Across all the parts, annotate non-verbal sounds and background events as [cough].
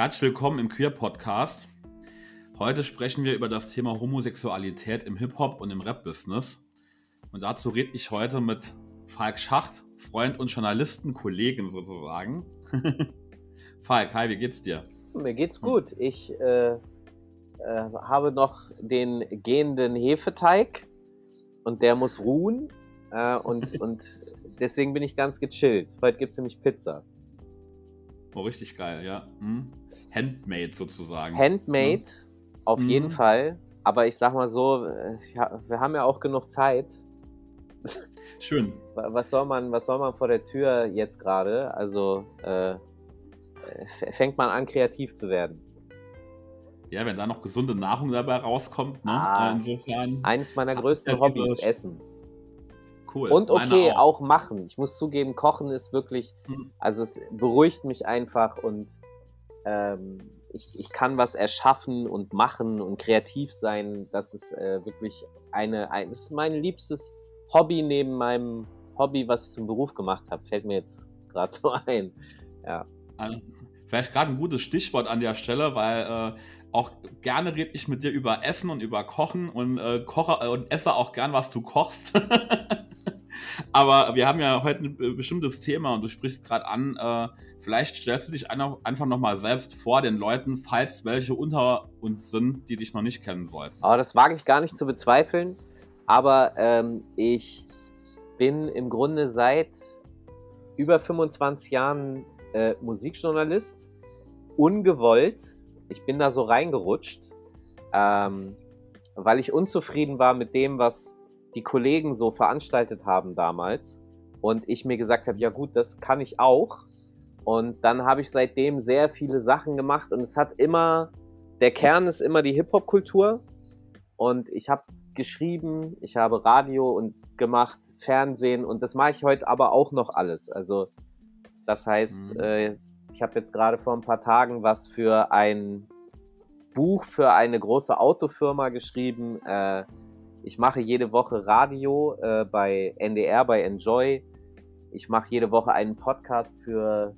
Herzlich willkommen im Queer Podcast. Heute sprechen wir über das Thema Homosexualität im Hip-Hop und im Rap-Business. Und dazu rede ich heute mit Falk Schacht, Freund und Journalisten, Kollegen sozusagen. [laughs] Falk, hi, wie geht's dir? Mir geht's gut. Ich äh, äh, habe noch den gehenden Hefeteig und der muss ruhen. Äh, und, [laughs] und deswegen bin ich ganz gechillt. Heute gibt es nämlich Pizza. Oh, richtig geil, ja. Hm. Handmade sozusagen. Handmade, hm. auf jeden Fall. Aber ich sag mal so, wir haben ja auch genug Zeit. Schön. Was soll man, was soll man vor der Tür jetzt gerade? Also äh, fängt man an, kreativ zu werden. Ja, wenn da noch gesunde Nahrung dabei rauskommt, ne? Ah, Insofern. Eines meiner größten Hobbys, Essen. Cool. Und okay, auch. auch. machen. Ich muss zugeben, Kochen ist wirklich, hm. also es beruhigt mich einfach und ähm, ich, ich kann was erschaffen und machen und kreativ sein. Das ist äh, wirklich eine, ein, das ist mein liebstes Hobby neben meinem Hobby, was ich zum Beruf gemacht habe. Fällt mir jetzt gerade [laughs] so ein. Ja. Also, vielleicht gerade ein gutes Stichwort an der Stelle, weil äh, auch gerne rede ich mit dir über Essen und über Kochen und äh, koche äh, und esse auch gern, was du kochst. [laughs] Aber wir haben ja heute ein bestimmtes Thema und du sprichst gerade an. Äh, vielleicht stellst du dich einfach nochmal selbst vor den Leuten, falls welche unter uns sind, die dich noch nicht kennen sollten. Aber das wage ich gar nicht zu bezweifeln. Aber ähm, ich bin im Grunde seit über 25 Jahren äh, Musikjournalist. Ungewollt. Ich bin da so reingerutscht, ähm, weil ich unzufrieden war mit dem, was die Kollegen so veranstaltet haben damals und ich mir gesagt habe, ja gut, das kann ich auch. Und dann habe ich seitdem sehr viele Sachen gemacht und es hat immer, der Kern ist immer die Hip-Hop-Kultur. Und ich habe geschrieben, ich habe Radio und gemacht, Fernsehen und das mache ich heute aber auch noch alles. Also das heißt, mhm. äh, ich habe jetzt gerade vor ein paar Tagen was für ein Buch für eine große Autofirma geschrieben. Äh, ich mache jede Woche Radio äh, bei NDR, bei Enjoy. Ich mache jede Woche einen Podcast für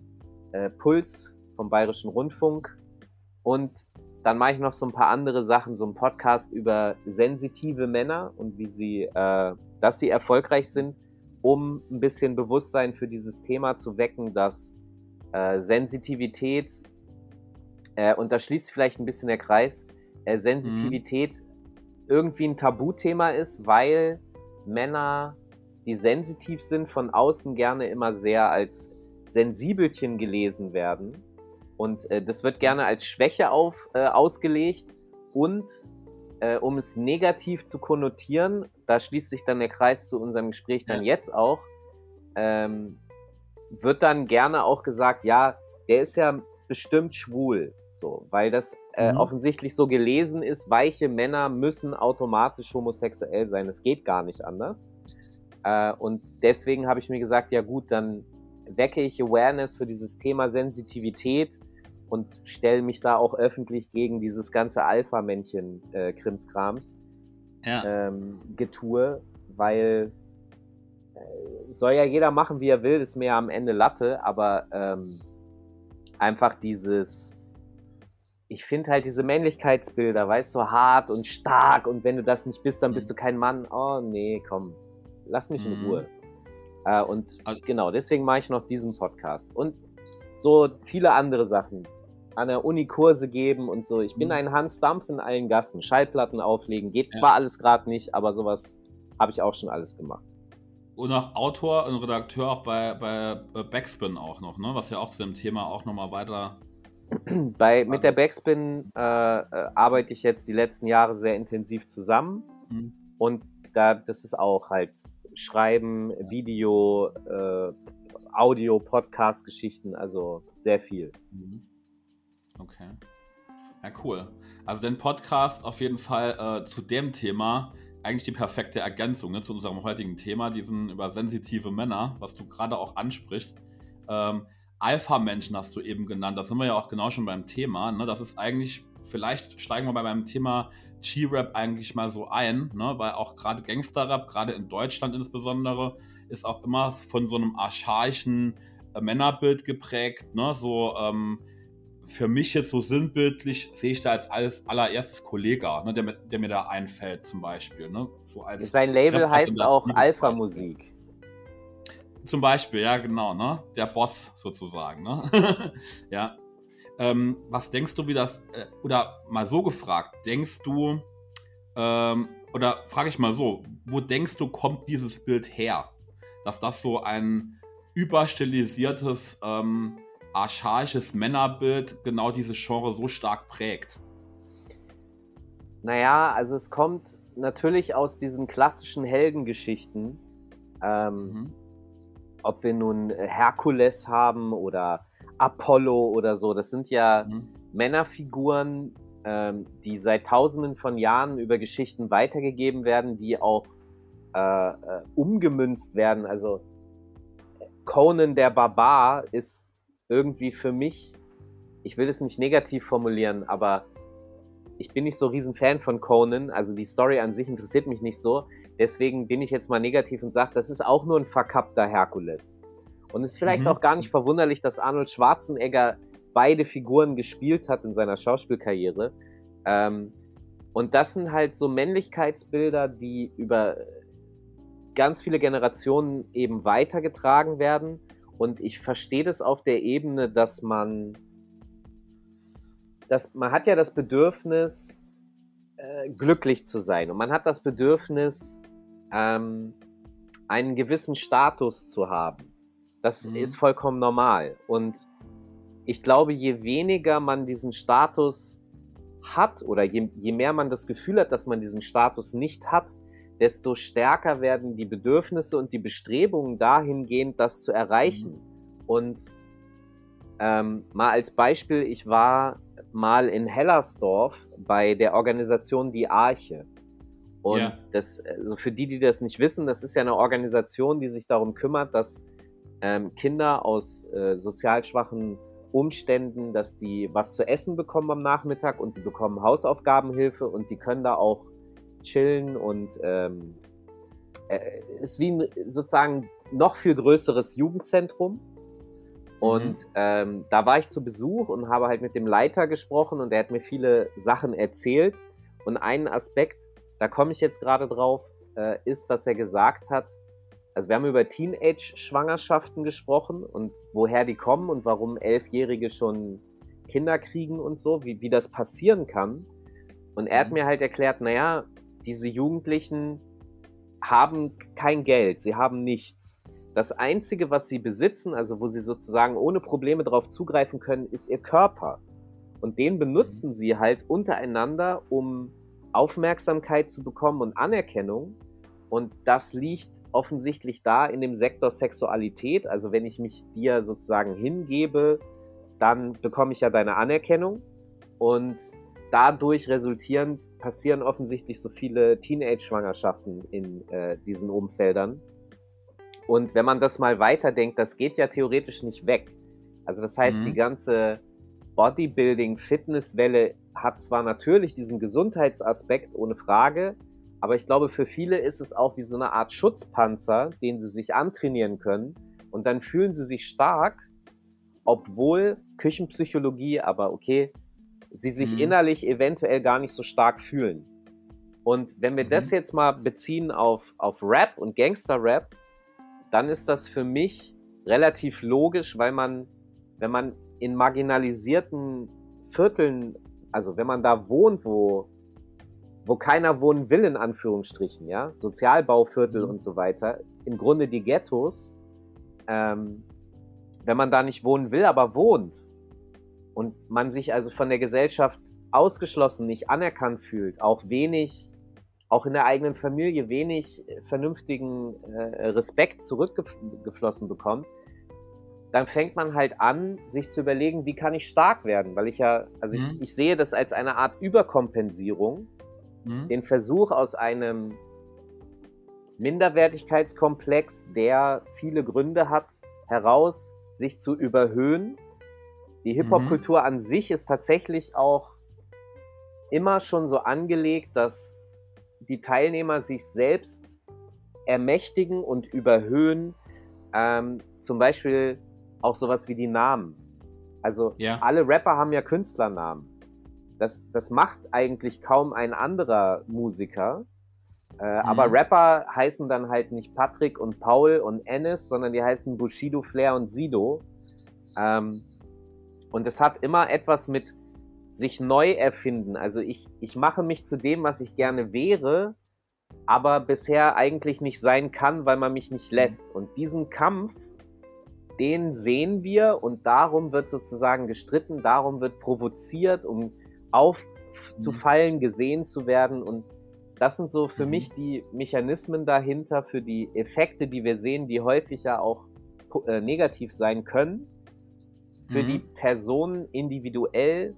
äh, Puls vom Bayerischen Rundfunk. Und dann mache ich noch so ein paar andere Sachen, so einen Podcast über sensitive Männer und wie sie, äh, dass sie erfolgreich sind, um ein bisschen Bewusstsein für dieses Thema zu wecken, dass äh, Sensitivität, äh, und da schließt vielleicht ein bisschen der Kreis, äh, Sensitivität mhm irgendwie ein Tabuthema ist, weil Männer, die sensitiv sind, von außen gerne immer sehr als Sensibelchen gelesen werden. Und äh, das wird gerne als Schwäche auf, äh, ausgelegt. Und äh, um es negativ zu konnotieren, da schließt sich dann der Kreis zu unserem Gespräch dann ja. jetzt auch, ähm, wird dann gerne auch gesagt, ja, der ist ja bestimmt schwul. So, weil das äh, mhm. offensichtlich so gelesen ist, weiche Männer müssen automatisch homosexuell sein. Es geht gar nicht anders. Äh, und deswegen habe ich mir gesagt, ja gut, dann wecke ich Awareness für dieses Thema Sensitivität und stelle mich da auch öffentlich gegen dieses ganze Alpha-Männchen-Krimskrams äh, ja. ähm, Getue, weil äh, soll ja jeder machen, wie er will, ist mir ja am Ende Latte, aber ähm, einfach dieses ich finde halt diese Männlichkeitsbilder, weißt du, so hart und stark und wenn du das nicht bist, dann bist mhm. du kein Mann. Oh nee, komm, lass mich in mhm. Ruhe. Äh, und genau, deswegen mache ich noch diesen Podcast und so viele andere Sachen. An der Uni Kurse geben und so. Ich bin mhm. ein Hans Dampf in allen Gassen. Schallplatten auflegen. Geht zwar alles gerade nicht, aber sowas habe ich auch schon alles gemacht. Und auch Autor und Redakteur auch bei, bei Backspin auch noch, ne? Was ja auch zu dem Thema auch nochmal weiter [clears throat] Bei, mit der Backspin äh, äh, arbeite ich jetzt die letzten Jahre sehr intensiv zusammen. Mhm. Und da, das ist auch halt Schreiben, Video, äh, Audio, Podcast-Geschichten, also sehr viel. Mhm. Okay. Ja, cool. Also den Podcast auf jeden Fall äh, zu dem Thema eigentlich die perfekte Ergänzung ne, zu unserem heutigen Thema, diesen über sensitive Männer, was du gerade auch ansprichst. Ähm, Alpha-Menschen hast du eben genannt. Da sind wir ja auch genau schon beim Thema. Ne? Das ist eigentlich, vielleicht steigen wir bei beim Thema G-Rap eigentlich mal so ein, ne? weil auch gerade Gangster-Rap, gerade in Deutschland insbesondere, ist auch immer von so einem archaischen äh, Männerbild geprägt. Ne? So, ähm, für mich jetzt so sinnbildlich sehe ich da als alles allererstes Kollega, ne, der, der, mir da einfällt zum Beispiel. Ne? So Sein Label heißt auch Alpha Musik. Zum Beispiel, ja, genau, ne? Der Boss sozusagen, ne? [laughs] ja. Ähm, was denkst du, wie das, äh, oder mal so gefragt, denkst du, ähm, oder frage ich mal so, wo denkst du, kommt dieses Bild her? Dass das so ein überstilisiertes, ähm, archaisches Männerbild genau dieses Genre so stark prägt? Naja, also es kommt natürlich aus diesen klassischen Heldengeschichten. Ähm, mhm. Ob wir nun Herkules haben oder Apollo oder so, das sind ja mhm. Männerfiguren, ähm, die seit tausenden von Jahren über Geschichten weitergegeben werden, die auch äh, äh, umgemünzt werden. Also Conan der Barbar ist irgendwie für mich, ich will es nicht negativ formulieren, aber ich bin nicht so riesen Fan von Conan, also die Story an sich interessiert mich nicht so. Deswegen bin ich jetzt mal negativ und sage, das ist auch nur ein verkappter Herkules. Und es ist vielleicht mhm. auch gar nicht verwunderlich, dass Arnold Schwarzenegger beide Figuren gespielt hat in seiner Schauspielkarriere. Ähm, und das sind halt so Männlichkeitsbilder, die über ganz viele Generationen eben weitergetragen werden. Und ich verstehe das auf der Ebene, dass man, dass man hat ja das Bedürfnis, äh, glücklich zu sein. Und man hat das Bedürfnis, ähm, einen gewissen Status zu haben. Das mhm. ist vollkommen normal. Und ich glaube, je weniger man diesen Status hat oder je, je mehr man das Gefühl hat, dass man diesen Status nicht hat, desto stärker werden die Bedürfnisse und die Bestrebungen dahingehend, das zu erreichen. Mhm. Und ähm, mal als Beispiel, ich war mal in Hellersdorf bei der Organisation Die Arche. Und ja. das, also für die, die das nicht wissen, das ist ja eine Organisation, die sich darum kümmert, dass ähm, Kinder aus äh, sozial schwachen Umständen, dass die was zu essen bekommen am Nachmittag und die bekommen Hausaufgabenhilfe und die können da auch chillen und ähm, äh, ist wie ein sozusagen noch viel größeres Jugendzentrum. Und mhm. ähm, da war ich zu Besuch und habe halt mit dem Leiter gesprochen und er hat mir viele Sachen erzählt. Und ein Aspekt, da komme ich jetzt gerade drauf, äh, ist, dass er gesagt hat, also wir haben über Teenage-Schwangerschaften gesprochen und woher die kommen und warum Elfjährige schon Kinder kriegen und so, wie, wie das passieren kann. Und er hat mhm. mir halt erklärt, naja, diese Jugendlichen haben kein Geld, sie haben nichts. Das Einzige, was sie besitzen, also wo sie sozusagen ohne Probleme darauf zugreifen können, ist ihr Körper. Und den benutzen mhm. sie halt untereinander, um Aufmerksamkeit zu bekommen und Anerkennung. Und das liegt offensichtlich da in dem Sektor Sexualität. Also wenn ich mich dir sozusagen hingebe, dann bekomme ich ja deine Anerkennung. Und dadurch resultierend passieren offensichtlich so viele Teenage-Schwangerschaften in äh, diesen Umfeldern. Und wenn man das mal weiterdenkt, das geht ja theoretisch nicht weg. Also das heißt, mhm. die ganze Bodybuilding-Fitnesswelle hat zwar natürlich diesen Gesundheitsaspekt ohne Frage, aber ich glaube, für viele ist es auch wie so eine Art Schutzpanzer, den sie sich antrainieren können. Und dann fühlen sie sich stark, obwohl Küchenpsychologie, aber okay, sie sich mhm. innerlich eventuell gar nicht so stark fühlen. Und wenn wir mhm. das jetzt mal beziehen auf, auf Rap und Gangster-Rap, dann ist das für mich relativ logisch, weil man, wenn man in marginalisierten Vierteln, also wenn man da wohnt, wo wo keiner wohnen will, in Anführungsstrichen, ja, Sozialbauviertel mhm. und so weiter, im Grunde die Ghettos, ähm, wenn man da nicht wohnen will, aber wohnt und man sich also von der Gesellschaft ausgeschlossen, nicht anerkannt fühlt, auch wenig, auch in der eigenen Familie wenig äh, vernünftigen äh, Respekt zurückgeflossen bekommt, dann fängt man halt an, sich zu überlegen, wie kann ich stark werden, weil ich ja, also mhm. ich, ich sehe das als eine Art Überkompensierung, mhm. den Versuch aus einem Minderwertigkeitskomplex, der viele Gründe hat, heraus sich zu überhöhen. Die Hip-Hop-Kultur mhm. an sich ist tatsächlich auch immer schon so angelegt, dass die Teilnehmer sich selbst ermächtigen und überhöhen. Ähm, zum Beispiel auch sowas wie die Namen. Also ja. alle Rapper haben ja Künstlernamen. Das, das macht eigentlich kaum ein anderer Musiker. Äh, mhm. Aber Rapper heißen dann halt nicht Patrick und Paul und Ennis, sondern die heißen Bushido, Flair und Sido. Ähm, und es hat immer etwas mit sich neu erfinden. Also ich, ich mache mich zu dem, was ich gerne wäre, aber bisher eigentlich nicht sein kann, weil man mich nicht mhm. lässt. Und diesen Kampf, den sehen wir und darum wird sozusagen gestritten, darum wird provoziert, um aufzufallen, mhm. gesehen zu werden. Und das sind so für mhm. mich die Mechanismen dahinter, für die Effekte, die wir sehen, die häufig ja auch äh, negativ sein können. Für mhm. die Personen individuell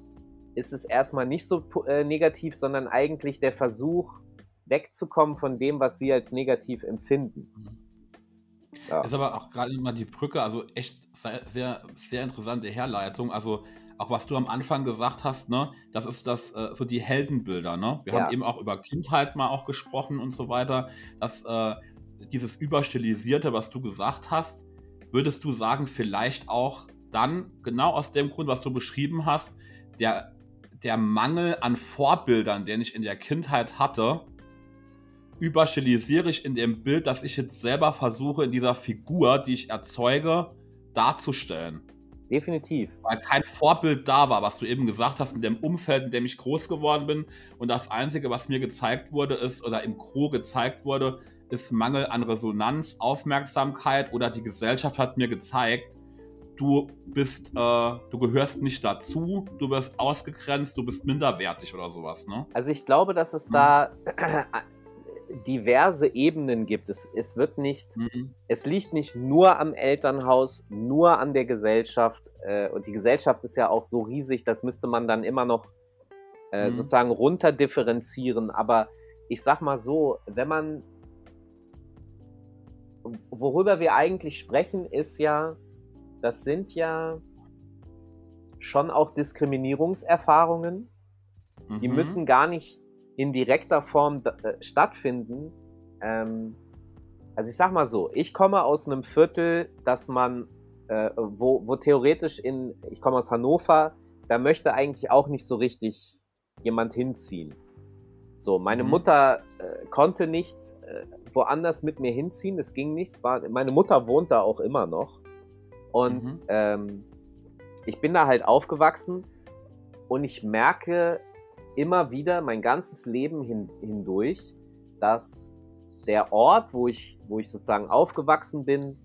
ist es erstmal nicht so äh, negativ, sondern eigentlich der Versuch, wegzukommen von dem, was sie als negativ empfinden. Ja. Ist aber auch gerade immer die Brücke, also echt sehr, sehr interessante Herleitung. Also auch was du am Anfang gesagt hast, ne, das ist das äh, so die Heldenbilder, ne? Wir ja. haben eben auch über Kindheit mal auch gesprochen und so weiter. Dass äh, dieses überstilisierte, was du gesagt hast, würdest du sagen, vielleicht auch dann genau aus dem Grund, was du beschrieben hast, der der Mangel an Vorbildern, den ich in der Kindheit hatte, überstilisiere ich in dem Bild, das ich jetzt selber versuche, in dieser Figur, die ich erzeuge, darzustellen. Definitiv. Weil kein Vorbild da war, was du eben gesagt hast, in dem Umfeld, in dem ich groß geworden bin. Und das Einzige, was mir gezeigt wurde, ist, oder im Crew gezeigt wurde, ist Mangel an Resonanz, Aufmerksamkeit oder die Gesellschaft hat mir gezeigt, du bist, äh, du gehörst nicht dazu, du wirst ausgegrenzt, du bist minderwertig oder sowas, ne? Also ich glaube, dass es mhm. da diverse Ebenen gibt. Es, es wird nicht, mhm. es liegt nicht nur am Elternhaus, nur an der Gesellschaft. Äh, und die Gesellschaft ist ja auch so riesig, das müsste man dann immer noch äh, mhm. sozusagen runterdifferenzieren. Aber ich sag mal so, wenn man, worüber wir eigentlich sprechen, ist ja, das sind ja schon auch Diskriminierungserfahrungen. Mhm. Die müssen gar nicht in direkter Form äh, stattfinden. Ähm, also ich sag mal so, ich komme aus einem Viertel, dass man, äh, wo, wo theoretisch in, ich komme aus Hannover, da möchte eigentlich auch nicht so richtig jemand hinziehen. So, meine mhm. Mutter äh, konnte nicht äh, woanders mit mir hinziehen, es ging nicht. War, meine Mutter wohnt da auch immer noch. Und mhm. ähm, ich bin da halt aufgewachsen und ich merke, immer wieder mein ganzes Leben hin, hindurch, dass der Ort, wo ich, wo ich sozusagen aufgewachsen bin,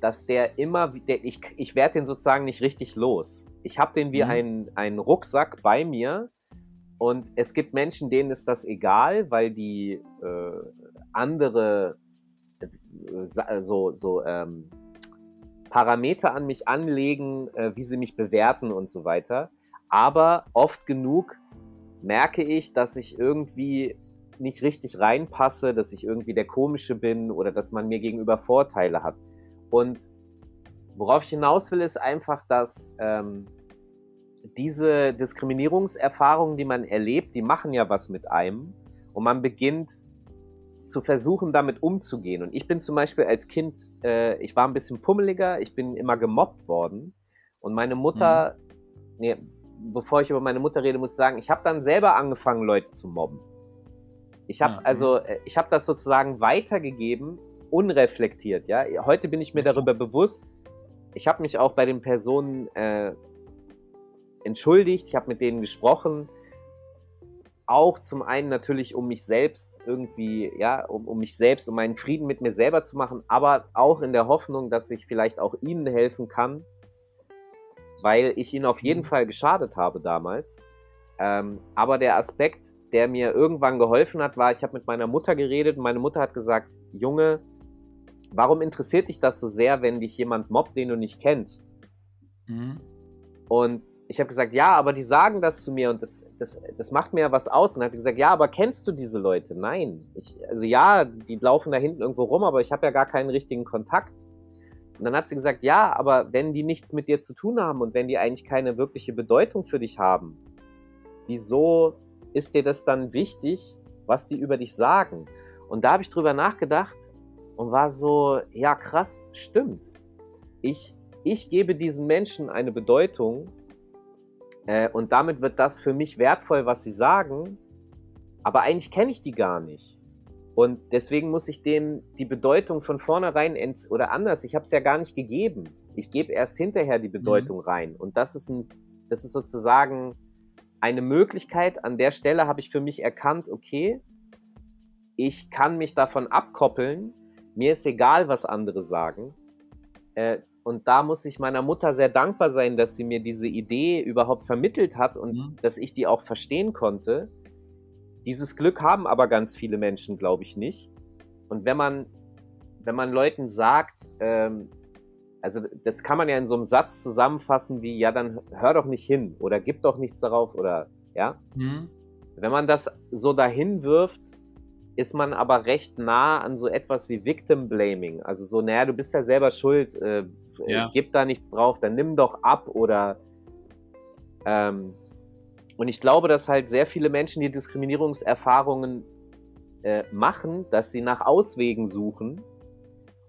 dass der immer, der, ich, ich werde den sozusagen nicht richtig los. Ich habe den wie mhm. einen, einen Rucksack bei mir und es gibt Menschen, denen ist das egal, weil die äh, andere äh, so, so ähm, Parameter an mich anlegen, äh, wie sie mich bewerten und so weiter. Aber oft genug merke ich, dass ich irgendwie nicht richtig reinpasse, dass ich irgendwie der Komische bin oder dass man mir gegenüber Vorteile hat. Und worauf ich hinaus will, ist einfach, dass ähm, diese Diskriminierungserfahrungen, die man erlebt, die machen ja was mit einem und man beginnt zu versuchen, damit umzugehen. Und ich bin zum Beispiel als Kind, äh, ich war ein bisschen pummeliger, ich bin immer gemobbt worden und meine Mutter, mhm. nee, bevor ich über meine Mutter rede, muss ich sagen, ich habe dann selber angefangen, Leute zu mobben. Ich habe ja, also, äh, ich habe das sozusagen weitergegeben, unreflektiert. Ja, heute bin ich mir darüber bewusst. Ich habe mich auch bei den Personen äh, entschuldigt. Ich habe mit denen gesprochen. Auch zum einen natürlich, um mich selbst irgendwie, ja, um, um mich selbst, um meinen Frieden mit mir selber zu machen, aber auch in der Hoffnung, dass ich vielleicht auch ihnen helfen kann weil ich ihnen auf jeden mhm. Fall geschadet habe damals. Ähm, aber der Aspekt, der mir irgendwann geholfen hat, war, ich habe mit meiner Mutter geredet und meine Mutter hat gesagt, Junge, warum interessiert dich das so sehr, wenn dich jemand mobbt, den du nicht kennst? Mhm. Und ich habe gesagt, ja, aber die sagen das zu mir und das, das, das macht mir ja was aus. Und hat gesagt, ja, aber kennst du diese Leute? Nein. Ich, also ja, die laufen da hinten irgendwo rum, aber ich habe ja gar keinen richtigen Kontakt. Und dann hat sie gesagt, ja, aber wenn die nichts mit dir zu tun haben und wenn die eigentlich keine wirkliche Bedeutung für dich haben, wieso ist dir das dann wichtig, was die über dich sagen? Und da habe ich drüber nachgedacht und war so, ja krass, stimmt. Ich ich gebe diesen Menschen eine Bedeutung äh, und damit wird das für mich wertvoll, was sie sagen, aber eigentlich kenne ich die gar nicht. Und deswegen muss ich denen die Bedeutung von vornherein oder anders, ich habe es ja gar nicht gegeben. Ich gebe erst hinterher die Bedeutung mhm. rein. Und das ist, ein, das ist sozusagen eine Möglichkeit. An der Stelle habe ich für mich erkannt, okay, ich kann mich davon abkoppeln. Mir ist egal, was andere sagen. Äh, und da muss ich meiner Mutter sehr dankbar sein, dass sie mir diese Idee überhaupt vermittelt hat und mhm. dass ich die auch verstehen konnte. Dieses Glück haben aber ganz viele Menschen, glaube ich, nicht. Und wenn man, wenn man Leuten sagt, ähm, also das kann man ja in so einem Satz zusammenfassen wie, ja, dann hör doch nicht hin oder gib doch nichts darauf oder ja. Mhm. Wenn man das so dahin wirft, ist man aber recht nah an so etwas wie Victim Blaming. Also so, naja, du bist ja selber schuld, äh, ja. gib da nichts drauf, dann nimm doch ab oder ähm, und ich glaube, dass halt sehr viele Menschen die Diskriminierungserfahrungen äh, machen, dass sie nach Auswegen suchen.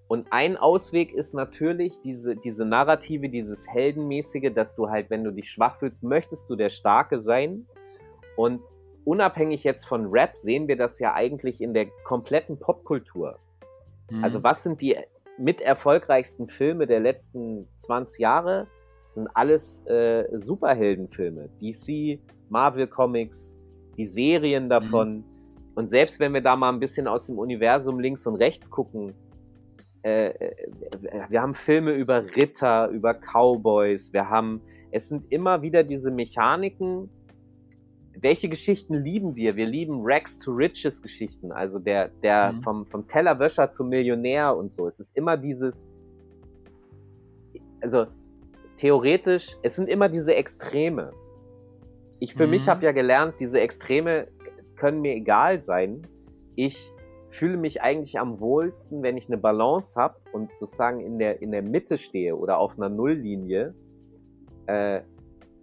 Und ein Ausweg ist natürlich diese, diese Narrative, dieses Heldenmäßige, dass du halt, wenn du dich schwach fühlst, möchtest du der Starke sein. Und unabhängig jetzt von Rap sehen wir das ja eigentlich in der kompletten Popkultur. Mhm. Also was sind die mit erfolgreichsten Filme der letzten 20 Jahre? Das sind alles äh, Superheldenfilme. DC, Marvel Comics, die Serien davon. Mhm. Und selbst wenn wir da mal ein bisschen aus dem Universum links und rechts gucken, äh, äh, wir haben Filme über Ritter, über Cowboys, wir haben, es sind immer wieder diese Mechaniken. Welche Geschichten lieben wir? Wir lieben Rags to Riches Geschichten, also der, der mhm. vom, vom Tellerwäscher zum Millionär und so. Es ist immer dieses, also theoretisch, es sind immer diese Extreme ich für mhm. mich habe ja gelernt, diese Extreme können mir egal sein. Ich fühle mich eigentlich am wohlsten, wenn ich eine Balance habe und sozusagen in der, in der Mitte stehe oder auf einer Nulllinie. Äh,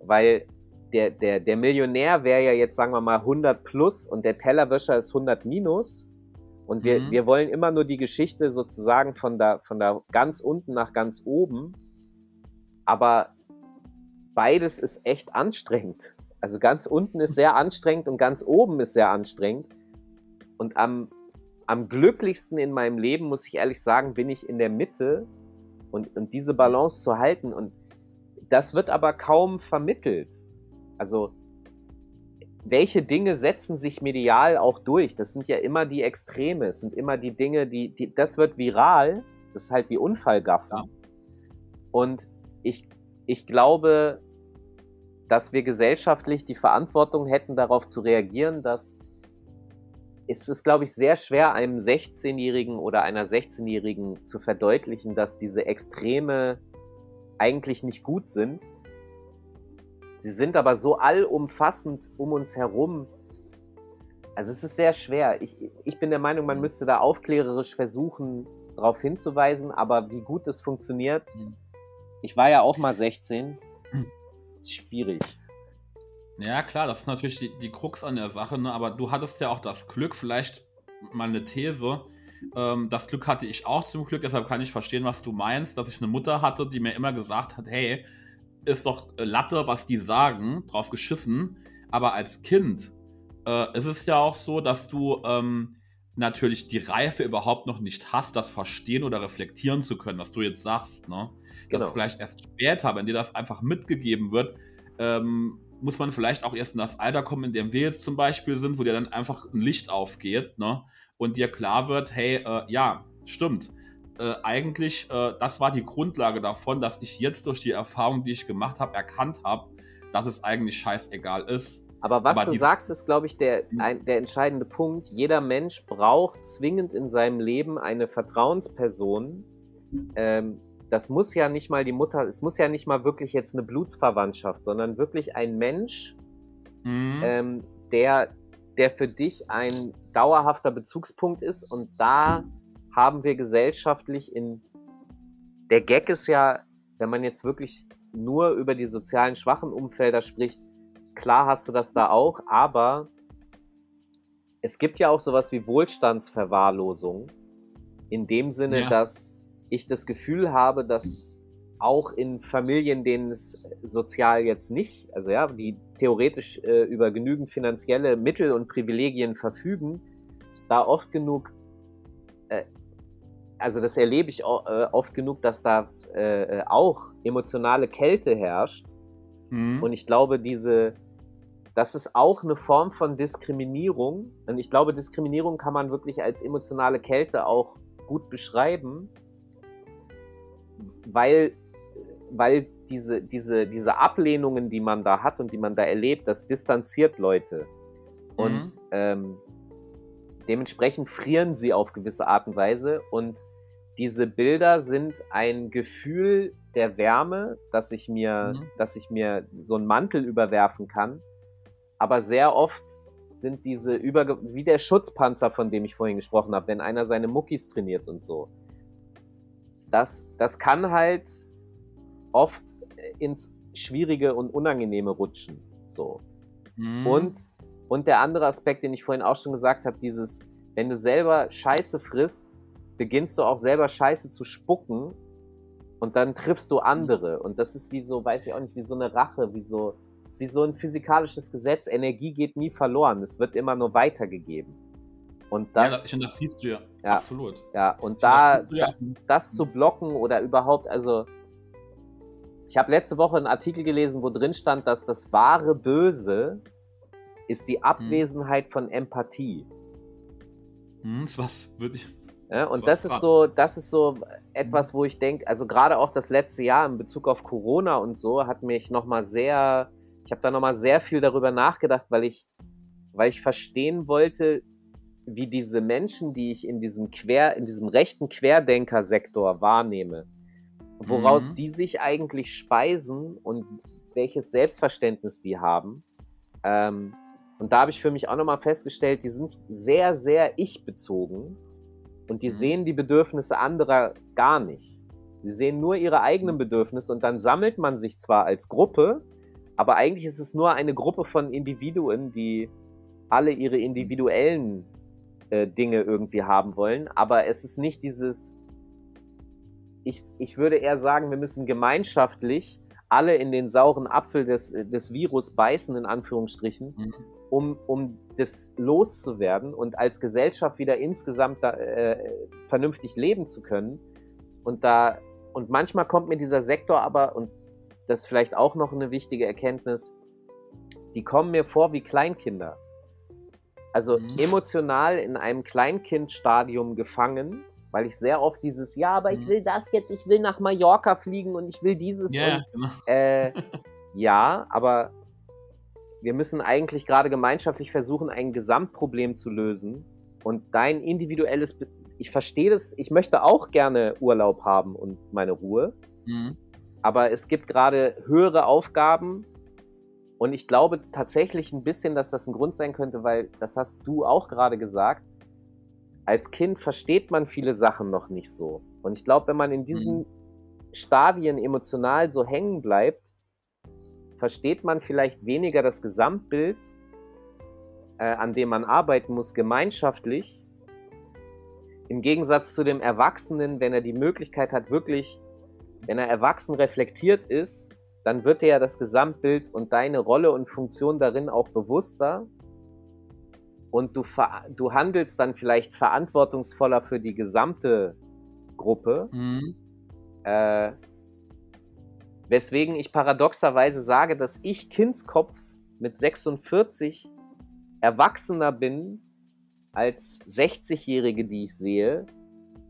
weil der, der, der Millionär wäre ja jetzt, sagen wir mal, 100 plus und der Tellerwäscher ist 100 minus. Und wir, mhm. wir wollen immer nur die Geschichte sozusagen von da, von da ganz unten nach ganz oben. Aber beides ist echt anstrengend. Also ganz unten ist sehr anstrengend und ganz oben ist sehr anstrengend. Und am, am glücklichsten in meinem Leben, muss ich ehrlich sagen, bin ich in der Mitte und, und diese Balance zu halten. Und das wird aber kaum vermittelt. Also welche Dinge setzen sich medial auch durch? Das sind ja immer die Extreme, es sind immer die Dinge, die, die das wird viral, das ist halt wie Unfallgaffen. Ja. Und ich, ich glaube, dass wir gesellschaftlich die Verantwortung hätten, darauf zu reagieren, dass es ist, glaube ich, sehr schwer, einem 16-Jährigen oder einer 16-Jährigen zu verdeutlichen, dass diese Extreme eigentlich nicht gut sind. Sie sind aber so allumfassend um uns herum. Also es ist sehr schwer. Ich, ich bin der Meinung, man müsste da aufklärerisch versuchen, darauf hinzuweisen, aber wie gut das funktioniert. Hm. Ich war ja auch mal 16 schwierig. Ja, klar, das ist natürlich die, die Krux an der Sache, ne? aber du hattest ja auch das Glück, vielleicht mal eine These. Ähm, das Glück hatte ich auch zum Glück, deshalb kann ich verstehen, was du meinst, dass ich eine Mutter hatte, die mir immer gesagt hat: hey, ist doch Latte, was die sagen, drauf geschissen. Aber als Kind äh, ist es ja auch so, dass du ähm, natürlich die Reife überhaupt noch nicht hast, das verstehen oder reflektieren zu können, was du jetzt sagst. Ne? Genau. Dass vielleicht erst später, wenn dir das einfach mitgegeben wird, ähm, muss man vielleicht auch erst in das Alter kommen, in dem wir jetzt zum Beispiel sind, wo dir dann einfach ein Licht aufgeht ne? und dir klar wird, hey, äh, ja, stimmt. Äh, eigentlich, äh, das war die Grundlage davon, dass ich jetzt durch die Erfahrung, die ich gemacht habe, erkannt habe, dass es eigentlich scheißegal ist, aber was Aber du sagst, ist, glaube ich, der, hm. ein, der entscheidende Punkt. Jeder Mensch braucht zwingend in seinem Leben eine Vertrauensperson. Ähm, das muss ja nicht mal die Mutter, es muss ja nicht mal wirklich jetzt eine Blutsverwandtschaft, sondern wirklich ein Mensch, mhm. ähm, der, der für dich ein dauerhafter Bezugspunkt ist. Und da haben wir gesellschaftlich in. Der Gag ist ja, wenn man jetzt wirklich nur über die sozialen schwachen Umfelder spricht, Klar hast du das da auch, aber es gibt ja auch sowas wie Wohlstandsverwahrlosung. In dem Sinne, ja. dass ich das Gefühl habe, dass auch in Familien, denen es sozial jetzt nicht, also ja, die theoretisch äh, über genügend finanzielle Mittel und Privilegien verfügen, da oft genug, äh, also das erlebe ich auch, äh, oft genug, dass da äh, auch emotionale Kälte herrscht. Mhm. Und ich glaube, diese, das ist auch eine Form von Diskriminierung. Und ich glaube, Diskriminierung kann man wirklich als emotionale Kälte auch gut beschreiben, weil weil diese, diese, diese Ablehnungen, die man da hat und die man da erlebt, das distanziert Leute. Und mhm. ähm, dementsprechend frieren sie auf gewisse Art und Weise. Und diese Bilder sind ein Gefühl der Wärme, dass ich mir, mhm. dass ich mir so einen Mantel überwerfen kann. Aber sehr oft sind diese über wie der Schutzpanzer, von dem ich vorhin gesprochen habe, wenn einer seine Muckis trainiert und so. Das, das kann halt oft ins Schwierige und Unangenehme rutschen. So. Mhm. Und, und der andere Aspekt, den ich vorhin auch schon gesagt habe, dieses, wenn du selber Scheiße frisst, beginnst du auch selber Scheiße zu spucken und dann triffst du andere. Und das ist wie so, weiß ich auch nicht, wie so eine Rache, wie so, ist wie so ein physikalisches Gesetz. Energie geht nie verloren, es wird immer nur weitergegeben. Und das, ja, das, das siehst du ja. ja Absolut. Ja, und da, das, ja. das zu blocken oder überhaupt, also ich habe letzte Woche einen Artikel gelesen, wo drin stand, dass das wahre Böse ist die hm. Abwesenheit hm. von Empathie. Hm, ist was, wirklich. Ja, und das ist so, das ist so etwas, wo ich denke, also gerade auch das letzte Jahr in Bezug auf Corona und so hat mich nochmal sehr, ich habe da nochmal sehr viel darüber nachgedacht, weil ich, weil ich verstehen wollte, wie diese Menschen, die ich in diesem Quer, in diesem rechten Querdenker-Sektor wahrnehme, woraus mhm. die sich eigentlich speisen und welches Selbstverständnis die haben. Ähm, und da habe ich für mich auch nochmal festgestellt, die sind sehr, sehr ich-bezogen und die mhm. sehen die Bedürfnisse anderer gar nicht. Sie sehen nur ihre eigenen Bedürfnisse und dann sammelt man sich zwar als Gruppe, aber eigentlich ist es nur eine Gruppe von Individuen, die alle ihre individuellen äh, Dinge irgendwie haben wollen, aber es ist nicht dieses ich, ich würde eher sagen, wir müssen gemeinschaftlich alle in den sauren Apfel des, des Virus beißen, in Anführungsstrichen, mhm. um, um das loszuwerden und als Gesellschaft wieder insgesamt da, äh, vernünftig leben zu können. Und da, und manchmal kommt mir dieser Sektor aber, und das ist vielleicht auch noch eine wichtige Erkenntnis, die kommen mir vor wie Kleinkinder. Also mhm. emotional in einem Kleinkindstadium gefangen weil ich sehr oft dieses, ja, aber ich mhm. will das jetzt, ich will nach Mallorca fliegen und ich will dieses. Yeah, und, genau. äh, ja, aber wir müssen eigentlich gerade gemeinschaftlich versuchen, ein Gesamtproblem zu lösen. Und dein individuelles, Be ich verstehe das, ich möchte auch gerne Urlaub haben und meine Ruhe. Mhm. Aber es gibt gerade höhere Aufgaben. Und ich glaube tatsächlich ein bisschen, dass das ein Grund sein könnte, weil das hast du auch gerade gesagt als Kind versteht man viele Sachen noch nicht so. Und ich glaube, wenn man in diesen mhm. Stadien emotional so hängen bleibt, versteht man vielleicht weniger das Gesamtbild, äh, an dem man arbeiten muss, gemeinschaftlich. Im Gegensatz zu dem Erwachsenen, wenn er die Möglichkeit hat, wirklich, wenn er erwachsen reflektiert ist, dann wird er ja das Gesamtbild und deine Rolle und Funktion darin auch bewusster und du, du handelst dann vielleicht verantwortungsvoller für die gesamte Gruppe. Mhm. Äh, weswegen ich paradoxerweise sage, dass ich Kindskopf mit 46 erwachsener bin als 60-Jährige, die ich sehe,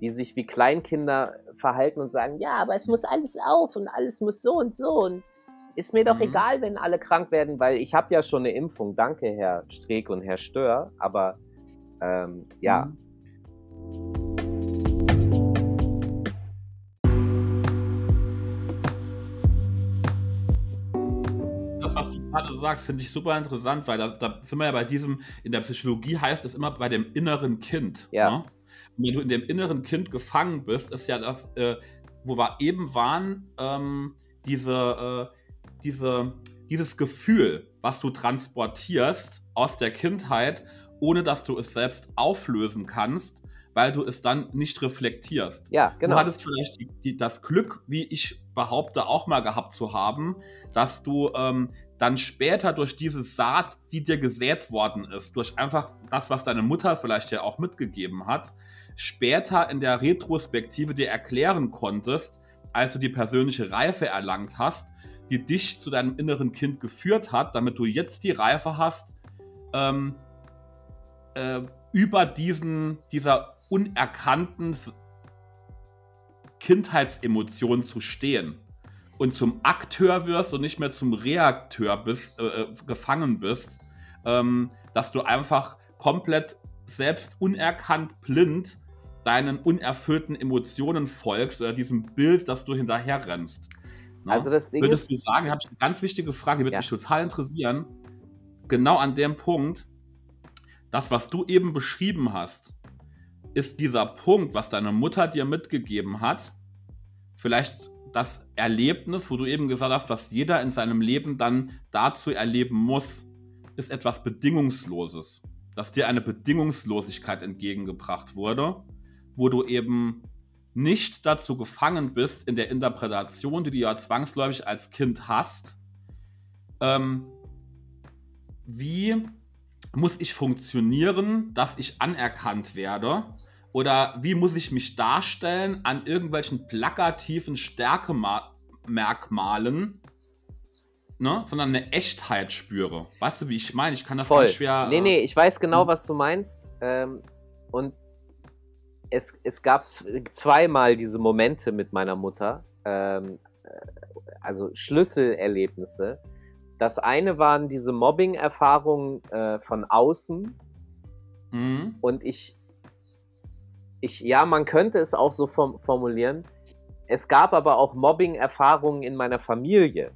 die sich wie Kleinkinder verhalten und sagen, ja, aber es muss alles auf und alles muss so und so und ist mir doch mhm. egal, wenn alle krank werden, weil ich habe ja schon eine Impfung. Danke, Herr Streeck und Herr Stör. Aber ähm, ja. Mhm. Das, was du gerade sagst, finde ich super interessant, weil da, da, sind wir ja bei diesem, in der Psychologie heißt es immer bei dem inneren Kind. Ja. Ne? Wenn du in dem inneren Kind gefangen bist, ist ja das, äh, wo wir eben waren, ähm, diese, äh, diese, dieses Gefühl, was du transportierst aus der Kindheit, ohne dass du es selbst auflösen kannst, weil du es dann nicht reflektierst. Ja, genau. Du hattest vielleicht die, die, das Glück, wie ich behaupte, auch mal gehabt zu haben, dass du ähm, dann später durch diese Saat, die dir gesät worden ist, durch einfach das, was deine Mutter vielleicht ja auch mitgegeben hat, später in der Retrospektive dir erklären konntest, als du die persönliche Reife erlangt hast, die dich zu deinem inneren Kind geführt hat, damit du jetzt die Reife hast, ähm, äh, über diesen, dieser unerkannten Kindheitsemotion zu stehen und zum Akteur wirst und nicht mehr zum Reakteur bist, äh, äh, gefangen bist, ähm, dass du einfach komplett selbst unerkannt blind deinen unerfüllten Emotionen folgst oder diesem Bild, das du hinterher rennst. Ne? Also das Ding Würdest ist, du sagen, habe ich eine ganz wichtige Frage, die wird Ja. mich total interessieren, genau an dem Punkt, das, was du eben beschrieben hast, ist dieser Punkt, was deine Mutter dir mitgegeben hat, vielleicht das Erlebnis, wo du eben gesagt hast, was jeder in seinem Leben dann dazu erleben muss, ist etwas Bedingungsloses. Dass dir eine Bedingungslosigkeit entgegengebracht wurde, wo du eben nicht dazu gefangen bist in der Interpretation, die du ja zwangsläufig als Kind hast. Ähm, wie muss ich funktionieren, dass ich anerkannt werde? Oder wie muss ich mich darstellen an irgendwelchen plakativen Stärkemerkmalen, ne? sondern eine Echtheit spüre? Weißt du, wie ich meine? Ich kann das voll. ganz schwer. nee, äh, nee, ich weiß genau, hm. was du meinst. Ähm, und es, es gab zweimal diese Momente mit meiner Mutter, ähm, äh, also Schlüsselerlebnisse. Das eine waren diese Mobbing-Erfahrungen äh, von außen, Mhm. Und ich, ich, ja, man könnte es auch so form formulieren. Es gab aber auch Mobbing-Erfahrungen in meiner Familie.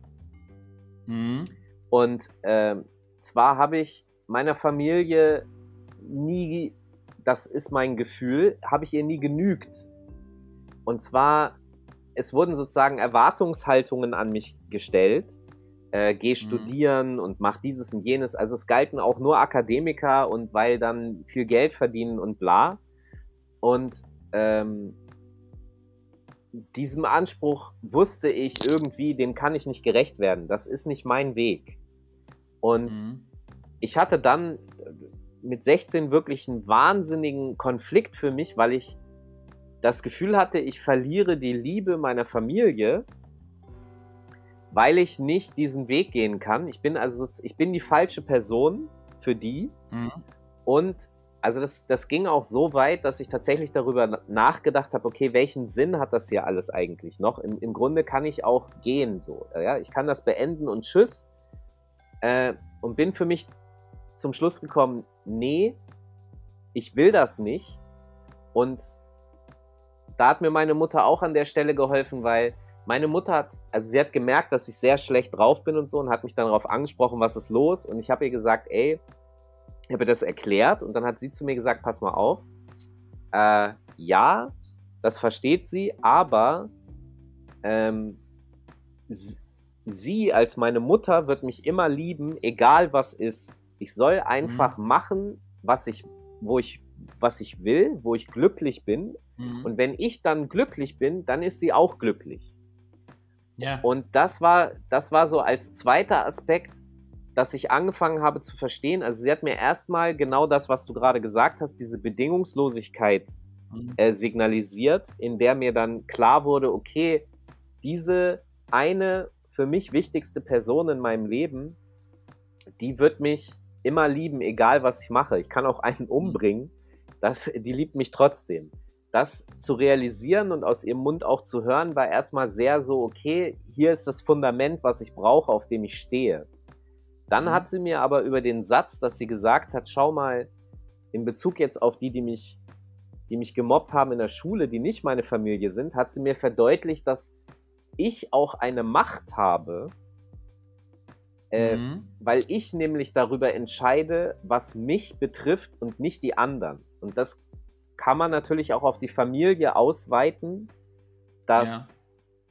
Mhm. Und ähm, zwar habe ich meiner Familie nie, das ist mein Gefühl, habe ich ihr nie genügt. Und zwar, es wurden sozusagen Erwartungshaltungen an mich gestellt. Äh, geh studieren und mach dieses und jenes. Also es galten auch nur Akademiker und weil dann viel Geld verdienen und bla. Und ähm, diesem Anspruch wusste ich irgendwie, dem kann ich nicht gerecht werden. Das ist nicht mein Weg. Und Mhm. ich hatte dann mit 16 wirklich einen wahnsinnigen Konflikt für mich, weil ich das Gefühl hatte, ich verliere die Liebe meiner Familie, weil ich nicht diesen Weg gehen kann. Ich bin also ich bin die falsche Person für die Mhm. und also das, das ging auch so weit, dass ich tatsächlich darüber na- nachgedacht habe, okay, welchen Sinn hat das hier alles eigentlich noch? Im, im Grunde kann ich auch gehen so. Ja? Ich kann das beenden und tschüss. Äh, und bin für mich zum Schluss gekommen, nee, ich will das nicht. Und da hat mir meine Mutter auch an der Stelle geholfen, weil meine Mutter hat, also sie hat gemerkt, dass ich sehr schlecht drauf bin und so und hat mich dann darauf angesprochen, was ist los? Und ich habe ihr gesagt, ey, ich habe ihr das erklärt und dann hat sie zu mir gesagt, pass mal auf, äh, ja, das versteht sie, aber ähm, sie als meine Mutter wird mich immer lieben, egal was ist. Ich soll einfach machen, was ich, wo ich, was ich will, wo ich glücklich bin. Mhm. Und wenn ich dann glücklich bin, dann ist sie auch glücklich. ja. Und das war, das war so als zweiter Aspekt, dass ich angefangen habe zu verstehen. Also sie hat mir erstmal genau das, was du gerade gesagt hast, diese Bedingungslosigkeit Mhm. äh, signalisiert, in der mir dann klar wurde, okay, diese eine für mich wichtigste Person in meinem Leben, die wird mich immer lieben, egal was ich mache. Ich kann auch einen umbringen, das, die liebt mich trotzdem. Das zu realisieren und aus ihrem Mund auch zu hören, war erstmal sehr so, okay, hier ist das Fundament, was ich brauche, auf dem ich stehe. Dann Mhm. hat sie mir aber über den Satz, dass sie gesagt hat, schau mal, in Bezug jetzt auf die, die mich, die mich gemobbt haben in der Schule, die nicht meine Familie sind, hat sie mir verdeutlicht, dass ich auch eine Macht habe, äh, Mhm. weil ich nämlich darüber entscheide, was mich betrifft und nicht die anderen. Und das kann man natürlich auch auf die Familie ausweiten, dass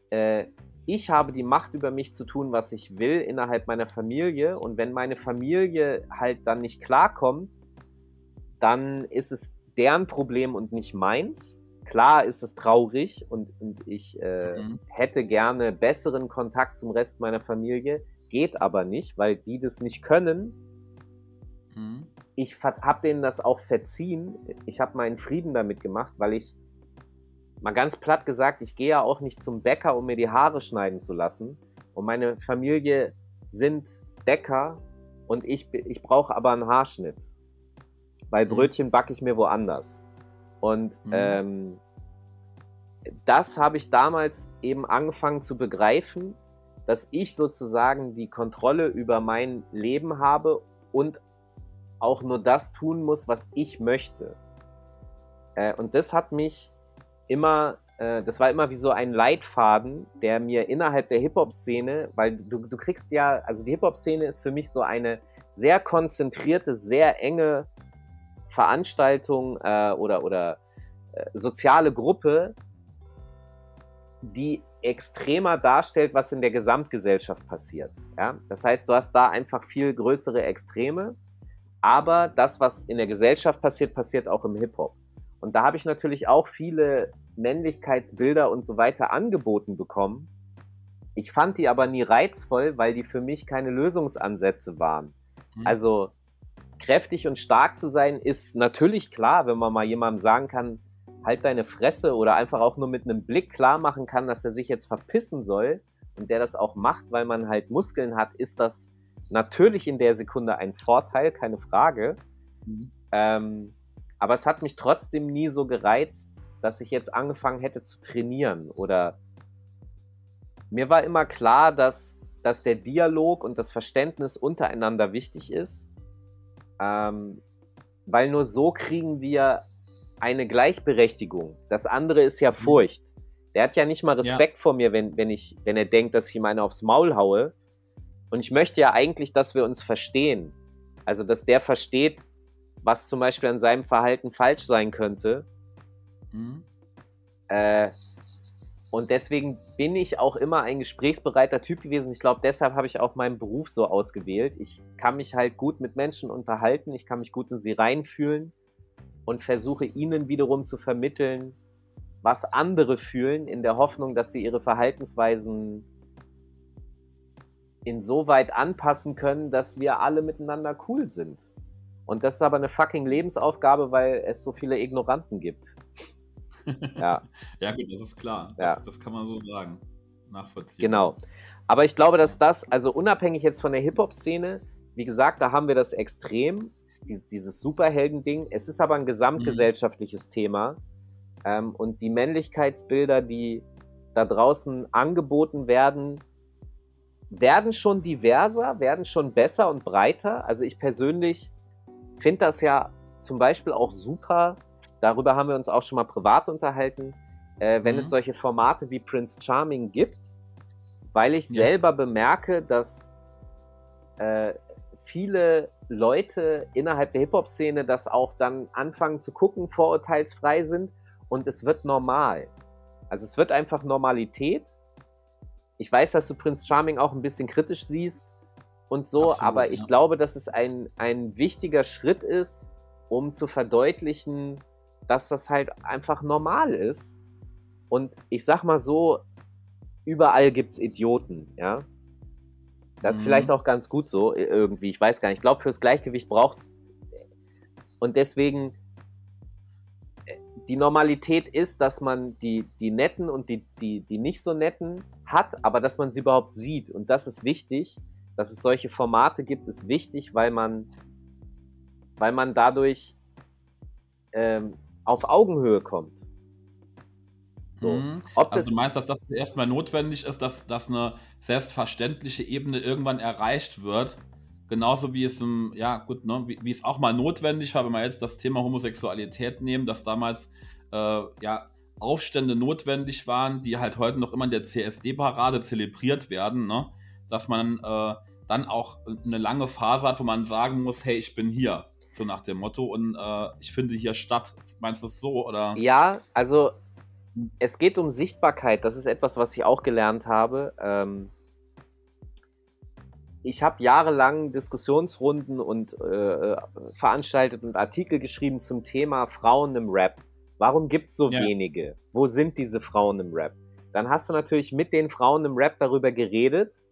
äh, ich habe die Macht über mich zu tun, was ich will innerhalb meiner Familie. Und wenn meine Familie halt dann nicht klarkommt, dann ist es deren Problem und nicht meins. Klar ist es traurig und, und ich äh, mhm. hätte gerne besseren Kontakt zum Rest meiner Familie, geht aber nicht, weil die das nicht können. Mhm. Ich habe denen das auch verziehen. Ich habe meinen Frieden damit gemacht, weil ich, mal ganz platt gesagt, ich gehe ja auch nicht zum Bäcker, um mir die Haare schneiden zu lassen. Und meine Familie sind Bäcker und ich, ich brauche aber einen Haarschnitt. Weil mhm. Brötchen backe ich mir woanders. Und mhm. ähm, das habe ich damals eben angefangen zu begreifen, dass ich sozusagen die Kontrolle über mein Leben habe und auch nur das tun muss, was ich möchte. Äh, und das hat mich immer, äh, das war immer wie so ein Leitfaden, der mir innerhalb der Hip-Hop-Szene, weil du, du kriegst ja, also die Hip-Hop-Szene ist für mich so eine sehr konzentrierte, sehr enge Veranstaltung äh, oder, oder äh, soziale Gruppe, die extremer darstellt, was in der Gesamtgesellschaft passiert. Ja? Das heißt, du hast da einfach viel größere Extreme, aber das, was in der Gesellschaft passiert, passiert auch im Hip-Hop. Und da habe ich natürlich auch viele Männlichkeitsbilder und so weiter angeboten bekommen. Ich fand die aber nie reizvoll, weil die für mich keine Lösungsansätze waren. Mhm. Also kräftig und stark zu sein, ist natürlich klar, wenn man mal jemandem sagen kann, halt deine Fresse oder einfach auch nur mit einem Blick klar machen kann, dass er sich jetzt verpissen soll und der das auch macht, weil man halt Muskeln hat, ist das natürlich in der Sekunde ein Vorteil, keine Frage. Mhm. Ähm, aber es hat mich trotzdem nie so gereizt, dass ich jetzt angefangen hätte zu trainieren oder mir war immer klar, dass, dass der Dialog und das Verständnis untereinander wichtig ist, ähm, weil nur so kriegen wir eine Gleichberechtigung. Das andere ist ja mhm. Furcht. Der hat ja nicht mal Respekt ja. vor mir, wenn, wenn, ich, wenn er denkt, dass ich ihm eine aufs Maul haue. Und ich möchte ja eigentlich, dass wir uns verstehen. Also, dass der versteht, was zum Beispiel an seinem Verhalten falsch sein könnte. Mhm. Äh, und deswegen bin ich auch immer ein gesprächsbereiter Typ gewesen. Ich glaube, deshalb habe ich auch meinen Beruf so ausgewählt. Ich kann mich halt gut mit Menschen unterhalten, ich kann mich gut in sie reinfühlen und versuche ihnen wiederum zu vermitteln, was andere fühlen, in der Hoffnung, dass sie ihre Verhaltensweisen insoweit anpassen können, dass wir alle miteinander cool sind. Und das ist aber eine fucking Lebensaufgabe, weil es so viele Ignoranten gibt. [laughs] ja. ja, gut, das ist klar. Das, ja. das kann man so sagen. Nachvollziehen. Genau. Aber ich glaube, dass das, also unabhängig jetzt von der Hip-Hop-Szene, wie gesagt, da haben wir das extrem die, dieses Superhelden-Ding. Es ist aber ein gesamtgesellschaftliches mhm. Thema. Ähm, und die Männlichkeitsbilder, die da draußen angeboten werden, werden schon diverser, werden schon besser und breiter. Also ich persönlich finde das ja zum Beispiel auch super. Darüber haben wir uns auch schon mal privat unterhalten, äh, wenn mhm. es solche Formate wie Prince Charming gibt, weil ich ja. selber bemerke, dass äh, viele Leute innerhalb der Hip-Hop-Szene das auch dann anfangen zu gucken, vorurteilsfrei sind und es wird normal. Also es wird einfach Normalität. Ich weiß, dass du Prince Charming auch ein bisschen kritisch siehst und so, Absolut, aber ich ja. glaube, dass es ein, ein wichtiger Schritt ist, um zu verdeutlichen, dass das halt einfach normal ist. Und ich sag mal so, überall gibt es Idioten, ja. Das ist mhm. vielleicht auch ganz gut so, irgendwie. Ich weiß gar nicht. Ich glaube, fürs Gleichgewicht brauchst Und deswegen, äh, die Normalität ist, dass man die, die Netten und die, die, die nicht so Netten hat, aber dass man sie überhaupt sieht. Und das ist wichtig. Dass es solche Formate gibt, ist wichtig, weil man, weil man dadurch ähm, auf Augenhöhe kommt. So. Mhm. also du meinst, dass das erstmal notwendig ist, dass, dass eine selbstverständliche Ebene irgendwann erreicht wird. Genauso wie es im, ja gut, ne, wie, wie, es auch mal notwendig war, wenn wir jetzt das Thema Homosexualität nehmen, dass damals äh, ja Aufstände notwendig waren, die halt heute noch immer in der CSD-Parade zelebriert werden, ne? dass man äh, dann auch eine lange Phase hat, wo man sagen muss, hey, ich bin hier, so nach dem Motto, und äh, ich finde hier statt. Meinst du das so, oder? Ja, also es geht um Sichtbarkeit. Das ist etwas, was ich auch gelernt habe. Ähm, ich habe jahrelang Diskussionsrunden und äh, veranstaltet und Artikel geschrieben zum Thema Frauen im Rap. Warum gibt es so ja. wenige? Wo sind diese Frauen im Rap? Dann hast du natürlich mit den Frauen im Rap darüber geredet.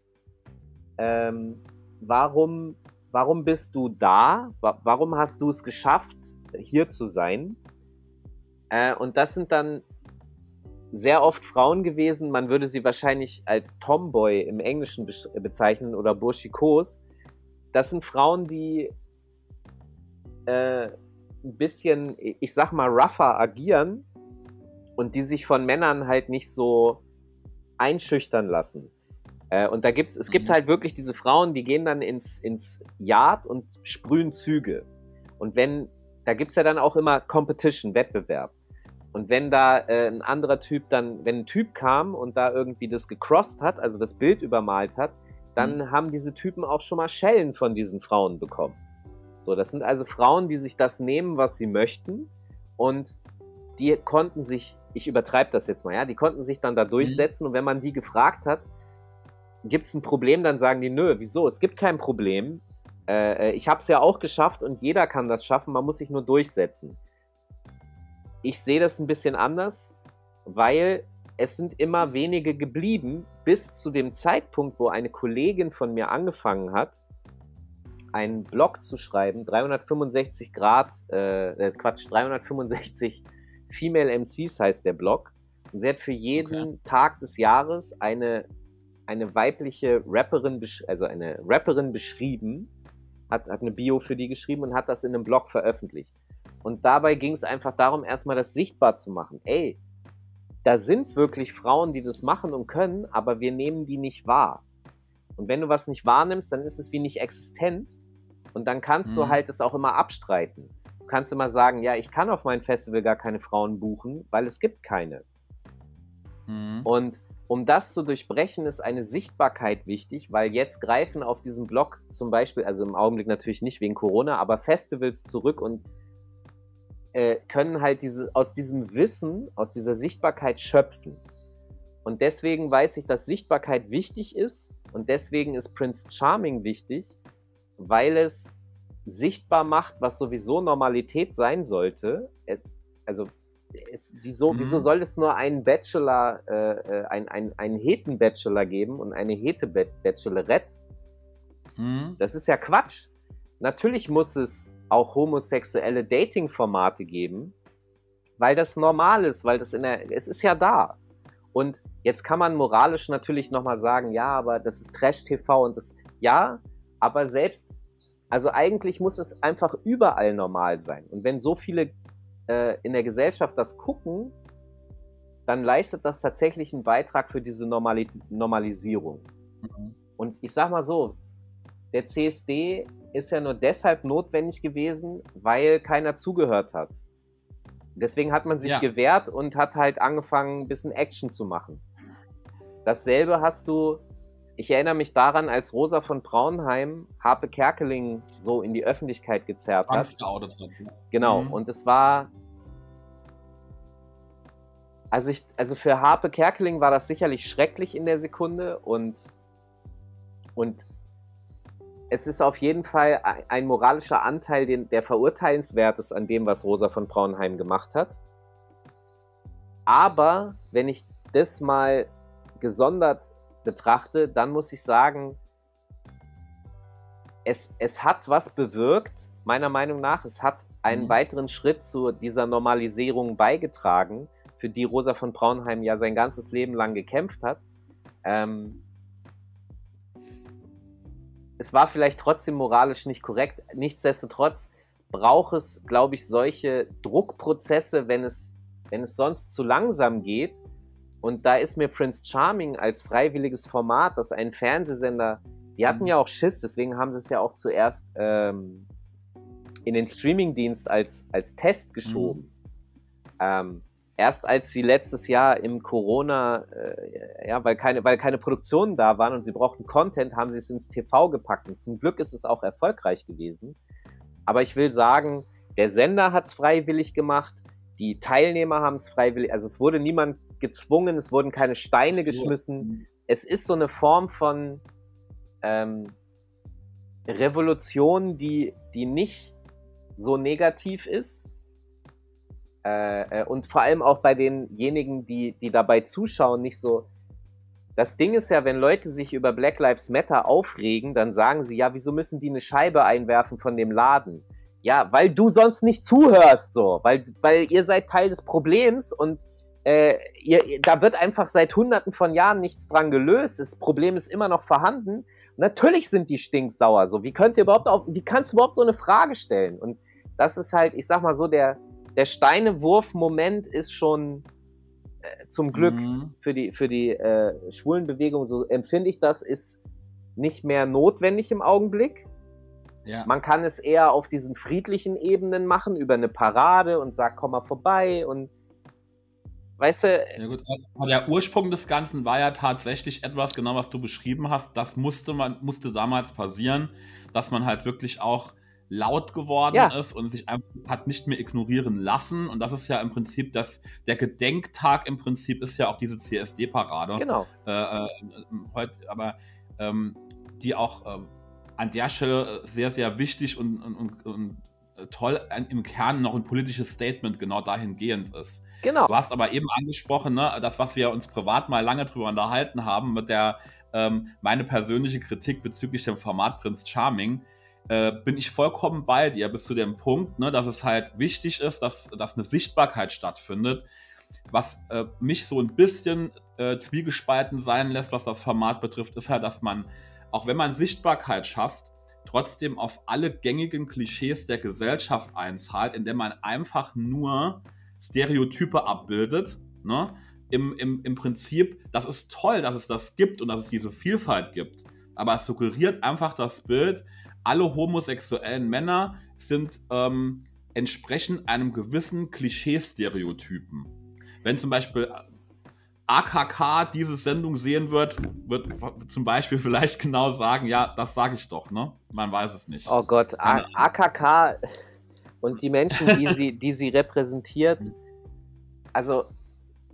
Ähm, warum, warum bist du da? Warum hast du es geschafft, hier zu sein? Äh, und das sind dann sehr oft Frauen gewesen. Man würde sie wahrscheinlich als Tomboy im Englischen be bezeichnen oder Burschikos. Das sind Frauen, die äh, ein bisschen, ich sag mal, rougher agieren und die sich von Männern halt nicht so einschüchtern lassen. Äh, und da gibt's, es gibt mhm. halt wirklich diese Frauen, die gehen dann ins, ins Yard und sprühen Züge. Und wenn, da gibt es ja dann auch immer Competition, Wettbewerb. Und wenn da äh, ein anderer Typ dann, wenn ein Typ kam und da irgendwie das gecrossed hat, also das Bild übermalt hat, dann mhm. haben diese Typen auch schon mal Schellen von diesen Frauen bekommen. So, das sind also Frauen, die sich das nehmen, was sie möchten und die konnten sich, ich übertreibe das jetzt mal, ja, die konnten sich dann da mhm. durchsetzen mhm. und wenn man die gefragt hat, gibt es ein Problem, dann sagen die, nö, wieso? Es gibt kein Problem. Äh, äh ich habe es ja auch geschafft und jeder kann das schaffen, man muss sich nur durchsetzen. Ich sehe das ein bisschen anders, weil es sind immer wenige geblieben, bis zu dem Zeitpunkt, wo eine Kollegin von mir angefangen hat, einen Blog zu schreiben, 365 Grad, äh, äh Quatsch, 365 Female MCs heißt der Blog. Und sie hat für jeden okay. Tag des Jahres eine, eine weibliche Rapperin, also eine Rapperin beschrieben, hat, hat eine Bio für die geschrieben und hat das in einem Blog veröffentlicht. Und dabei ging es einfach darum, erstmal das sichtbar zu machen. Ey, da sind wirklich Frauen, die das machen und können, aber wir nehmen die nicht wahr. Und wenn du was nicht wahrnimmst, dann ist es wie nicht existent. Und dann kannst mhm. du halt es auch immer abstreiten. Du kannst immer sagen, ja, ich kann auf mein Festival gar keine Frauen buchen, weil es gibt keine. Mhm. Und um das zu durchbrechen, ist eine Sichtbarkeit wichtig, weil jetzt greifen auf diesem Blog zum Beispiel, also im Augenblick natürlich nicht wegen Corona, aber Festivals zurück und äh, können halt diese, aus diesem Wissen, aus dieser Sichtbarkeit schöpfen. Und deswegen weiß ich, dass Sichtbarkeit wichtig ist und deswegen ist Prince Charming wichtig, weil es sichtbar macht, was sowieso Normalität sein sollte. Es, also es, wieso, mhm. wieso soll es nur einen Bachelor, äh, äh ein, ein, einen Heten-Bachelor geben und eine Hete-Bachelorette? Mhm. Das ist ja Quatsch. Natürlich muss es auch homosexuelle Dating-Formate geben, weil das normal ist, weil das in der, es ist ja da. Und jetzt kann man moralisch natürlich nochmal sagen, ja, aber das ist Trash-TV und das, ja, aber selbst, also eigentlich muss es einfach überall normal sein. Und wenn so viele äh, in der Gesellschaft das gucken, dann leistet das tatsächlich einen Beitrag für diese Normali Normalisierung. Mhm. Und ich sag mal so, der CSD ist ja nur deshalb notwendig gewesen, weil keiner zugehört hat. Deswegen hat man sich ja. gewehrt und hat halt angefangen, ein bisschen Action zu machen. Dasselbe hast du, ich erinnere mich daran, als Rosa von Braunheim Harpe Kerkeling so in die Öffentlichkeit gezerrt hat. hat. Genau, mhm. und es war. Also, ich, also für Harpe Kerkeling war das sicherlich schrecklich in der Sekunde und, und es ist auf jeden Fall ein moralischer Anteil, den, der verurteilenswert ist an dem, was Rosa von Braunheim gemacht hat. Aber wenn ich das mal gesondert betrachte, dann muss ich sagen, es, es hat was bewirkt, meiner Meinung nach. Es hat einen mhm. weiteren Schritt zu dieser Normalisierung beigetragen, für die Rosa von Braunheim ja sein ganzes Leben lang gekämpft hat. Ähm, es war vielleicht trotzdem moralisch nicht korrekt. Nichtsdestotrotz braucht es, glaube ich, solche Druckprozesse, wenn es, wenn es sonst zu langsam geht. Und da ist mir Prince Charming als freiwilliges Format, das ein Fernsehsender, die hatten mhm. ja auch Schiss, deswegen haben sie es ja auch zuerst ähm, in den Streamingdienst als, als Test geschoben. Mhm. Ähm, erst als sie letztes Jahr im Corona, äh, ja, weil keine, weil keine Produktionen da waren und sie brauchten Content, haben sie es ins TV gepackt. Und zum Glück ist es auch erfolgreich gewesen. Aber ich will sagen, der Sender hat es freiwillig gemacht, die Teilnehmer haben es freiwillig, also es wurde niemand gezwungen, es wurden keine Steine geschmissen. Es ist so eine Form von, ähm, Revolution, die, die nicht so negativ ist. Äh, äh, und vor allem auch bei denjenigen, die, die dabei zuschauen, nicht so. Das Ding ist ja, wenn Leute sich über Black Lives Matter aufregen, dann sagen sie, ja, wieso müssen die eine Scheibe einwerfen von dem Laden? Ja, weil du sonst nicht zuhörst, so. Weil, weil ihr seid Teil des Problems und äh, ihr, da wird einfach seit hunderten von Jahren nichts dran gelöst. Das Problem ist immer noch vorhanden. Natürlich sind die stinksauer. So, wie könnt ihr überhaupt auch, wie kannst du überhaupt so eine Frage stellen? Und das ist halt, ich sag mal so, der, der Steinewurf-Moment ist schon äh, zum Glück mhm. für die, für die äh, Schwulenbewegung, so empfinde ich das, ist nicht mehr notwendig im Augenblick. Ja. Man kann es eher auf diesen friedlichen Ebenen machen, über eine Parade und sagt, komm mal vorbei und Weißt du. Ja gut, also der Ursprung des Ganzen war ja tatsächlich etwas, genau was du beschrieben hast. Das musste man, musste damals passieren, dass man halt wirklich auch laut geworden ja. ist und sich einfach hat nicht mehr ignorieren lassen. Und das ist ja im Prinzip das, der Gedenktag im Prinzip ist ja auch diese CSD-Parade. Genau. Äh, äh, heute, aber ähm, die auch äh, an der Stelle sehr, sehr wichtig und, und, und, und toll im Kern noch ein politisches Statement genau dahingehend ist. Genau. Du hast aber eben angesprochen, ne, das, was wir uns privat mal lange drüber unterhalten haben, mit der ähm, meine persönliche Kritik bezüglich dem Format Prince Charming, äh, bin ich vollkommen bei dir bis zu dem Punkt, ne, dass es halt wichtig ist, dass, dass eine Sichtbarkeit stattfindet. Was äh, mich so ein bisschen äh, zwiegespalten sein lässt, was das Format betrifft, ist halt, dass man, auch wenn man Sichtbarkeit schafft, trotzdem auf alle gängigen Klischees der Gesellschaft einzahlt, indem man einfach nur Stereotype abbildet. Ne? Im, im, Im Prinzip, das ist toll, dass es das gibt und dass es diese Vielfalt gibt. Aber es suggeriert einfach das Bild, alle homosexuellen Männer sind ähm, entsprechen einem gewissen Klischee-Stereotypen. Wenn zum Beispiel AKK diese Sendung sehen wird, wird zum Beispiel vielleicht [laughs] genau sagen, ja, das sage ich doch, ne? Man weiß es nicht. Oh Gott, A AKK und die Menschen, die sie, die sie repräsentiert, also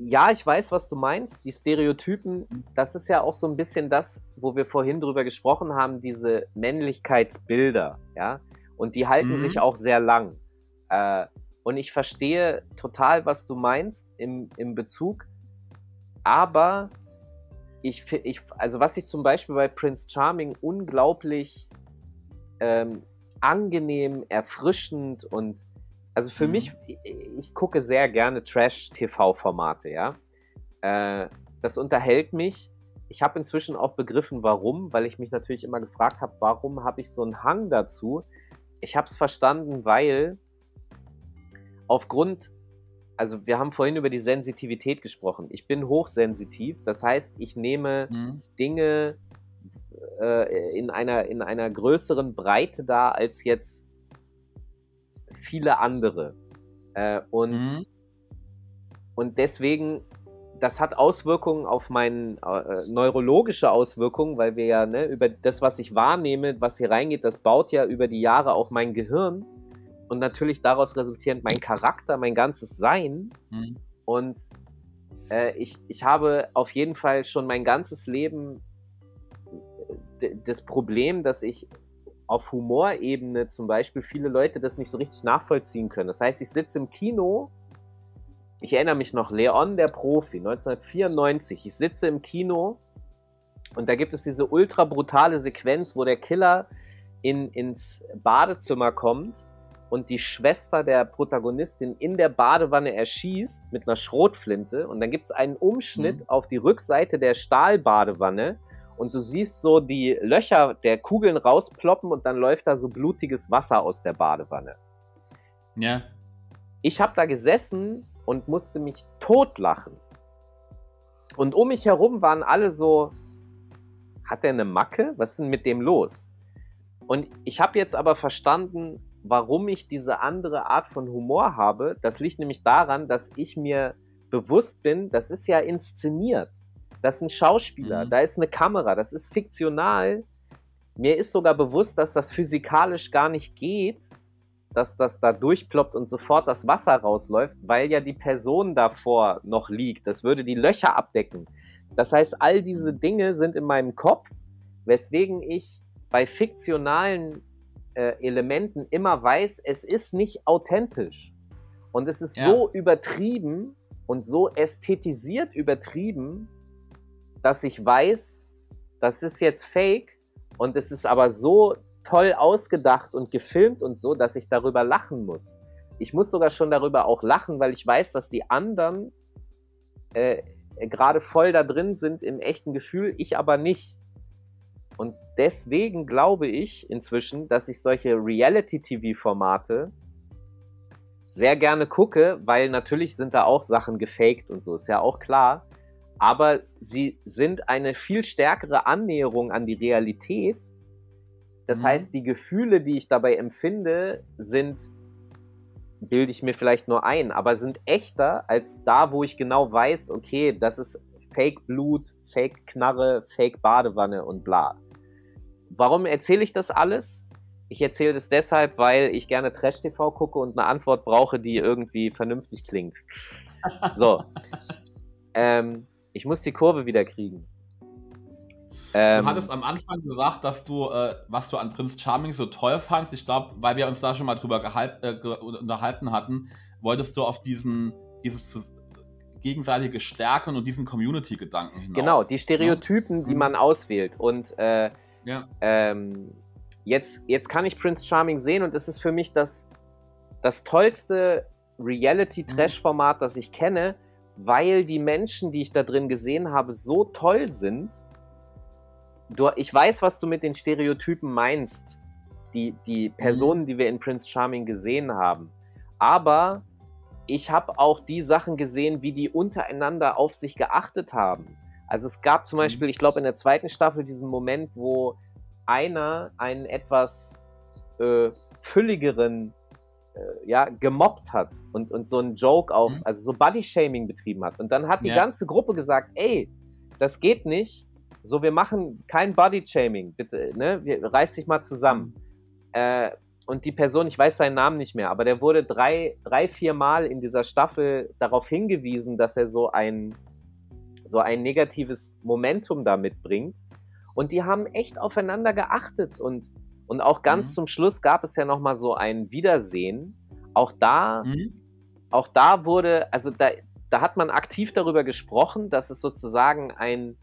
ja, ich weiß, was du meinst. Die Stereotypen, das ist ja auch so ein bisschen das, wo wir vorhin drüber gesprochen haben, diese Männlichkeitsbilder, ja. Und die halten mhm. sich auch sehr lang. Äh, und ich verstehe total, was du meinst im, im Bezug aber ich, ich, also was ich zum Beispiel bei Prince Charming unglaublich ähm, angenehm, erfrischend und also für mhm. mich, ich, gucke sehr gerne Trash-TV-Formate, ja. Äh, das unterhält mich. Ich habe inzwischen auch begriffen, warum, weil ich mich natürlich immer gefragt habe, warum habe ich so einen Hang dazu? Ich habe es verstanden, weil aufgrund also wir haben vorhin über die Sensitivität gesprochen. Ich bin hochsensitiv, das heißt, ich nehme mhm. Dinge äh, in, einer, in einer größeren Breite da als jetzt viele andere. Äh, und, mhm. und deswegen, das hat Auswirkungen auf meine äh, neurologische Auswirkungen, weil wir ja ne, über das, was ich wahrnehme, was hier reingeht, das baut ja über die Jahre auch mein Gehirn und natürlich daraus resultierend mein Charakter, mein ganzes Sein. Mhm. Und äh, ich, ich habe auf jeden Fall schon mein ganzes Leben äh, das Problem, dass ich auf Humorebene zum Beispiel viele Leute das nicht so richtig nachvollziehen können. Das heißt, ich sitze im Kino, ich erinnere mich noch, Leon der Profi, 1994, ich sitze im Kino und da gibt es diese ultra brutale Sequenz, wo der Killer in, ins Badezimmer kommt und die Schwester der Protagonistin in der Badewanne erschießt mit einer Schrotflinte. Und dann gibt es einen Umschnitt mhm. auf die Rückseite der Stahlbadewanne und du siehst so die Löcher der Kugeln rausploppen und dann läuft da so blutiges Wasser aus der Badewanne. Ja. Ich habe da gesessen und musste mich totlachen. Und um mich herum waren alle so, hat er eine Macke? Was ist denn mit dem los? Und ich habe jetzt aber verstanden, warum ich diese andere Art von Humor habe, das liegt nämlich daran, dass ich mir bewusst bin, das ist ja inszeniert. Das ist ein Schauspieler, mhm. da ist eine Kamera, das ist fiktional. Mir ist sogar bewusst, dass das physikalisch gar nicht geht, dass das da durchploppt und sofort das Wasser rausläuft, weil ja die Person davor noch liegt. Das würde die Löcher abdecken. Das heißt, all diese Dinge sind in meinem Kopf, weswegen ich bei fiktionalen äh, Elementen immer weiß, es ist nicht authentisch. Und es ist ja. so übertrieben und so ästhetisiert übertrieben, dass ich weiß, das ist jetzt fake und es ist aber so toll ausgedacht und gefilmt und so, dass ich darüber lachen muss. Ich muss sogar schon darüber auch lachen, weil ich weiß, dass die anderen äh, gerade voll da drin sind im echten Gefühl, ich aber nicht. Und deswegen glaube ich inzwischen, dass ich solche Reality-TV-Formate sehr gerne gucke, weil natürlich sind da auch Sachen gefaked und so, ist ja auch klar. Aber sie sind eine viel stärkere Annäherung an die Realität. Das mhm. heißt, die Gefühle, die ich dabei empfinde, sind, bilde ich mir vielleicht nur ein, aber sind echter als da, wo ich genau weiß, okay, das ist Fake Blut, Fake Knarre, Fake Badewanne und bla. Warum erzähle ich das alles? Ich erzähle das deshalb, weil ich gerne Trash-TV gucke und eine Antwort brauche, die irgendwie vernünftig klingt. So. [laughs] ähm, ich muss die Kurve wieder kriegen. Ähm, du hattest am Anfang gesagt, dass du, äh, was du an Prinz Charming so toll fandst. Ich glaube, weil wir uns da schon mal drüber gehalt, äh, unterhalten hatten, wolltest du auf diesen, dieses gegenseitige Stärken und diesen Community-Gedanken hinaus. Genau, die Stereotypen, ja. die mhm. man auswählt. Und äh, ja. ähm, jetzt, jetzt kann ich Prince Charming sehen und es ist für mich das, das tollste Reality-Trash-Format, das ich kenne, weil die Menschen, die ich da drin gesehen habe, so toll sind. Du, ich weiß, was du mit den Stereotypen meinst. Die, die mhm. Personen, die wir in Prince Charming gesehen haben. Aber ich habe auch die Sachen gesehen, wie die untereinander auf sich geachtet haben. Also es gab zum mhm. Beispiel, ich glaube in der zweiten Staffel diesen Moment, wo einer einen etwas äh, fülligeren ja, gemobbt hat und, und so einen Joke auf, mhm. also so Body-Shaming betrieben hat. Und dann hat die ja. ganze Gruppe gesagt, ey, das geht nicht. So, wir machen kein Body-Shaming, bitte, ne? Wir, reiß dich mal zusammen. Mhm. Äh, und die Person, ich weiß seinen Namen nicht mehr, aber der wurde drei, drei, vier Mal in dieser Staffel darauf hingewiesen, dass er so ein, so ein negatives Momentum da mitbringt. Und die haben echt aufeinander geachtet und, und auch ganz mhm. zum Schluss gab es ja nochmal so ein Wiedersehen. Auch da, mhm. auch da wurde, also da, da hat man aktiv darüber gesprochen, dass es sozusagen ein,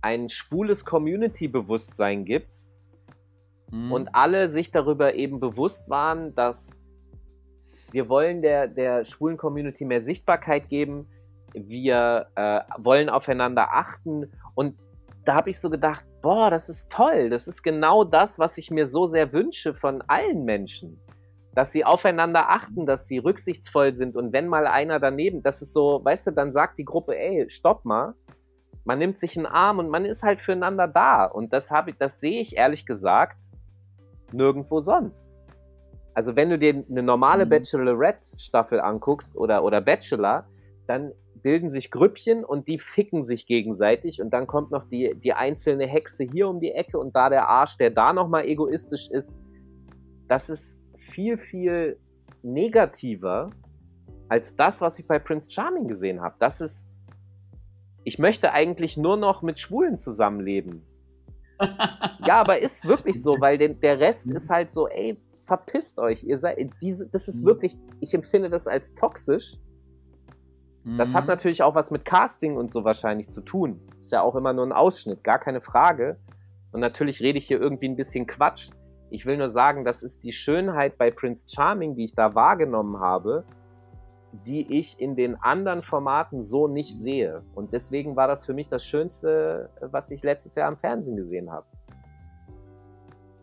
ein schwules Community-Bewusstsein gibt mhm. und alle sich darüber eben bewusst waren, dass wir wollen der, der schwulen Community mehr Sichtbarkeit geben, wir äh, wollen aufeinander achten und da habe ich so gedacht, boah, das ist toll, das ist genau das, was ich mir so sehr wünsche von allen Menschen, dass sie aufeinander achten, dass sie rücksichtsvoll sind. Und wenn mal einer daneben, das ist so, weißt du, dann sagt die Gruppe, ey, stopp mal, man nimmt sich einen Arm und man ist halt füreinander da. Und das habe ich, das sehe ich ehrlich gesagt nirgendwo sonst. Also wenn du dir eine normale mhm. Bachelorette-Staffel anguckst oder, oder Bachelor, dann bilden sich Grüppchen und die ficken sich gegenseitig und dann kommt noch die, die einzelne Hexe hier um die Ecke und da der Arsch, der da nochmal egoistisch ist. Das ist viel, viel negativer als das, was ich bei Prince Charming gesehen habe. Das ist, ich möchte eigentlich nur noch mit Schwulen zusammenleben [laughs] ja, aber ist wirklich so, weil den, der Rest ist halt so, ey, verpisst euch. Ihr seid, diese, das ist mhm. wirklich, ich empfinde das als toxisch. Das hat mhm. natürlich auch was mit Casting und so wahrscheinlich zu tun. Ist ja auch immer nur ein Ausschnitt, gar keine Frage. Und natürlich rede ich hier irgendwie ein bisschen Quatsch. Ich will nur sagen, das ist die Schönheit bei Prince Charming, die ich da wahrgenommen habe, die ich in den anderen Formaten so nicht sehe. Und deswegen war das für mich das Schönste, was ich letztes Jahr am Fernsehen gesehen habe.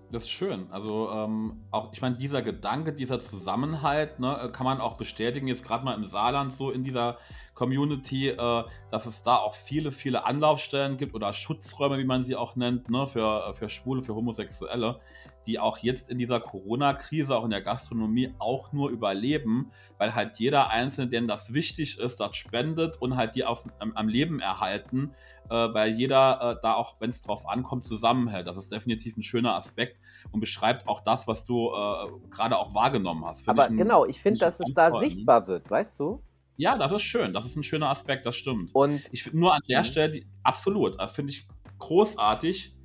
Das ist schön. Also ähm, auch, ich meine, dieser Gedanke, dieser Zusammenhalt, ne, kann man auch bestätigen, jetzt gerade mal im Saarland so in dieser Community, äh, dass es da auch viele, viele Anlaufstellen gibt oder Schutzräume, wie man sie auch nennt, ne, für, für Schwule, für Homosexuelle, die auch jetzt in dieser Corona-Krise, auch in der Gastronomie, auch nur überleben, weil halt jeder Einzelne, dem das wichtig ist, dort spendet und halt die auf, am, am Leben erhalten, äh, weil jeder äh, da auch, wenn es drauf ankommt, zusammenhält. Das ist definitiv ein schöner Aspekt und beschreibt auch das, was du äh, gerade auch wahrgenommen hast. Find Aber ich genau, ich finde, dass es da ne? sichtbar wird, weißt du? Ja, das ist schön. Das ist ein schöner Aspekt, das stimmt. Und ich finde nur an der mhm. Stelle, die, absolut, äh, finde ich großartig,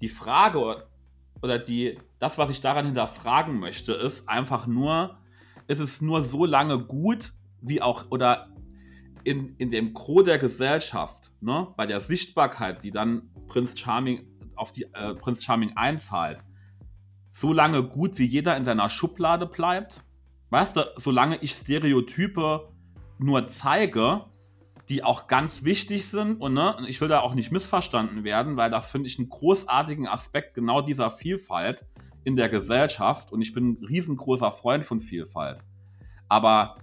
die Frage oder die, das, was ich daran hinterfragen möchte, ist einfach nur, ist es nur so lange gut, wie auch, oder in, in dem Gros der Gesellschaft, ne, bei der Sichtbarkeit, die dann Prinz Charming auf die äh, Prinz Charming einzahlt, so lange gut, wie jeder in seiner Schublade bleibt. Weißt du, solange ich Stereotype nur zeige, die auch ganz wichtig sind und ne, ich will da auch nicht missverstanden werden, weil das finde ich einen großartigen Aspekt genau dieser Vielfalt in der Gesellschaft und ich bin ein riesengroßer Freund von Vielfalt. Aber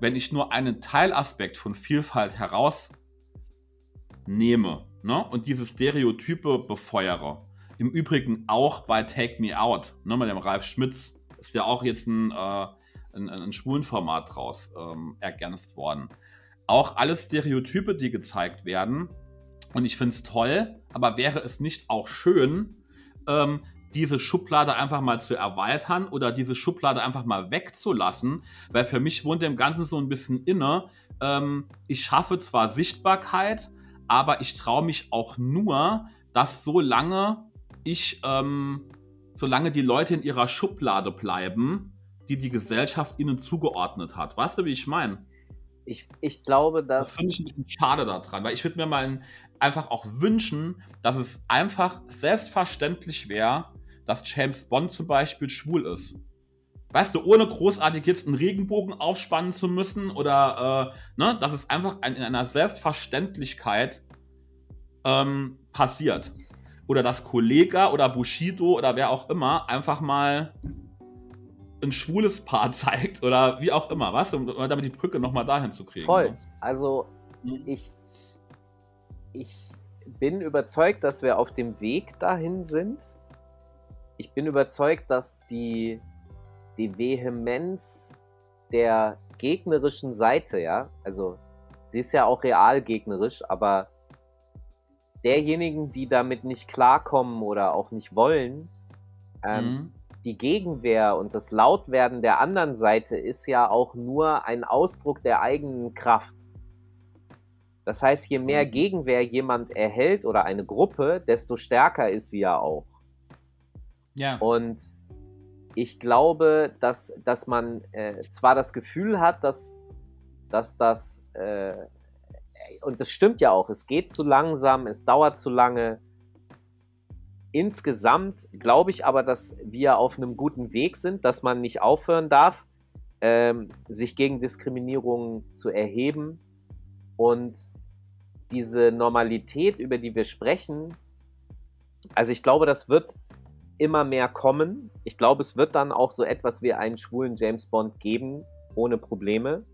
wenn ich nur einen Teilaspekt von Vielfalt herausnehme ne, und diese Stereotype befeuere, im Übrigen auch bei Take Me Out, ne, mit dem Ralf Schmitz, ist ja auch jetzt ein, äh, ein, ein Schwulenformat draus ähm, ergänzt worden auch alle Stereotype, die gezeigt werden. Und ich finde es toll, aber wäre es nicht auch schön, ähm, diese Schublade einfach mal zu erweitern oder diese Schublade einfach mal wegzulassen, weil für mich wohnt dem Ganzen so ein bisschen inne. Ähm, ich schaffe zwar Sichtbarkeit, aber ich traue mich auch nur, dass solange ich, ähm, solange die Leute in ihrer Schublade bleiben, die die Gesellschaft ihnen zugeordnet hat. Weißt du, wie ich meine? ich, ich glaube, dass. Das finde ich ein bisschen schade daran, weil ich würde mir mal einfach auch wünschen, dass es einfach selbstverständlich wäre, dass James Bond zum Beispiel schwul ist. Weißt du, ohne großartig jetzt einen Regenbogen aufspannen zu müssen oder, äh, ne, dass es einfach in einer Selbstverständlichkeit ähm, passiert. Oder dass Kollega oder Bushido oder wer auch immer einfach mal ein schwules Paar [laughs] zeigt oder wie auch immer, was? Um damit die Brücke nochmal dahin zu kriegen. Voll. Also mhm. ich, ich bin überzeugt, dass wir auf dem Weg dahin sind. Ich bin überzeugt, dass die, die Vehemenz der gegnerischen Seite, ja, also sie ist ja auch real gegnerisch, aber derjenigen, die damit nicht klarkommen oder auch nicht wollen, ähm, mhm die Gegenwehr und das Lautwerden der anderen Seite ist ja auch nur ein Ausdruck der eigenen Kraft. Das heißt, je mehr. Gegenwehr jemand erhält oder eine Gruppe, desto stärker ist sie ja auch. Ja. Und ich glaube, dass, dass man äh, zwar das Gefühl hat, dass, dass das, äh, und das stimmt ja auch, es geht zu langsam, es dauert zu lange, Insgesamt glaube ich aber, dass wir auf einem guten Weg sind, dass man nicht aufhören darf, ähm, sich gegen Diskriminierung zu erheben und diese Normalität, über die wir sprechen, also ich glaube, das wird immer mehr kommen. Ich glaube, es wird dann auch so etwas wie einen schwulen James Bond geben, ohne Probleme.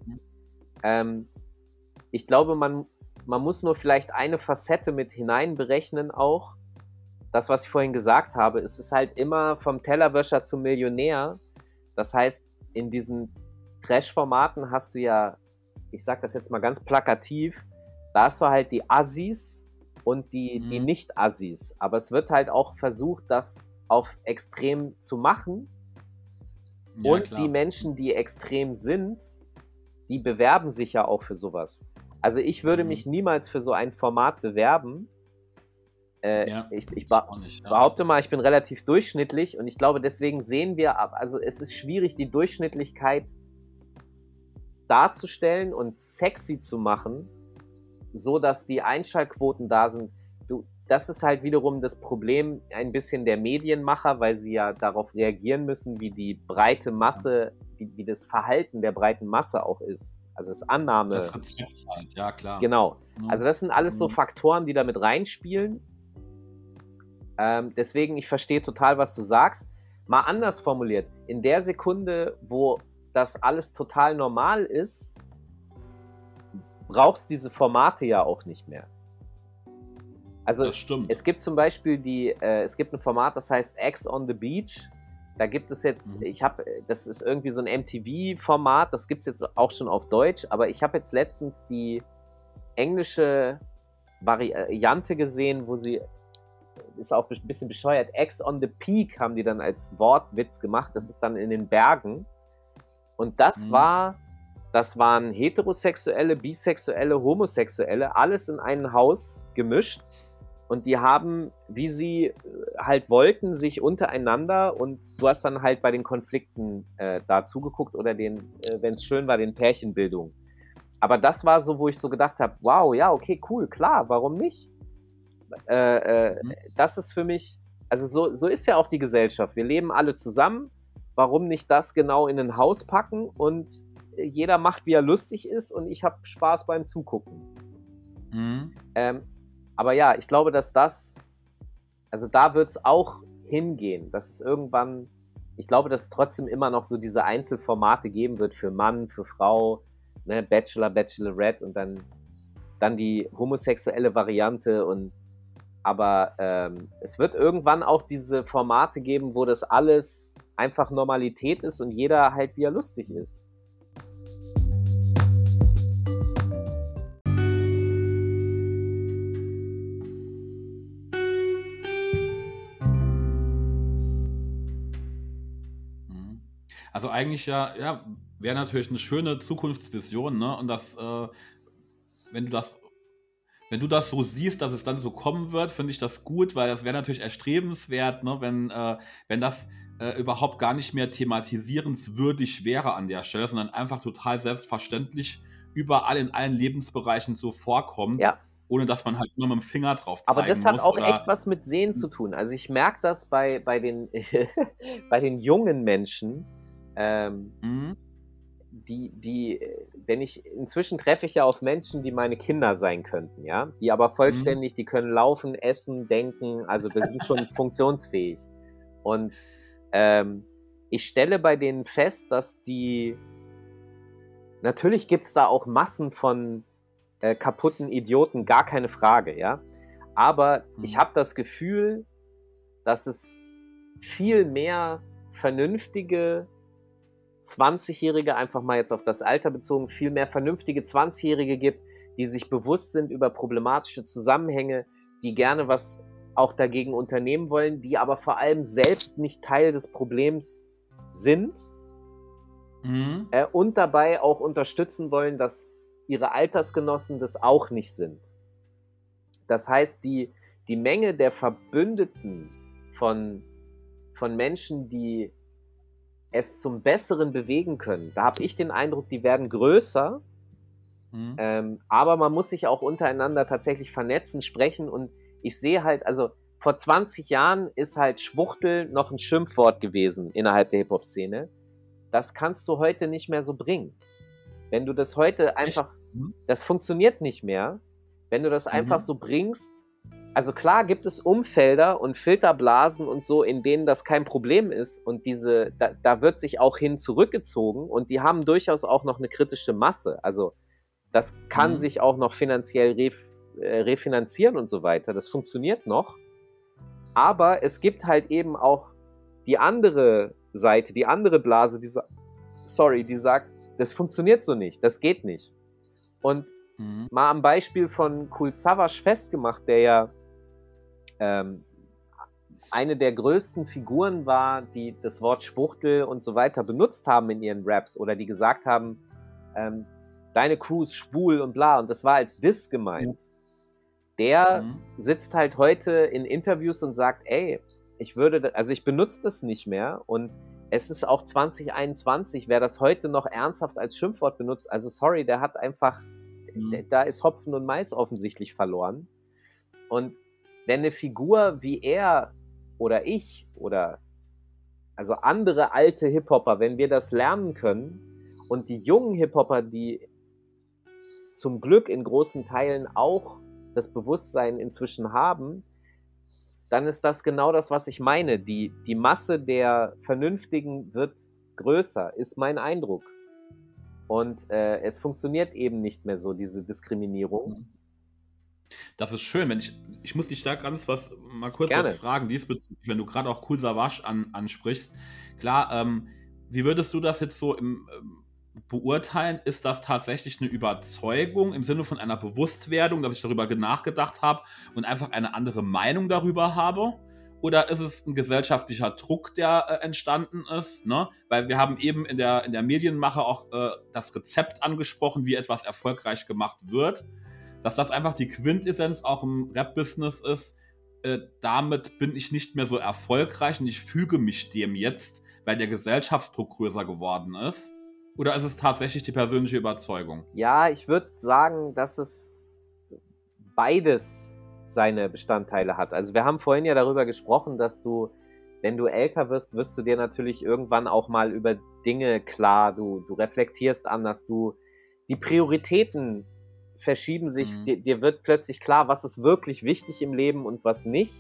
Ähm, ich glaube, man, man muss nur vielleicht eine Facette mit hineinberechnen auch, das, was ich vorhin gesagt habe, es ist halt immer vom Tellerwäscher zum Millionär. Das heißt, in diesen Trash-Formaten hast du ja, ich sag das jetzt mal ganz plakativ, da hast du halt die Assis und die, mhm. die Nicht-Assis. Aber es wird halt auch versucht, das auf extrem zu machen. Ja, und klar. die Menschen, die extrem sind, die bewerben sich ja auch für sowas. Also ich würde mhm. mich niemals für so ein Format bewerben, äh, ja, ich, ich nicht, ja. behaupte mal, ich bin relativ durchschnittlich und ich glaube, deswegen sehen wir, also es ist schwierig, die Durchschnittlichkeit darzustellen und sexy zu machen, so dass die Einschaltquoten da sind. Du, das ist halt wiederum das Problem ein bisschen der Medienmacher, weil sie ja darauf reagieren müssen, wie die breite Masse, wie, wie das Verhalten der breiten Masse auch ist. Also das Annahme. Das Rezept halt, ja klar. Genau. Also das sind alles so mhm. Faktoren, die da mit reinspielen. Ähm, deswegen, ich verstehe total, was du sagst. Mal anders formuliert, in der Sekunde, wo das alles total normal ist, brauchst diese Formate ja auch nicht mehr. Also es gibt zum Beispiel die, äh, es gibt ein Format, das heißt X on the Beach. Da gibt es jetzt, mhm. ich habe, das ist irgendwie so ein MTV-Format, das gibt es jetzt auch schon auf Deutsch, aber ich habe jetzt letztens die englische Variante gesehen, wo sie ist auch ein bisschen bescheuert. Ex on the Peak haben die dann als Wortwitz gemacht. Das ist dann in den Bergen. Und das mhm. war, das waren heterosexuelle, bisexuelle, homosexuelle, alles in ein Haus gemischt. Und die haben, wie sie äh, halt wollten, sich untereinander und du hast dann halt bei den Konflikten äh, da zugeguckt oder den, äh, wenn es schön war, den Pärchenbildungen. Aber das war so, wo ich so gedacht habe, wow, ja, okay, cool, klar, warum nicht? Äh, äh, mhm. Das ist für mich, also so, so ist ja auch die Gesellschaft. Wir leben alle zusammen. Warum nicht das genau in ein Haus packen und jeder macht, wie er lustig ist und ich habe Spaß beim Zugucken. Mhm. Ähm, aber ja, ich glaube, dass das, also da wird es auch hingehen, dass es irgendwann, ich glaube, dass es trotzdem immer noch so diese Einzelformate geben wird für Mann, für Frau, ne, Bachelor, Bachelorette und dann, dann die homosexuelle Variante und aber ähm, es wird irgendwann auch diese Formate geben, wo das alles einfach Normalität ist und jeder halt wie er lustig ist. Also eigentlich ja, ja, wäre natürlich eine schöne Zukunftsvision, ne? Und das, äh, wenn du das, wenn du das so siehst, dass es dann so kommen wird, finde ich das gut, weil das wäre natürlich erstrebenswert, ne? Wenn, äh, wenn das äh, überhaupt gar nicht mehr thematisierenswürdig wäre an der Stelle, sondern einfach total selbstverständlich überall in allen Lebensbereichen so vorkommt. Ja ohne dass man halt nur mit dem Finger drauf zeigen Aber das hat muss, auch echt was mit Sehen zu tun. Also ich merke das bei, bei, den, [laughs] bei den jungen Menschen, ähm, mhm. Die, die, wenn ich, inzwischen treffe ich ja auf Menschen, die meine Kinder sein könnten, ja, die aber vollständig, mhm. die können laufen, essen, denken, also das sind schon [laughs] funktionsfähig. Und ähm, ich stelle bei denen fest, dass die, natürlich gibt es da auch Massen von äh, kaputten Idioten, gar keine Frage, ja, aber mhm. ich habe das Gefühl, dass es viel mehr vernünftige 20-Jährige, einfach mal jetzt auf das Alter bezogen, viel mehr vernünftige 20-Jährige gibt, die sich bewusst sind über problematische Zusammenhänge, die gerne was auch dagegen unternehmen wollen, die aber vor allem selbst nicht Teil des Problems sind mhm. äh, und dabei auch unterstützen wollen, dass ihre Altersgenossen das auch nicht sind. Das heißt, die, die Menge der Verbündeten von, von Menschen, die es zum Besseren bewegen können. Da habe ich den Eindruck, die werden größer, mhm. ähm, aber man muss sich auch untereinander tatsächlich vernetzen, sprechen und ich sehe halt, also vor 20 Jahren ist halt Schwuchtel noch ein Schimpfwort gewesen innerhalb der Hip-Hop-Szene. Das kannst du heute nicht mehr so bringen. Wenn du das heute einfach, mhm. das funktioniert nicht mehr. Wenn du das mhm. einfach so bringst, also klar gibt es Umfelder und Filterblasen und so, in denen das kein Problem ist und diese, da, da wird sich auch hin zurückgezogen und die haben durchaus auch noch eine kritische Masse. Also das kann mhm. sich auch noch finanziell ref, äh, refinanzieren und so weiter. Das funktioniert noch. Aber es gibt halt eben auch die andere Seite, die andere Blase, die, sorry, die sagt, das funktioniert so nicht, das geht nicht. Und mhm. mal am Beispiel von Cool Savage festgemacht, der ja ähm, eine der größten Figuren war, die das Wort Schwuchtel und so weiter benutzt haben in ihren Raps oder die gesagt haben, ähm, deine Crew ist schwul und bla. Und das war als Diss gemeint. Der mhm. sitzt halt heute in Interviews und sagt, ey, ich würde, also ich benutze das nicht mehr und es ist auch 2021, wer das heute noch ernsthaft als Schimpfwort benutzt, also sorry, der hat einfach, mhm. da ist Hopfen und Malz offensichtlich verloren. Und wenn eine Figur wie er oder ich oder also andere alte Hip-Hopper, wenn wir das lernen können und die jungen Hip-Hopper, die zum Glück in großen Teilen auch das Bewusstsein inzwischen haben, dann ist das genau das, was ich meine. Die, die Masse der Vernünftigen wird größer, ist mein Eindruck. Und äh, es funktioniert eben nicht mehr so, diese Diskriminierung. Mhm. Das ist schön, wenn ich, ich muss dich da ganz was, mal kurz Gerne. was fragen, diesbezüglich, wenn du gerade auch Cool Savage an, ansprichst. Klar, ähm, wie würdest du das jetzt so im, ähm, beurteilen? Ist das tatsächlich eine Überzeugung im Sinne von einer Bewusstwerdung, dass ich darüber nachgedacht habe und einfach eine andere Meinung darüber habe? Oder ist es ein gesellschaftlicher Druck, der äh, entstanden ist? Ne? Weil wir haben eben in der, in der Medienmache auch äh, das Rezept angesprochen, wie etwas erfolgreich gemacht wird. dass das einfach die Quintessenz auch im Rap-Business ist. Äh, damit bin ich nicht mehr so erfolgreich und ich füge mich dem jetzt, weil der Gesellschaftsdruck größer geworden ist. Oder ist es tatsächlich die persönliche Überzeugung? Ja, ich würde sagen, dass es beides seine Bestandteile hat. Also wir haben vorhin ja darüber gesprochen, dass du, wenn du älter wirst, wirst du dir natürlich irgendwann auch mal über Dinge klar, du, du reflektierst anders, du die Prioritäten verschieben sich, mhm. dir, dir, wird plötzlich klar, was ist wirklich wichtig im Leben und was nicht.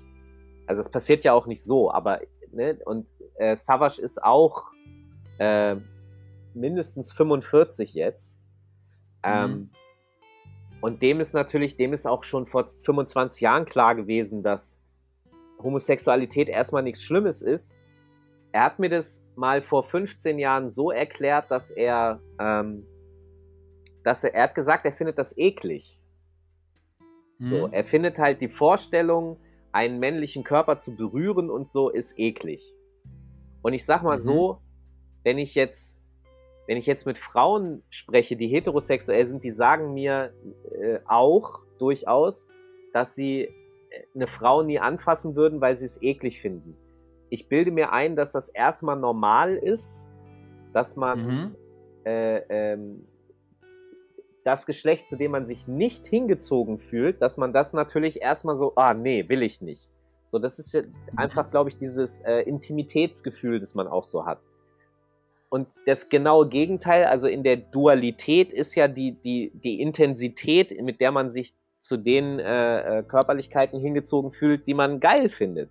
Also es passiert ja auch nicht so, aber ne, und äh, Savage ist auch äh, mindestens 45 jetzt. Ähm, mhm. Und dem ist natürlich, dem ist auch schon vor 25 Jahren klar gewesen, dass Homosexualität erstmal nichts Schlimmes ist. Er hat mir das mal vor 15 Jahren so erklärt, dass er ähm, dass er, er hat gesagt, er findet das eklig. So, hm. er findet halt die Vorstellung, einen männlichen Körper zu berühren und so ist eklig. Und ich sag mal mhm. so, wenn ich jetzt, wenn ich jetzt mit Frauen spreche, die heterosexuell sind, die sagen mir äh, auch durchaus, dass sie äh, eine Frau nie anfassen würden, weil sie es eklig finden. Ich bilde mir ein, dass das erstmal normal ist, dass man mhm. äh, ähm, das Geschlecht, zu dem man sich nicht hingezogen fühlt, dass man das natürlich erstmal so, ah, nee, will ich nicht. So, das ist ja mhm. einfach, glaube ich, dieses äh, Intimitätsgefühl, das man auch so hat. Und das genaue Gegenteil, also in der Dualität, ist ja die, die, die Intensität, mit der man sich zu den äh, äh Körperlichkeiten hingezogen fühlt, die man geil findet.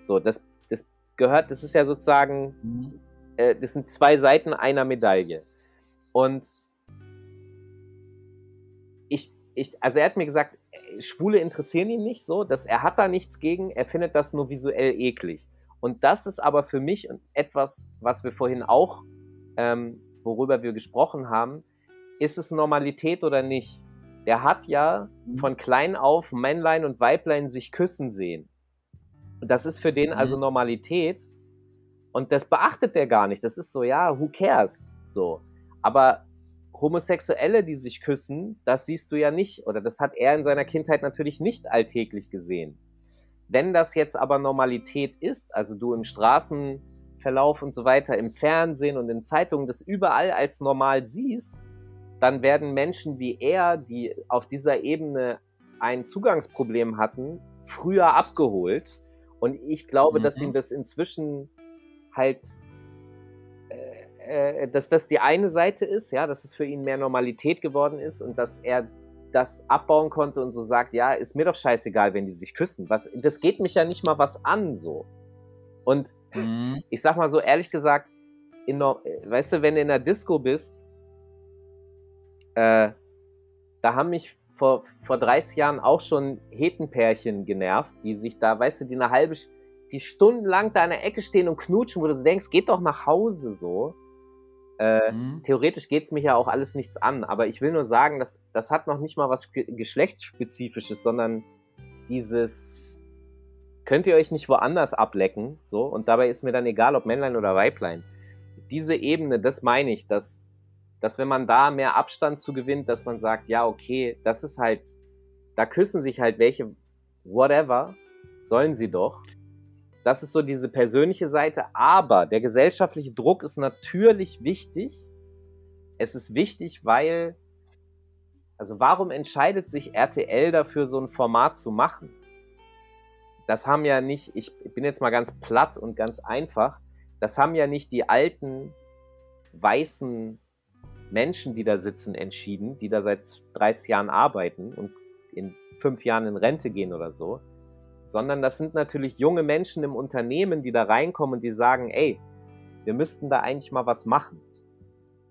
So, das, das gehört, das ist ja sozusagen, mhm. äh, das sind zwei Seiten einer Medaille. Und ich, ich, also er hat mir gesagt, Schwule interessieren ihn nicht so, dass er hat da nichts gegen, er findet das nur visuell eklig. Und das ist aber für mich etwas, was wir vorhin auch, ähm, worüber wir gesprochen haben, ist es Normalität oder nicht? Der hat ja mhm. von klein auf Männlein und Weiblein sich küssen sehen. Und das ist für den also mhm. Normalität. Und das beachtet der gar nicht. Das ist so, ja, who cares? So. Aber Homosexuelle, die sich küssen, das siehst du ja nicht oder das hat er in seiner Kindheit natürlich nicht alltäglich gesehen. Wenn das jetzt aber Normalität ist, also du im Straßenverlauf und so weiter, im Fernsehen und in Zeitungen das überall als normal siehst, dann werden Menschen wie er, die auf dieser Ebene ein Zugangsproblem hatten, früher abgeholt. Und ich glaube, mhm. dass ihm das inzwischen halt äh, dass das die eine Seite ist, ja, dass es für ihn mehr Normalität geworden ist und dass er das abbauen konnte und so sagt, ja, ist mir doch scheißegal, wenn die sich küssen. Was, das geht mich ja nicht mal was an, so. Und mhm. ich sag mal so ehrlich gesagt, in, weißt du, wenn du in der Disco bist, äh, da haben mich vor, vor 30 Jahren auch schon Hetenpärchen genervt, die sich da, weißt du, die eine halbe, die stundenlang da in der Ecke stehen und knutschen, wo du denkst, geht doch nach Hause so. Äh, mhm. Theoretisch geht es mich ja auch alles nichts an, aber ich will nur sagen, dass, das hat noch nicht mal was Geschlechtsspezifisches, sondern dieses, könnt ihr euch nicht woanders ablecken, so, und dabei ist mir dann egal, ob Männlein oder Weiblein. Diese Ebene, das meine ich, dass, dass wenn man da mehr Abstand zu gewinnt, dass man sagt, ja, okay, das ist halt, da küssen sich halt welche, whatever, sollen sie doch. Das ist so diese persönliche Seite. Aber der gesellschaftliche Druck ist natürlich wichtig. Es ist wichtig, weil, also warum entscheidet sich RTL dafür, so ein Format zu machen? Das haben ja nicht, ich bin jetzt mal ganz platt und ganz einfach, das haben ja nicht die alten weißen Menschen, die da sitzen, entschieden, die da seit 30 Jahren arbeiten und in fünf Jahren in Rente gehen oder so, sondern das sind natürlich junge Menschen im Unternehmen, die da reinkommen und die sagen, ey, wir müssten da eigentlich mal was machen.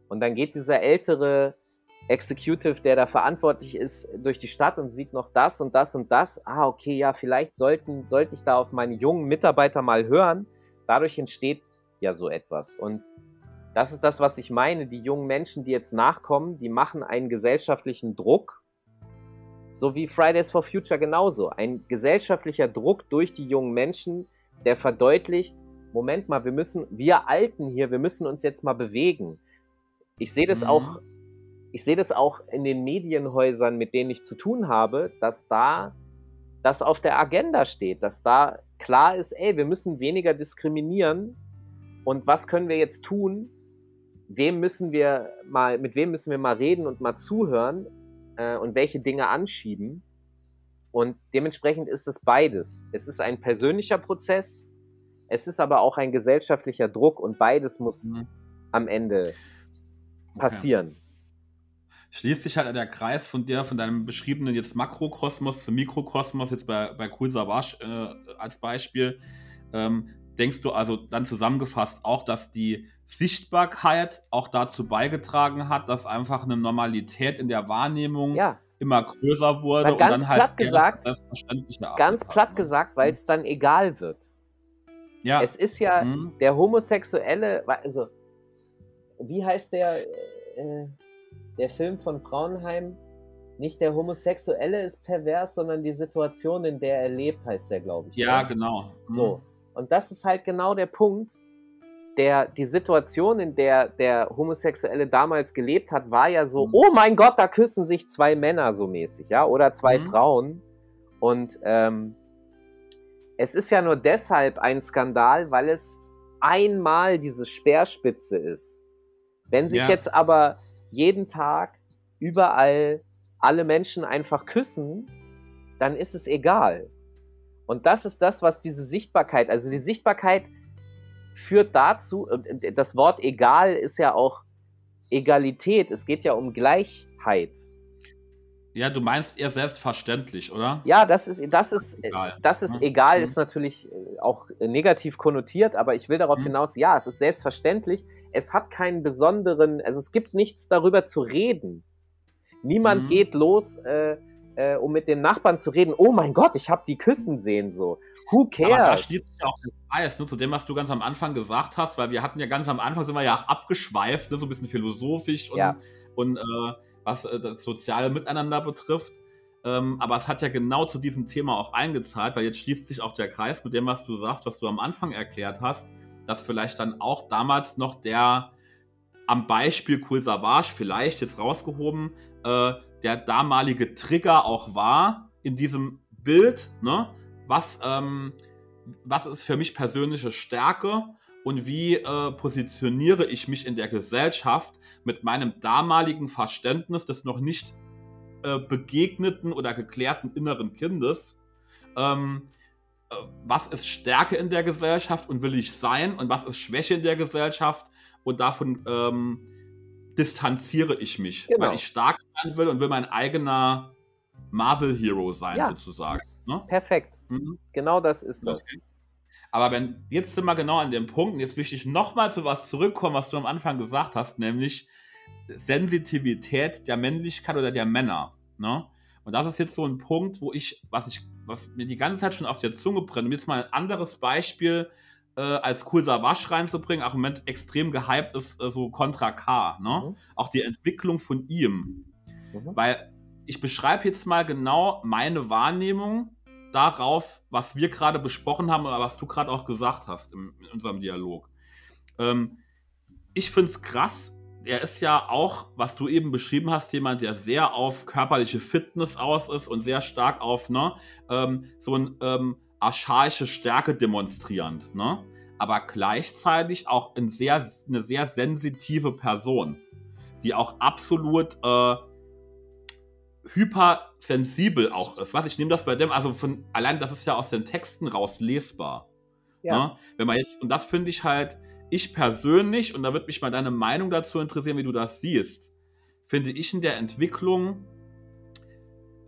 Und dann geht dieser ältere Executive, der da verantwortlich ist, durch die Stadt und sieht noch das und das und das. Ah, okay, ja, vielleicht sollten, sollte ich da auf meine jungen Mitarbeiter mal hören. Dadurch entsteht ja so etwas. Und das ist das, was ich meine. Die jungen Menschen, die jetzt nachkommen, die machen einen gesellschaftlichen Druck so wie Fridays for Future genauso. Ein gesellschaftlicher Druck durch die jungen Menschen, der verdeutlicht, Moment mal, wir müssen, wir Alten hier, wir müssen uns jetzt mal bewegen. Ich sehe das mhm. auch ich sehe das auch in den Medienhäusern, mit denen ich zu tun habe, dass da das auf der Agenda steht, dass da klar ist, ey, wir müssen weniger diskriminieren und was können wir jetzt tun? Wem müssen wir mal, mit wem müssen wir mal reden und mal zuhören äh, und welche Dinge anschieben? Und dementsprechend ist es beides. Es ist ein persönlicher Prozess, es ist aber auch ein gesellschaftlicher Druck und beides muss mhm. am Ende passieren. Okay schließt sich halt der Kreis von dir, von deinem beschriebenen jetzt Makrokosmos zum Mikrokosmos, jetzt bei, bei Cool Savage äh, als Beispiel. Ähm, denkst du also dann zusammengefasst auch, dass die Sichtbarkeit auch dazu beigetragen hat, dass einfach eine Normalität in der Wahrnehmung ja. immer größer wurde und dann halt platt gesagt, ganz platt ne? gesagt, weil es dann egal wird. Ja. Es ist ja mhm. der homosexuelle, also wie heißt der? Äh, der Film von Braunheim, nicht der Homosexuelle ist pervers, sondern die Situation, in der er lebt, heißt der, glaube ich. Ja, oder? genau. Mhm. So. Und das ist halt genau der Punkt. Der, die Situation, in der der Homosexuelle damals gelebt hat, war ja so, mhm. oh mein Gott, da küssen sich zwei Männer so mäßig, ja, oder zwei mhm. Frauen. Und ähm, es ist ja nur deshalb ein Skandal, weil es einmal diese Speerspitze ist. Wenn sich ja. jetzt aber jeden Tag überall alle Menschen einfach küssen, dann ist es egal. Und das ist das, was diese Sichtbarkeit, also die Sichtbarkeit führt dazu, das Wort egal ist ja auch Egalität, es geht ja um Gleichheit. Ja, du meinst eher selbstverständlich, oder? Ja, das ist, das ist, egal, das ist, mhm. egal, ist natürlich äh, auch negativ konnotiert, aber ich will darauf mhm. hinaus, ja, es ist selbstverständlich, es hat keinen besonderen, also es gibt nichts darüber zu reden. Niemand mhm. geht los, äh, äh, um mit dem Nachbarn zu reden, oh mein Gott, ich habe die Küssen sehen so. Who cares? Aber da schließt sich auch der Kreis, ne, zu dem, was du ganz am Anfang gesagt hast, weil wir hatten ja ganz am Anfang, sind wir ja auch abgeschweift, ne, so ein bisschen philosophisch und, ja. und äh, was äh, das soziale Miteinander betrifft. Ähm, aber es hat ja genau zu diesem Thema auch eingezahlt, weil jetzt schließt sich auch der Kreis mit dem, was du sagst, was du am Anfang erklärt hast dass vielleicht dann auch damals noch der am Beispiel Cool Savage vielleicht jetzt rausgehoben, äh, der damalige Trigger auch war in diesem Bild, ne? Was, ähm, was ist für mich persönliche Stärke und wie äh, positioniere ich mich in der Gesellschaft mit meinem damaligen Verständnis des noch nicht äh, begegneten oder geklärten inneren Kindes. Ähm, äh, was ist Stärke in der Gesellschaft und will ich sein und was ist Schwäche in der Gesellschaft und davon ähm, distanziere ich mich, genau. weil ich stark sein will und will mein eigener Marvel-Hero sein, ja. sozusagen. Ne? Perfekt. Mhm. Genau das ist das. Okay. Aber wenn, jetzt sind wir genau an dem Punkt, und jetzt möchte ich nochmal zu was zurückkommen, was du am Anfang gesagt hast, nämlich Sensitivität der Männlichkeit oder der Männer. Ne? Und das ist jetzt so ein Punkt, wo ich, was ich was mir die ganze Zeit schon auf der Zunge brennt, um jetzt mal ein anderes Beispiel äh, als Cool Savage reinzubringen, auch im Moment extrem gehypt ist, äh, so Contra K, ne? Mhm. Auch die Entwicklung von ihm. Mhm. Weil ich beschreibe jetzt mal genau meine Wahrnehmung darauf, was wir gerade besprochen haben oder was du gerade auch gesagt hast im, in unserem Dialog. Ähm, ich finde es krass, er ist ja auch, was du eben beschrieben hast, jemand, der sehr auf körperliche Fitness aus ist und sehr stark auf ne, ähm, so ein ähm, archaische Stärke demonstrierend, ne? Aber gleichzeitig auch ein sehr, eine sehr sensitive Person, die auch absolut äh, hypersensibel auch ist. Was ich nehme das bei dem, also von allein das ist ja aus den Texten raus lesbar. Ja. Ne? Wenn man jetzt, und das finde ich halt, ich persönlich, und da würde mich mal deine Meinung dazu interessieren, wie du das siehst, finde ich in der Entwicklung,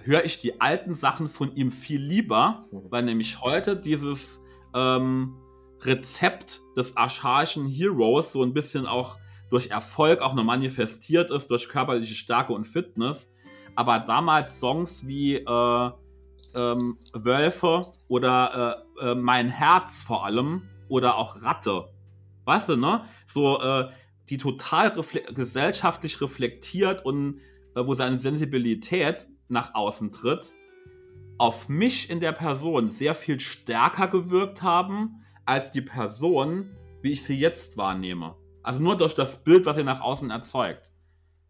höre ich die alten Sachen von ihm viel lieber, mhm. weil nämlich heute dieses ähm, Rezept des archaischen Heroes so ein bisschen auch durch Erfolg auch noch manifestiert ist, durch körperliche Stärke und Fitness. Aber damals Songs wie äh, ähm, Wölfe oder äh, äh, Mein Herz vor allem oder auch Ratte Weißt du, ne? So, äh, die total refle gesellschaftlich reflektiert und äh, wo seine Sensibilität nach außen tritt, auf mich in der Person sehr viel stärker gewirkt haben, als die Person, wie ich sie jetzt wahrnehme. Also nur durch das Bild, was sie nach außen erzeugt.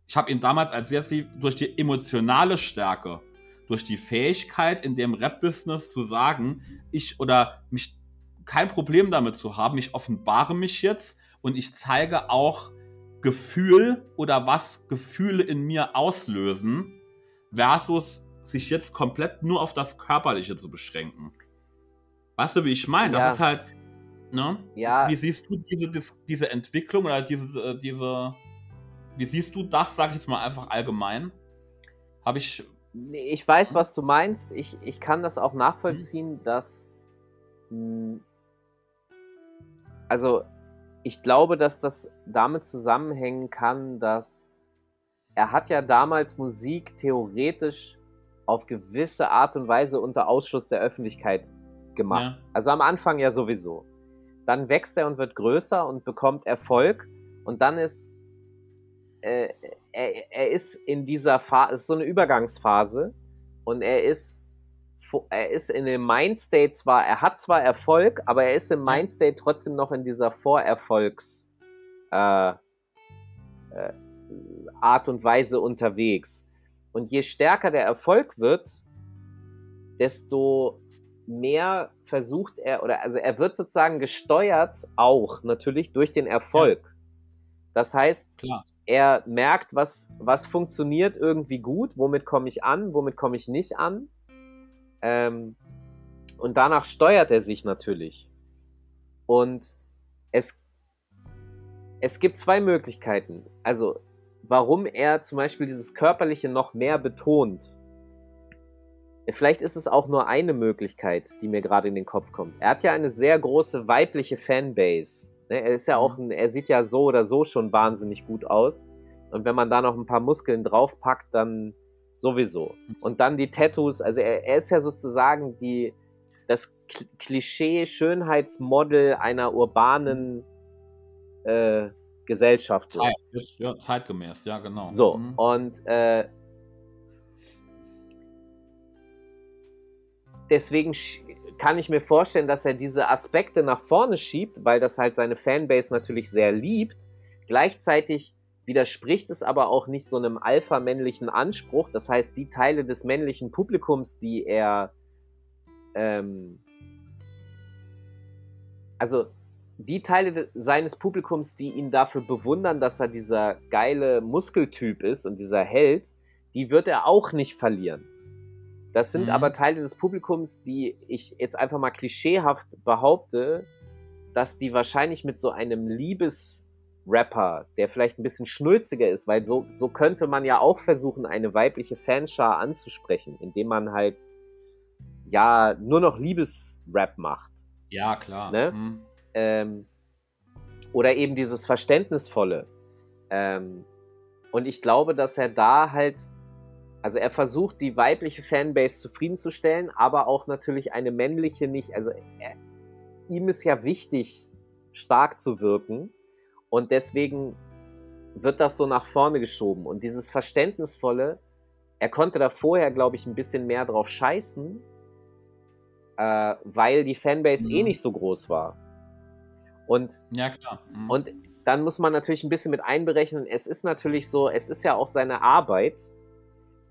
Ich habe ihn damals als sehr viel durch die emotionale Stärke, durch die Fähigkeit in dem Rap-Business zu sagen, ich oder mich kein Problem damit zu haben, ich offenbare mich jetzt und ich zeige auch Gefühl oder was Gefühle in mir auslösen, versus sich jetzt komplett nur auf das Körperliche zu beschränken. Weißt du, wie ich meine? Ja. Das ist halt, ne? Ja, Wie siehst du diese, diese Entwicklung oder diese, äh, diese, wie siehst du das, sag ich jetzt mal einfach allgemein? Habe ich, Ich weiß, was du meinst. Ich, ich kann das auch nachvollziehen, Mhm. dass. mh, Also, ich glaube, dass das damit zusammenhängen kann, dass er hat ja damals Musik theoretisch auf gewisse Art und Weise unter Ausschluss der Öffentlichkeit gemacht. Ja. Also am Anfang ja sowieso. Dann wächst er und wird größer und bekommt Erfolg. Und dann ist äh, er, er ist in dieser Phase, es ist so eine Übergangsphase und er ist er ist in dem Mindstate zwar, er hat zwar Erfolg, aber er ist im Mindstate trotzdem noch in dieser Vorerfolgs äh, äh, Art und Weise unterwegs. Und je stärker der Erfolg wird, desto mehr versucht er, oder also er wird sozusagen gesteuert auch natürlich durch den Erfolg. Das heißt, klar. er merkt, was, was funktioniert irgendwie gut, womit komme ich an, womit komme ich nicht an. Ähm, und danach steuert er sich natürlich. Und es, es gibt zwei Möglichkeiten. Also, warum er zum Beispiel dieses Körperliche noch mehr betont. Vielleicht ist es auch nur eine Möglichkeit, die mir gerade in den Kopf kommt. Er hat ja eine sehr große weibliche Fanbase. Ne, Er ist ja auch, ein, er sieht ja so oder so schon wahnsinnig gut aus. Und wenn man da noch ein paar Muskeln draufpackt, dann sowieso. Und dann die Tattoos, also er, er ist ja sozusagen die, das Klischee-Schönheitsmodel einer urbanen äh, Gesellschaft. Zeit, ja, zeitgemäß, ja, genau. So, Mhm. und äh, deswegen kann ich mir vorstellen, dass er diese Aspekte nach vorne schiebt, weil das halt seine Fanbase natürlich sehr liebt. Gleichzeitig widerspricht es aber auch nicht so einem alpha-männlichen Anspruch. Das heißt, die Teile des männlichen Publikums, die er ähm, also die Teile seines Publikums, die ihn dafür bewundern, dass er dieser geile Muskeltyp ist und dieser Held, die wird er auch nicht verlieren. Das sind Mhm. aber Teile des Publikums, die ich jetzt einfach mal klischeehaft behaupte, dass die wahrscheinlich mit so einem Liebesrapper, der vielleicht ein bisschen schnulziger ist, weil so, so könnte man ja auch versuchen, eine weibliche Fanschar anzusprechen, indem man halt ja nur noch Liebesrap macht Ja, klar. Ne? Mhm. ähm, oder eben dieses Verständnisvolle. Ähm, und ich glaube, dass er da halt, also er versucht, die weibliche Fanbase zufriedenzustellen, aber auch natürlich eine männliche nicht. Also er, ihm ist ja wichtig, stark zu wirken. Und deswegen wird das so nach vorne geschoben. Und dieses Verständnisvolle, er konnte da vorher, glaube ich, ein bisschen mehr drauf scheißen, äh, weil die Fanbase eh Mhm. nicht so groß war. Und, Ja, klar. Mhm. und dann muss man natürlich ein bisschen mit einberechnen, es ist natürlich so, es ist ja auch seine Arbeit,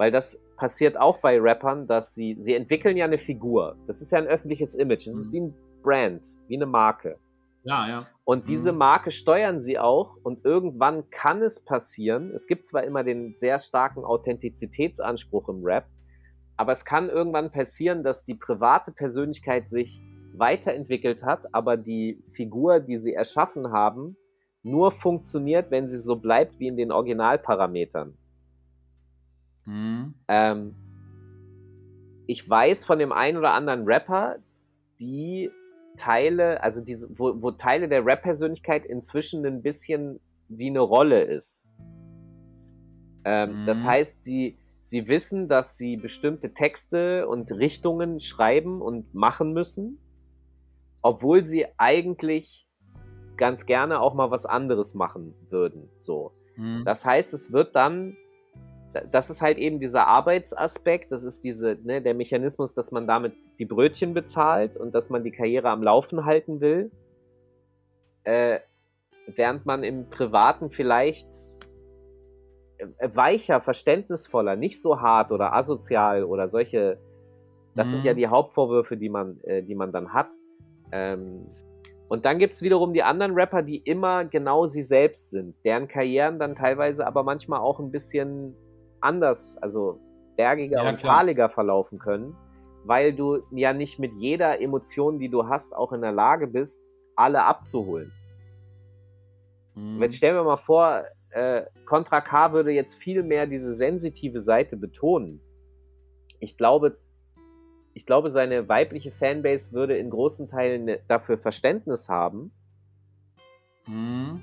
weil das passiert auch bei Rappern, dass sie, sie entwickeln ja eine Figur. Das ist ja ein öffentliches Image. Es ist Mhm. wie ein Brand, wie eine Marke. ja, ja. Und diese Mhm. Marke steuern sie auch und irgendwann kann es passieren. Es gibt zwar immer den sehr starken Authentizitätsanspruch im Rap, aber es kann irgendwann passieren, dass die private Persönlichkeit sich weiterentwickelt hat, aber die Figur, die sie erschaffen haben, nur funktioniert, wenn sie so bleibt wie in den Originalparametern. Mhm. Ähm, ich weiß von dem einen oder anderen Rapper, die Teile, also diese, wo, wo Teile der Rap-Persönlichkeit inzwischen ein bisschen wie eine Rolle ist. Ähm, Mhm. Das heißt, sie, sie wissen, dass sie bestimmte Texte und Richtungen schreiben und machen müssen, obwohl sie eigentlich ganz gerne auch mal was anderes machen würden. So. Mhm. Das heißt, es wird dann, das ist halt eben dieser Arbeitsaspekt, das ist diese, ne, der Mechanismus, dass man damit die Brötchen bezahlt und dass man die Karriere am Laufen halten will, äh, während man im Privaten vielleicht äh, weicher, verständnisvoller, nicht so hart oder asozial oder solche. Das mhm. sind ja mhm. die Hauptvorwürfe, die man, äh, die man dann hat. Ähm, und dann gibt es wiederum die anderen Rapper, die immer genau sie selbst sind, deren Karrieren dann teilweise aber manchmal auch ein bisschen anders, also bergiger ja, und taliger verlaufen können, weil du ja nicht mit jeder Emotion, die du hast, auch in der Lage bist, alle abzuholen. Mhm. Jetzt stellen wir mal vor, äh, Contra K würde jetzt viel mehr diese sensitive Seite betonen. Ich glaube, ich glaube, seine weibliche Fanbase würde in großen Teilen ne, dafür Verständnis haben. Mhm.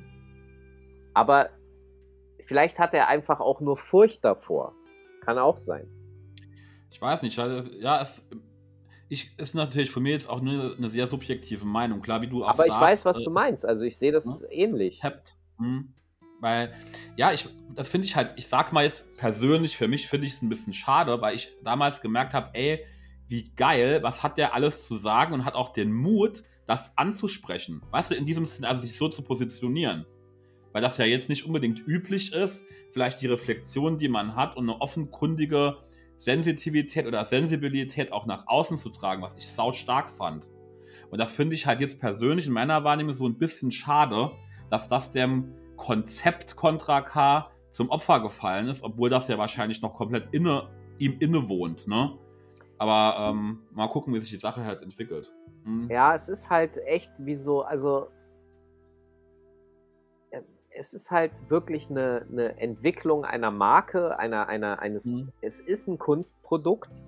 Aber vielleicht hat er einfach auch nur Furcht davor. Kann auch sein. Ich weiß nicht. Ja, es ich, ist natürlich für mich jetzt auch nur eine sehr subjektive Meinung. Klar, wie du auch Aber sagst, ich weiß, was äh, du meinst. Also ich sehe das ne? ähnlich. Hm, weil, ja, ich, das finde ich halt, ich sag mal jetzt persönlich, für mich finde ich es ein bisschen schade, weil ich damals gemerkt habe, ey, wie geil, was hat der alles zu sagen und hat auch den Mut, das anzusprechen. Weißt du, in diesem Sinne, also sich so zu positionieren. Weil das ja jetzt nicht unbedingt üblich ist, vielleicht die Reflexion, die man hat und eine offenkundige Sensitivität oder Sensibilität auch nach außen zu tragen, was ich sau stark fand. Und das finde ich halt jetzt persönlich in meiner Wahrnehmung so ein bisschen schade, dass das dem Konzept Contra K zum Opfer gefallen ist, obwohl das ja wahrscheinlich noch komplett inne, ihm innewohnt, ne? Aber ähm, mal gucken, wie sich die Sache halt entwickelt. Hm. Ja, es ist halt echt wie so, also es ist halt wirklich eine, eine Entwicklung einer Marke, einer, einer, eines, mhm. es ist ein Kunstprodukt,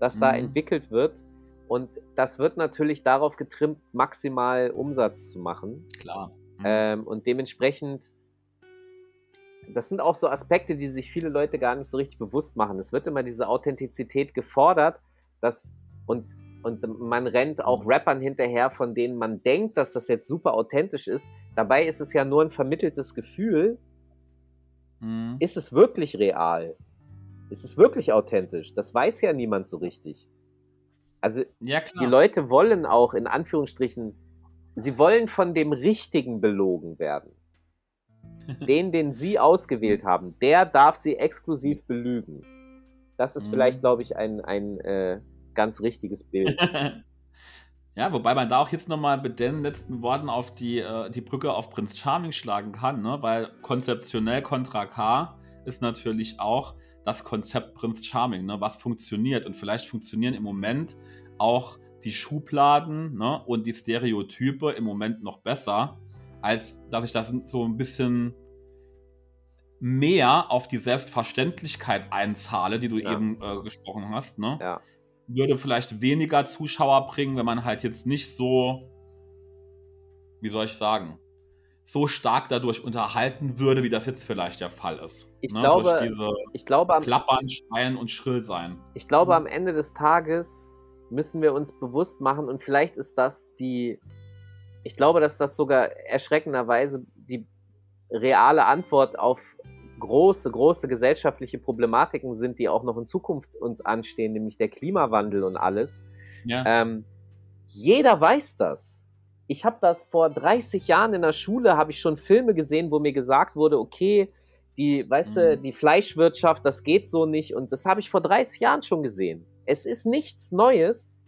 das mhm. da entwickelt wird. Und das wird natürlich darauf getrimmt, maximal Umsatz zu machen. Klar. Mhm. Ähm, und dementsprechend das sind auch so Aspekte, die sich viele Leute gar nicht so richtig bewusst machen. Es wird immer diese Authentizität gefordert, dass und, und man rennt auch mhm. Rappern hinterher, von denen man denkt, dass das jetzt super authentisch ist. Dabei ist es ja nur ein vermitteltes Gefühl. Mhm. Ist es wirklich real? Ist es wirklich authentisch? Das weiß ja niemand so richtig. Also ja, die Leute wollen auch in Anführungsstrichen, sie wollen von dem Richtigen belogen werden. [laughs] den, den Sie ausgewählt haben, der darf Sie exklusiv belügen. Das ist mhm. vielleicht, glaube ich, ein, ein äh, ganz richtiges Bild. [laughs] ja, wobei man da auch jetzt nochmal mit den letzten Worten auf die, äh, die Brücke auf Prinz Charming schlagen kann, ne? weil konzeptionell Contra K ist natürlich auch das Konzept Prinz Charming, ne? was funktioniert. Und vielleicht funktionieren im Moment auch die Schubladen ne? und die Stereotype im Moment noch besser als dass ich das so ein bisschen mehr auf die Selbstverständlichkeit einzahle, die du ja. eben äh, gesprochen hast, ne? Ja. Würde vielleicht weniger Zuschauer bringen, wenn man halt jetzt nicht so, wie soll ich sagen, so stark dadurch unterhalten würde, wie das jetzt vielleicht der Fall ist. Ich ne? glaube, ich glaube, am, Klappern, Schreien und Schrill sein. Ich glaube, mhm. am Ende des Tages müssen wir uns bewusst machen und vielleicht ist das die ich glaube, dass das sogar erschreckenderweise die reale Antwort auf große, große gesellschaftliche Problematiken sind, die auch noch in Zukunft uns anstehen, nämlich der Klimawandel und alles. Ja. Ähm, jeder weiß das. Ich habe das vor 30 Jahren in der Schule, habe ich schon Filme gesehen, wo mir gesagt wurde, okay, die, weißt mhm. du, die Fleischwirtschaft, das geht so nicht. Und das habe ich vor 30 Jahren schon gesehen. Es ist nichts Neues,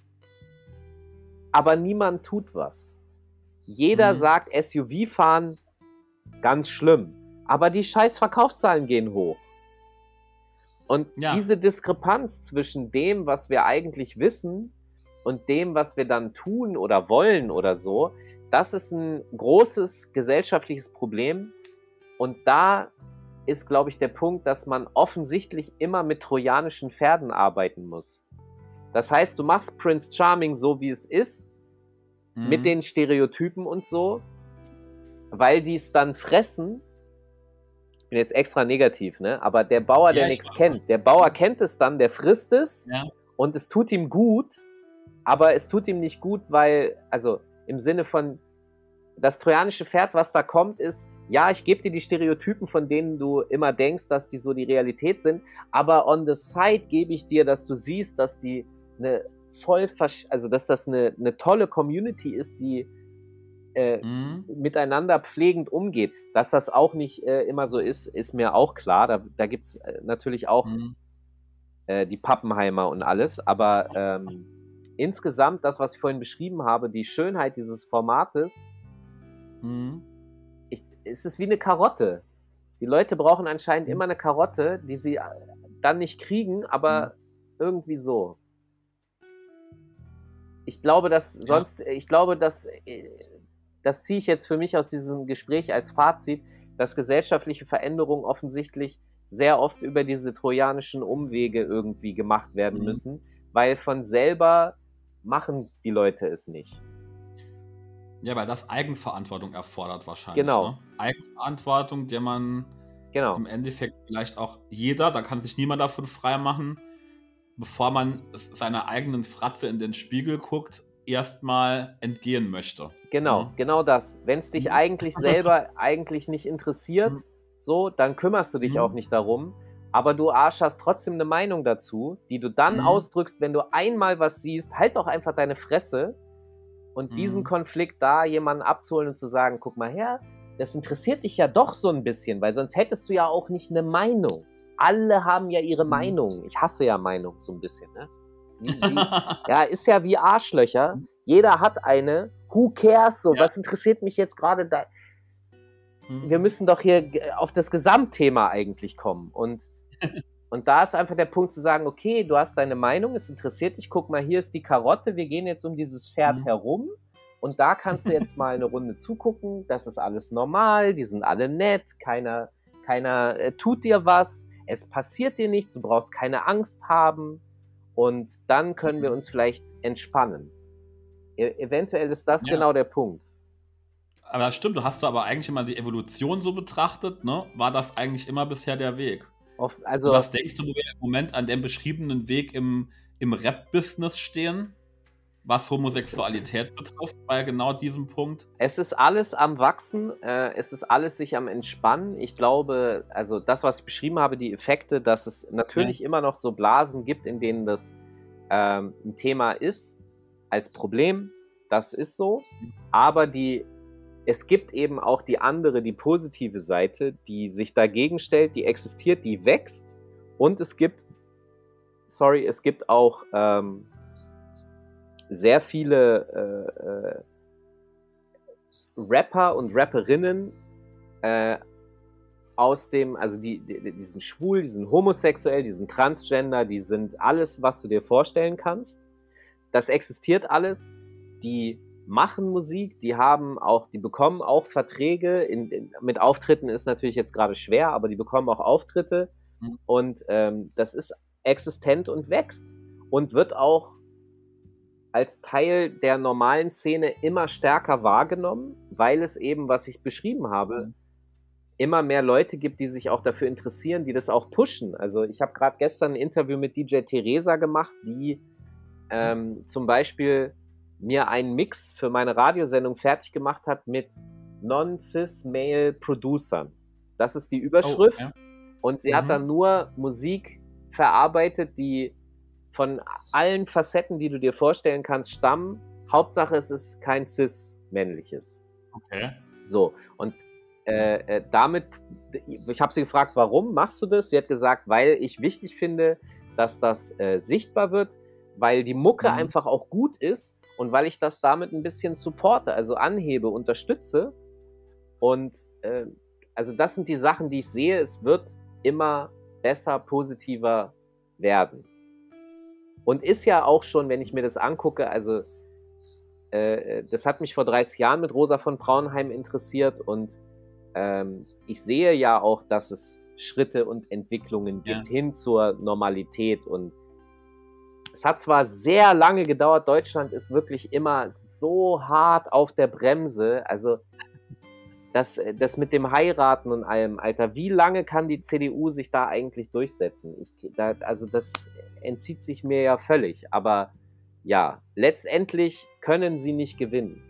aber niemand tut was. Jeder mhm. sagt, SUV fahren, ganz schlimm. Aber die scheiß Verkaufszahlen gehen hoch. Und ja. diese Diskrepanz zwischen dem, was wir eigentlich wissen und dem, was wir dann tun oder wollen oder so, das ist ein großes gesellschaftliches Problem. Und da ist, glaube ich, der Punkt, dass man offensichtlich immer mit trojanischen Pferden arbeiten muss. Das heißt, du machst Prince Charming so, wie es ist, mhm. mit den Stereotypen und so, weil die es dann fressen. Ich bin jetzt extra negativ, ne? Aber der Bauer, der ja, nichts kennt, der Bauer kennt es dann, der frisst es ja. und es tut ihm gut, aber es tut ihm nicht gut, weil, also im Sinne von, das trojanische Pferd, was da kommt, ist, ja, ich gebe dir die Stereotypen, von denen du immer denkst, dass die so die Realität sind, aber on the side gebe ich dir, dass du siehst, dass die eine voll, also dass das eine, eine tolle Community ist, die äh, mhm. miteinander pflegend umgeht. Dass das auch nicht äh, immer so ist, ist mir auch klar. Da, da gibt es äh, natürlich auch mhm. äh, die Pappenheimer und alles. Aber ähm, insgesamt, das, was ich vorhin beschrieben habe, die Schönheit dieses Formates, mhm. ich, es ist wie eine Karotte. Die Leute brauchen anscheinend mhm. immer eine Karotte, die sie äh, dann nicht kriegen, aber mhm. irgendwie so. Ich glaube, dass sonst, ja. ich glaube, dass äh, das ziehe ich jetzt für mich aus diesem Gespräch als Fazit, dass gesellschaftliche Veränderungen offensichtlich sehr oft über diese trojanischen Umwege irgendwie gemacht werden mhm. müssen, weil von selber machen die Leute es nicht. Ja, weil das Eigenverantwortung erfordert wahrscheinlich. Genau. Ne? Eigenverantwortung, der man genau. im Endeffekt vielleicht auch jeder, da kann sich niemand davon frei machen, bevor man seiner eigenen Fratze in den Spiegel guckt, erstmal entgehen möchte. Genau, mhm. genau das. Wenn es dich mhm. eigentlich selber eigentlich nicht interessiert, mhm. so, dann kümmerst du dich mhm. auch nicht darum. Aber du Arsch hast trotzdem eine Meinung dazu, die du dann mhm. ausdrückst, wenn du einmal was siehst, halt doch einfach deine Fresse. Und diesen mhm. Konflikt da jemanden abzuholen und zu sagen, guck mal her, das interessiert dich ja doch so ein bisschen, weil sonst hättest du ja auch nicht eine Meinung. Alle haben ja ihre Meinung. Ich hasse ja Meinung so ein bisschen, ne? Ist wie, wie, ja, ist ja wie Arschlöcher. Jeder hat eine. Who cares? So, ja. was interessiert mich jetzt gerade da? Mhm. Wir müssen doch hier auf das Gesamtthema eigentlich kommen. Und, [laughs] und da ist einfach der Punkt zu sagen, okay, du hast deine Meinung, es interessiert dich, guck mal, hier ist die Karotte, wir gehen jetzt um dieses Pferd mhm. herum. Und da kannst du jetzt mal eine Runde zugucken. Das ist alles normal, die sind alle nett, keiner, keiner äh, tut dir was, es passiert dir nichts, du brauchst keine Angst haben. Und dann können wir uns vielleicht entspannen. E eventuell ist das ja. genau der Punkt. Aber das stimmt, du hast du aber eigentlich immer die Evolution so betrachtet, ne? War das eigentlich immer bisher der Weg? Auf, also, was denkst du, wo wir im Moment an dem beschriebenen Weg im, im Rap-Business stehen? Was Homosexualität betrifft, bei genau diesem Punkt? Es ist alles am Wachsen, äh, es ist alles sich am Entspannen. Ich glaube, also das, was ich beschrieben habe, die Effekte, dass es natürlich ja. immer noch so Blasen gibt, in denen das ähm, ein Thema ist, als Problem, das ist so. Aber die, es gibt eben auch die andere, die positive Seite, die sich dagegen stellt, die existiert, die wächst. Und es gibt, sorry, es gibt auch ähm, sehr viele äh, äh, Rapper und Rapperinnen äh, aus dem, also die, die, die sind schwul, die sind homosexuell, die sind transgender, die sind alles, was du dir vorstellen kannst. Das existiert alles. Die machen Musik, die haben auch, die bekommen auch Verträge. In, in, mit Auftritten ist natürlich jetzt gerade schwer, aber die bekommen auch Auftritte. Mhm. Und ähm, das ist existent und wächst und wird auch als Teil der normalen Szene immer stärker wahrgenommen, weil es eben, was ich beschrieben habe, mhm. immer mehr Leute gibt, die sich auch dafür interessieren, die das auch pushen. Also ich habe gerade gestern ein Interview mit DJ Theresa gemacht, die ähm, zum Beispiel mir einen Mix für meine Radiosendung fertig gemacht hat mit Non-Cis-Male Producern. Das ist die Überschrift. Oh, ja. Und sie mhm. hat dann nur Musik verarbeitet, die von allen Facetten, die du dir vorstellen kannst, stammen. Hauptsache, es ist kein cis-männliches. Okay. So, und äh, äh, damit, ich habe sie gefragt, warum machst du das? Sie hat gesagt, weil ich wichtig finde, dass das äh, sichtbar wird, weil die Mucke mhm. einfach auch gut ist und weil ich das damit ein bisschen supporte, also anhebe, unterstütze. Und äh, also das sind die Sachen, die ich sehe. Es wird immer besser, positiver werden. Und ist ja auch schon, wenn ich mir das angucke, also äh, das hat mich vor 30 Jahren mit Rosa von Braunheim interessiert und ähm, ich sehe ja auch, dass es Schritte und Entwicklungen gibt ja. hin zur Normalität und es hat zwar sehr lange gedauert, Deutschland ist wirklich immer so hart auf der Bremse, also das, das mit dem Heiraten und allem, Alter, wie lange kann die CDU sich da eigentlich durchsetzen? Ich, da, also das entzieht sich mir ja völlig. Aber ja, letztendlich können sie nicht gewinnen.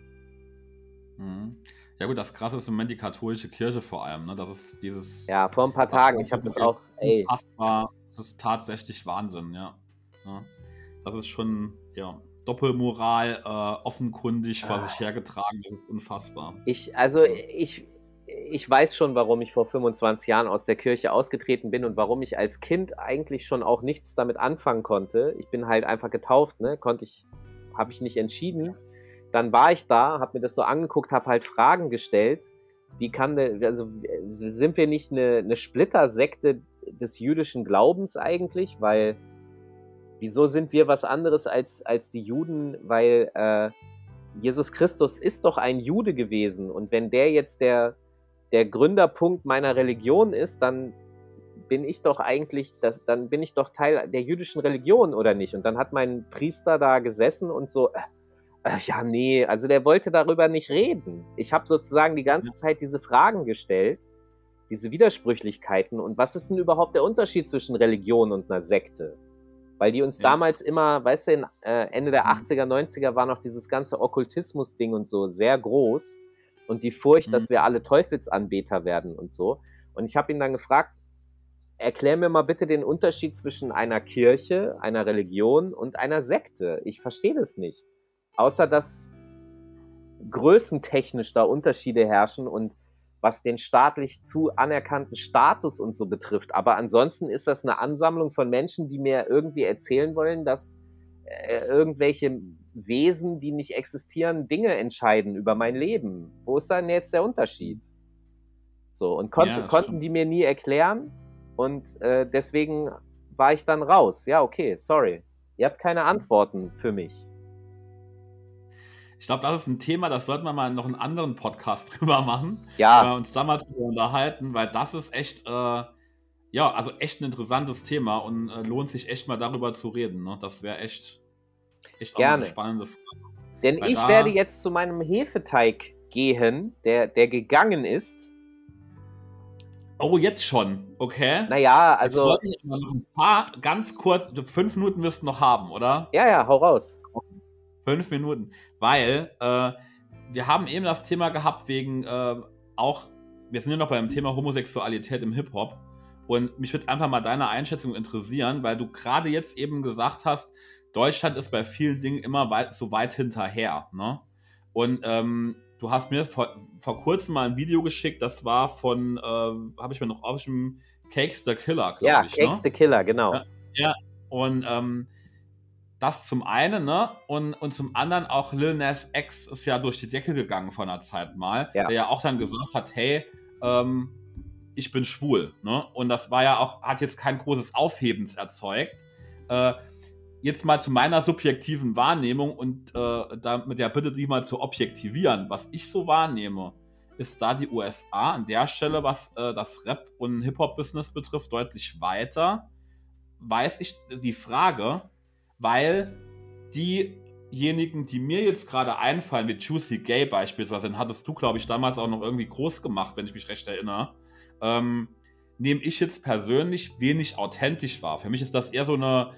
Mhm. Ja gut, das Krasse ist im Moment die katholische Kirche vor allem. Ne? Das ist dieses. Ja, vor ein paar Tagen. Ich habe das auch. Ey. Das ist tatsächlich Wahnsinn, ja. ja. Das ist schon, ja. Doppelmoral äh, offenkundig vor sich hergetragen. Das ist unfassbar. Ich, also ich, ich weiß schon, warum ich vor 25 Jahren aus der Kirche ausgetreten bin und warum ich als Kind eigentlich schon auch nichts damit anfangen konnte. Ich bin halt einfach getauft, ne? Konnte ich, habe ich nicht entschieden. Dann war ich da, habe mir das so angeguckt, habe halt Fragen gestellt. Wie kann also sind wir nicht eine, eine Splittersekte des jüdischen Glaubens eigentlich? Weil wieso sind wir was anderes als, als die Juden? Weil äh, Jesus Christus ist doch ein Jude gewesen und wenn der jetzt der der Gründerpunkt meiner Religion ist, dann bin ich doch eigentlich, das, dann bin ich doch Teil der jüdischen Religion oder nicht? Und dann hat mein Priester da gesessen und so, äh, äh, ja, nee, also der wollte darüber nicht reden. Ich habe sozusagen die ganze Zeit diese Fragen gestellt, diese Widersprüchlichkeiten und was ist denn überhaupt der Unterschied zwischen Religion und einer Sekte? Weil die uns ja. damals immer, weißt du, in, äh, Ende der 80er, mhm. 90er war noch dieses ganze Okkultismus-Ding und so sehr groß und die Furcht, mhm. dass wir alle Teufelsanbeter werden und so. Und ich habe ihn dann gefragt, erklär mir mal bitte den Unterschied zwischen einer Kirche, einer Religion und einer Sekte. Ich verstehe das nicht. Außer dass größentechnisch da Unterschiede herrschen und was den staatlich zu anerkannten Status und so betrifft. Aber ansonsten ist das eine Ansammlung von Menschen, die mir irgendwie erzählen wollen, dass äh, irgendwelche Wesen, die nicht existieren, Dinge entscheiden über mein Leben. Wo ist dann jetzt der Unterschied? So, und kon ja, konnten die mir nie erklären und äh, deswegen war ich dann raus. Ja, okay, sorry. Ihr habt keine Antworten für mich. Ich glaube, das ist ein Thema, das sollten wir mal noch einen anderen Podcast [laughs] drüber machen. Ja. Äh, uns da mal drüber unterhalten, weil das ist echt, äh, ja, also echt ein interessantes Thema und äh, lohnt sich echt mal darüber zu reden. Ne? Das wäre echt, echt Gerne. eine spannende Frage. Denn Weil ich werde jetzt zu meinem Hefeteig gehen, der, der gegangen ist. Oh, jetzt schon, okay. Naja, also. Jetzt wollte ich noch ein paar, ganz kurz, fünf Minuten wirst du noch haben, oder? Ja, ja, hau raus. Fünf Minuten. Weil äh, wir haben eben das Thema gehabt wegen äh, auch, wir sind ja noch beim Thema Homosexualität im Hip-Hop. Und mich würde einfach mal deine Einschätzung interessieren, weil du gerade jetzt eben gesagt hast, Deutschland ist bei vielen Dingen immer weit, so weit hinterher. Ne? Und ähm, du hast mir vor, vor kurzem mal ein Video geschickt, das war von, äh, habe ich mir noch auf dem Cakes the Killer, glaube ja, ich. Ja, Cakes ne? the Killer, genau. Ja, ja. und ähm, das zum einen, ne? Und, und zum anderen auch Lil Nas X ist ja durch die Decke gegangen vor einer Zeit mal, ja. der ja auch dann gesagt hat, hey, ähm, ich bin schwul. Ne? Und das war ja auch, hat jetzt kein großes Aufhebens erzeugt. Äh, jetzt mal zu meiner subjektiven Wahrnehmung und äh, da mit der Bitte, die mal zu objektivieren. Was ich so wahrnehme, ist da die USA an der Stelle, was äh, das Rap- und Hip-Hop-Business betrifft, deutlich weiter. Weiß ich die Frage, weil diejenigen, die mir jetzt gerade einfallen, wie Juicy Gay beispielsweise, den hattest du, glaube ich, damals auch noch irgendwie groß gemacht, wenn ich mich recht erinnere ähm, nehme ich jetzt persönlich wenig authentisch wahr. Für mich ist das eher so eine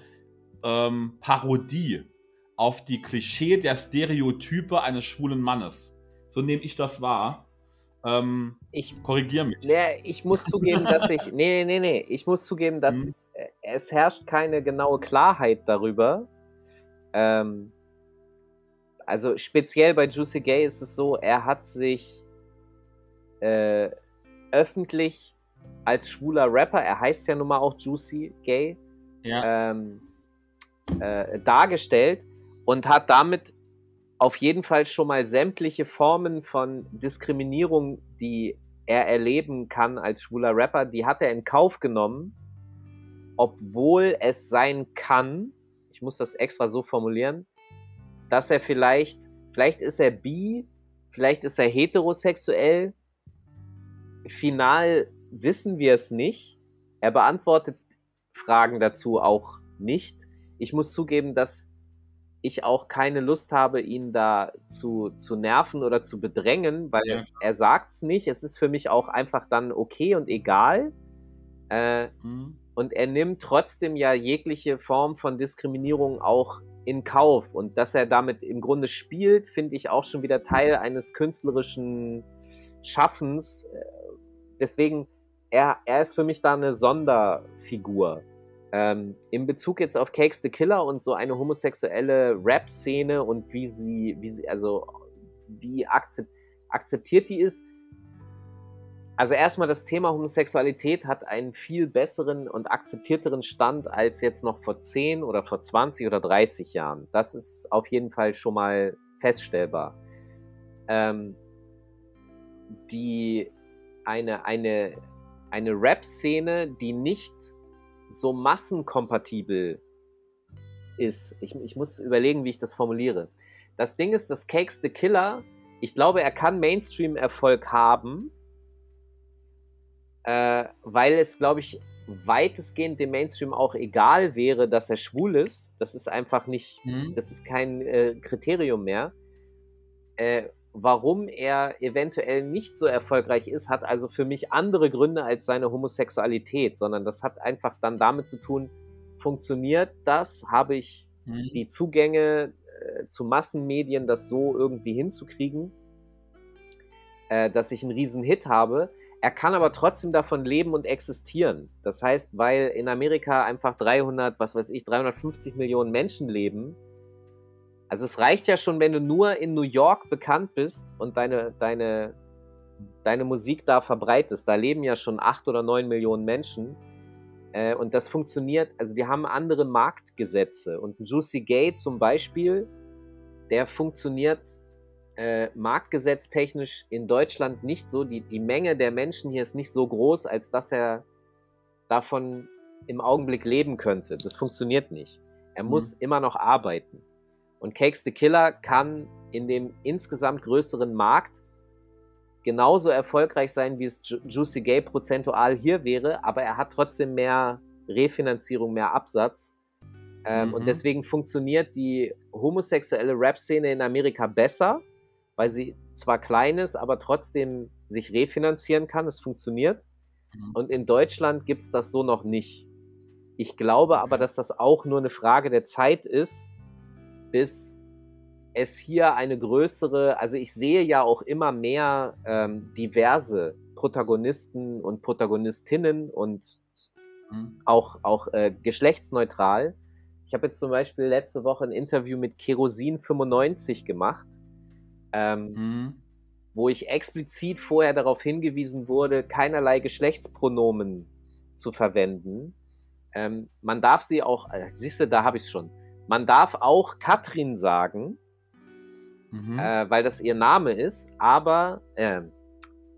ähm, Parodie auf die Klischee der Stereotype eines schwulen Mannes. So nehme ich das wahr. Ähm, ich korrigiere mich. Nee, ich muss zugeben, dass ich. Nee, nee, nee. Ich muss zugeben, dass hm. Es herrscht keine genaue Klarheit darüber. Ähm, also speziell bei Juicy Gay ist es so, er hat sich äh, öffentlich als schwuler Rapper, er heißt ja nun mal auch Juicy Gay, ja. ähm, äh, dargestellt und hat damit auf jeden Fall schon mal sämtliche Formen von Diskriminierung, die er erleben kann als schwuler Rapper, die hat er in Kauf genommen, obwohl es sein kann, ich muss das extra so formulieren, dass er vielleicht, vielleicht ist er bi, vielleicht ist er heterosexuell, final wissen wir es nicht. Er beantwortet Fragen dazu auch nicht. Ich muss zugeben, dass ich auch keine Lust habe, ihn da zu, zu nerven oder zu bedrängen, weil ja. er sagt es nicht. Es ist für mich auch einfach dann okay und egal. Äh, mhm. Und er nimmt trotzdem ja jegliche Form von Diskriminierung auch in Kauf. Und dass er damit im Grunde spielt, finde ich auch schon wieder Teil eines künstlerischen Schaffens, äh, deswegen, er, er ist für mich da eine Sonderfigur. Ähm, in Bezug jetzt auf Cakes the Killer und so eine homosexuelle Rap-Szene und wie sie, wie sie, also wie akzept, akzeptiert die ist. Also erstmal das Thema Homosexualität hat einen viel besseren und akzeptierteren Stand als jetzt noch vor 10 oder vor 20 oder 30 Jahren. Das ist auf jeden Fall schon mal feststellbar. Ähm, die eine, eine, eine Rap-Szene, die nicht so massenkompatibel ist. Ich, ich muss überlegen, wie ich das formuliere. Das Ding ist, dass Cakes the Killer, ich glaube, er kann Mainstream-Erfolg haben, äh, weil es, glaube ich, weitestgehend dem Mainstream auch egal wäre, dass er schwul ist. Das ist einfach nicht, mhm. das ist kein äh, Kriterium mehr. Äh, warum er eventuell nicht so erfolgreich ist, hat also für mich andere Gründe als seine Homosexualität, sondern das hat einfach dann damit zu tun, funktioniert das, habe ich mhm. die Zugänge äh, zu Massenmedien, das so irgendwie hinzukriegen, äh, dass ich einen riesen Hit habe. Er kann aber trotzdem davon leben und existieren. Das heißt, weil in Amerika einfach 300, was weiß ich, 350 Millionen Menschen leben, also es reicht ja schon, wenn du nur in New York bekannt bist und deine, deine, deine Musik da verbreitest. Da leben ja schon acht oder neun Millionen Menschen. Äh, und das funktioniert, also die haben andere Marktgesetze. Und Juicy Gay zum Beispiel, der funktioniert äh, marktgesetztechnisch in Deutschland nicht so. Die, die Menge der Menschen hier ist nicht so groß, als dass er davon im Augenblick leben könnte. Das funktioniert nicht. Er muss mhm. immer noch arbeiten. Und Cakes the Killer kann in dem insgesamt größeren Markt genauso erfolgreich sein, wie es Juicy Gay prozentual hier wäre, aber er hat trotzdem mehr Refinanzierung, mehr Absatz. Ähm, mhm. Und deswegen funktioniert die homosexuelle Rap-Szene in Amerika besser, weil sie zwar klein ist, aber trotzdem sich refinanzieren kann. Es funktioniert. Mhm. Und in Deutschland gibt es das so noch nicht. Ich glaube aber, dass das auch nur eine Frage der Zeit ist, bis es hier eine größere, also ich sehe ja auch immer mehr ähm, diverse Protagonisten und Protagonistinnen und mhm. auch, auch äh, geschlechtsneutral. Ich habe jetzt zum Beispiel letzte Woche ein Interview mit Kerosin 95 gemacht, ähm, mhm. wo ich explizit vorher darauf hingewiesen wurde, keinerlei Geschlechtspronomen zu verwenden. Ähm, man darf sie auch, äh, siehst du, da habe ich es schon. Man darf auch Katrin sagen, mhm. äh, weil das ihr Name ist, aber äh,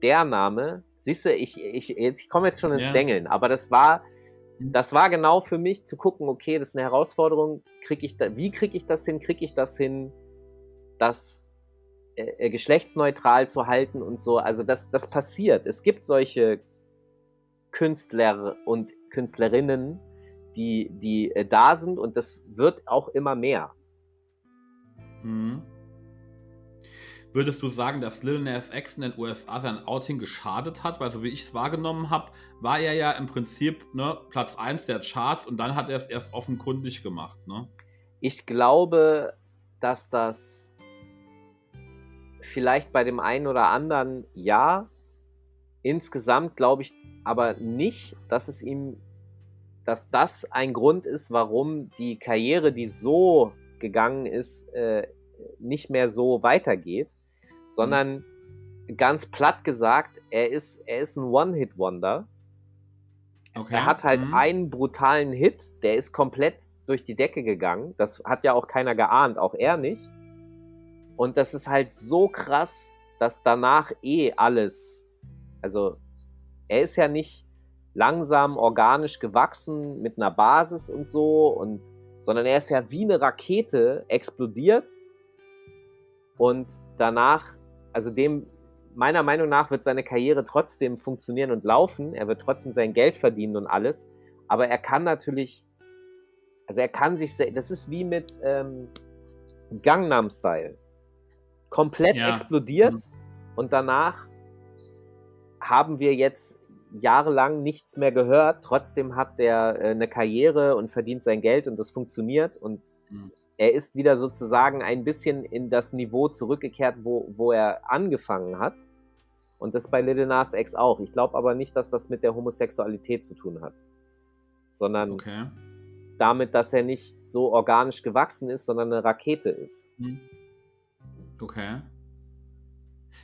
der Name, siehst du, ich, ich, ich komme jetzt schon ins ja. Dengeln, aber das war, mhm. das war genau für mich zu gucken, okay, das ist eine Herausforderung, krieg ich da, wie kriege ich das hin, kriege ich das hin, das äh, geschlechtsneutral zu halten und so. Also das, das passiert. Es gibt solche Künstler und Künstlerinnen, die, die äh, da sind und das wird auch immer mehr. Mhm. Würdest du sagen, dass Lil Nas X in den USA sein Outing geschadet hat? Weil so wie ich es wahrgenommen habe, war er ja im Prinzip ne, Platz 1 der Charts und dann hat er es erst offenkundig gemacht. Ne? Ich glaube, dass das vielleicht bei dem einen oder anderen ja, insgesamt glaube ich aber nicht, dass es ihm dass das ein Grund ist, warum die Karriere, die so gegangen ist, äh, nicht mehr so weitergeht, sondern mhm. ganz platt gesagt, er ist, er ist ein One-Hit-Wonder. Okay. Er hat halt mhm. einen brutalen Hit, der ist komplett durch die Decke gegangen. Das hat ja auch keiner geahnt, auch er nicht. Und das ist halt so krass, dass danach eh alles, also er ist ja nicht, langsam organisch gewachsen mit einer Basis und so und sondern er ist ja wie eine Rakete explodiert. Und danach, also dem meiner Meinung nach wird seine Karriere trotzdem funktionieren und laufen, er wird trotzdem sein Geld verdienen und alles, aber er kann natürlich, also er kann sich, das ist wie mit ähm, Gangnam Style, komplett ja. explodiert mhm. und danach haben wir jetzt jahrelang nichts mehr gehört. Trotzdem hat der äh, eine Karriere und verdient sein Geld und das funktioniert. Und mhm. er ist wieder sozusagen ein bisschen in das Niveau zurückgekehrt, wo, wo er angefangen hat. Und das bei Little Nas X auch. Ich glaube aber nicht, dass das mit der Homosexualität zu tun hat. sondern Okay. damit, dass er nicht so organisch gewachsen ist, sondern eine Rakete ist. Hm. Okay.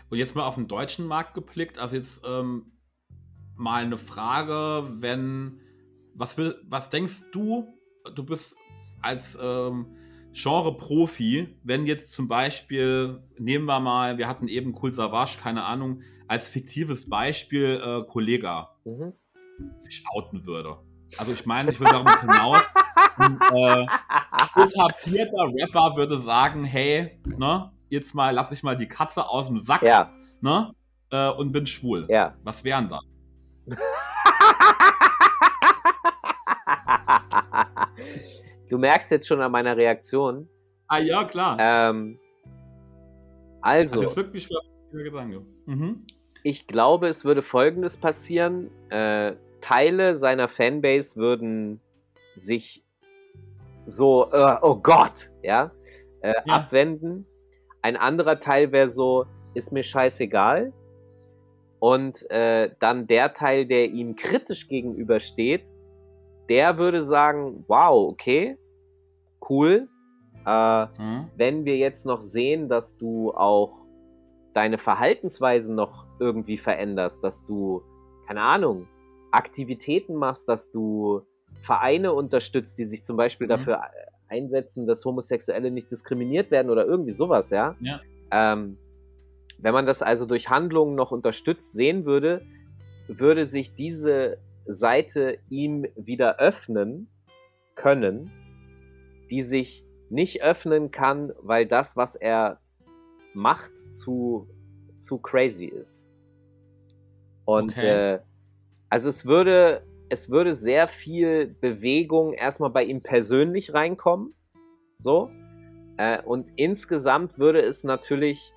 Und jetzt mal auf den deutschen Markt geblickt, also jetzt ähm, mal eine Frage, wenn, was, will, was denkst du, du bist als ähm, Genre-Profi, wenn jetzt zum Beispiel, nehmen wir mal, wir hatten eben Cool Savage, keine Ahnung, als fiktives Beispiel äh, Kollega Mhm. sich outen würde. Also ich meine, ich will darauf hinaus, ein äh, etablierter Rapper würde sagen, hey, ne, jetzt mal lass ich mal die Katze aus dem Sack, Ja, ne, äh, und bin schwul. ja. Was wären da? [laughs] du merkst jetzt schon an meiner Reaktion. Ah ja, klar. Ähm, also, das ist wirklich für Gedanke. Mhm. ich glaube, es würde Folgendes passieren. Äh, Teile seiner Fanbase würden sich so, äh, oh Gott, ja, äh, Ja. abwenden. Ein anderer Teil wäre so, ist mir scheißegal. Und äh, dann der Teil, der ihm kritisch gegenübersteht, der würde sagen, wow, okay, cool. Äh, Mhm. wenn wir jetzt noch sehen, dass du auch deine Verhaltensweisen noch irgendwie veränderst, dass du, keine Ahnung, Aktivitäten machst, dass du Vereine unterstützt, die sich zum Beispiel Mhm. dafür einsetzen, dass Homosexuelle nicht diskriminiert werden oder irgendwie sowas, ja. Ja. Ähm, wenn man das also durch Handlungen noch unterstützt sehen würde, würde sich diese Seite ihm wieder öffnen können, die sich nicht öffnen kann, weil das, was er macht, zu, zu crazy ist. Und Okay. äh, also es würde, es würde sehr viel Bewegung erstmal bei ihm persönlich reinkommen. So. Äh, und insgesamt würde es natürlich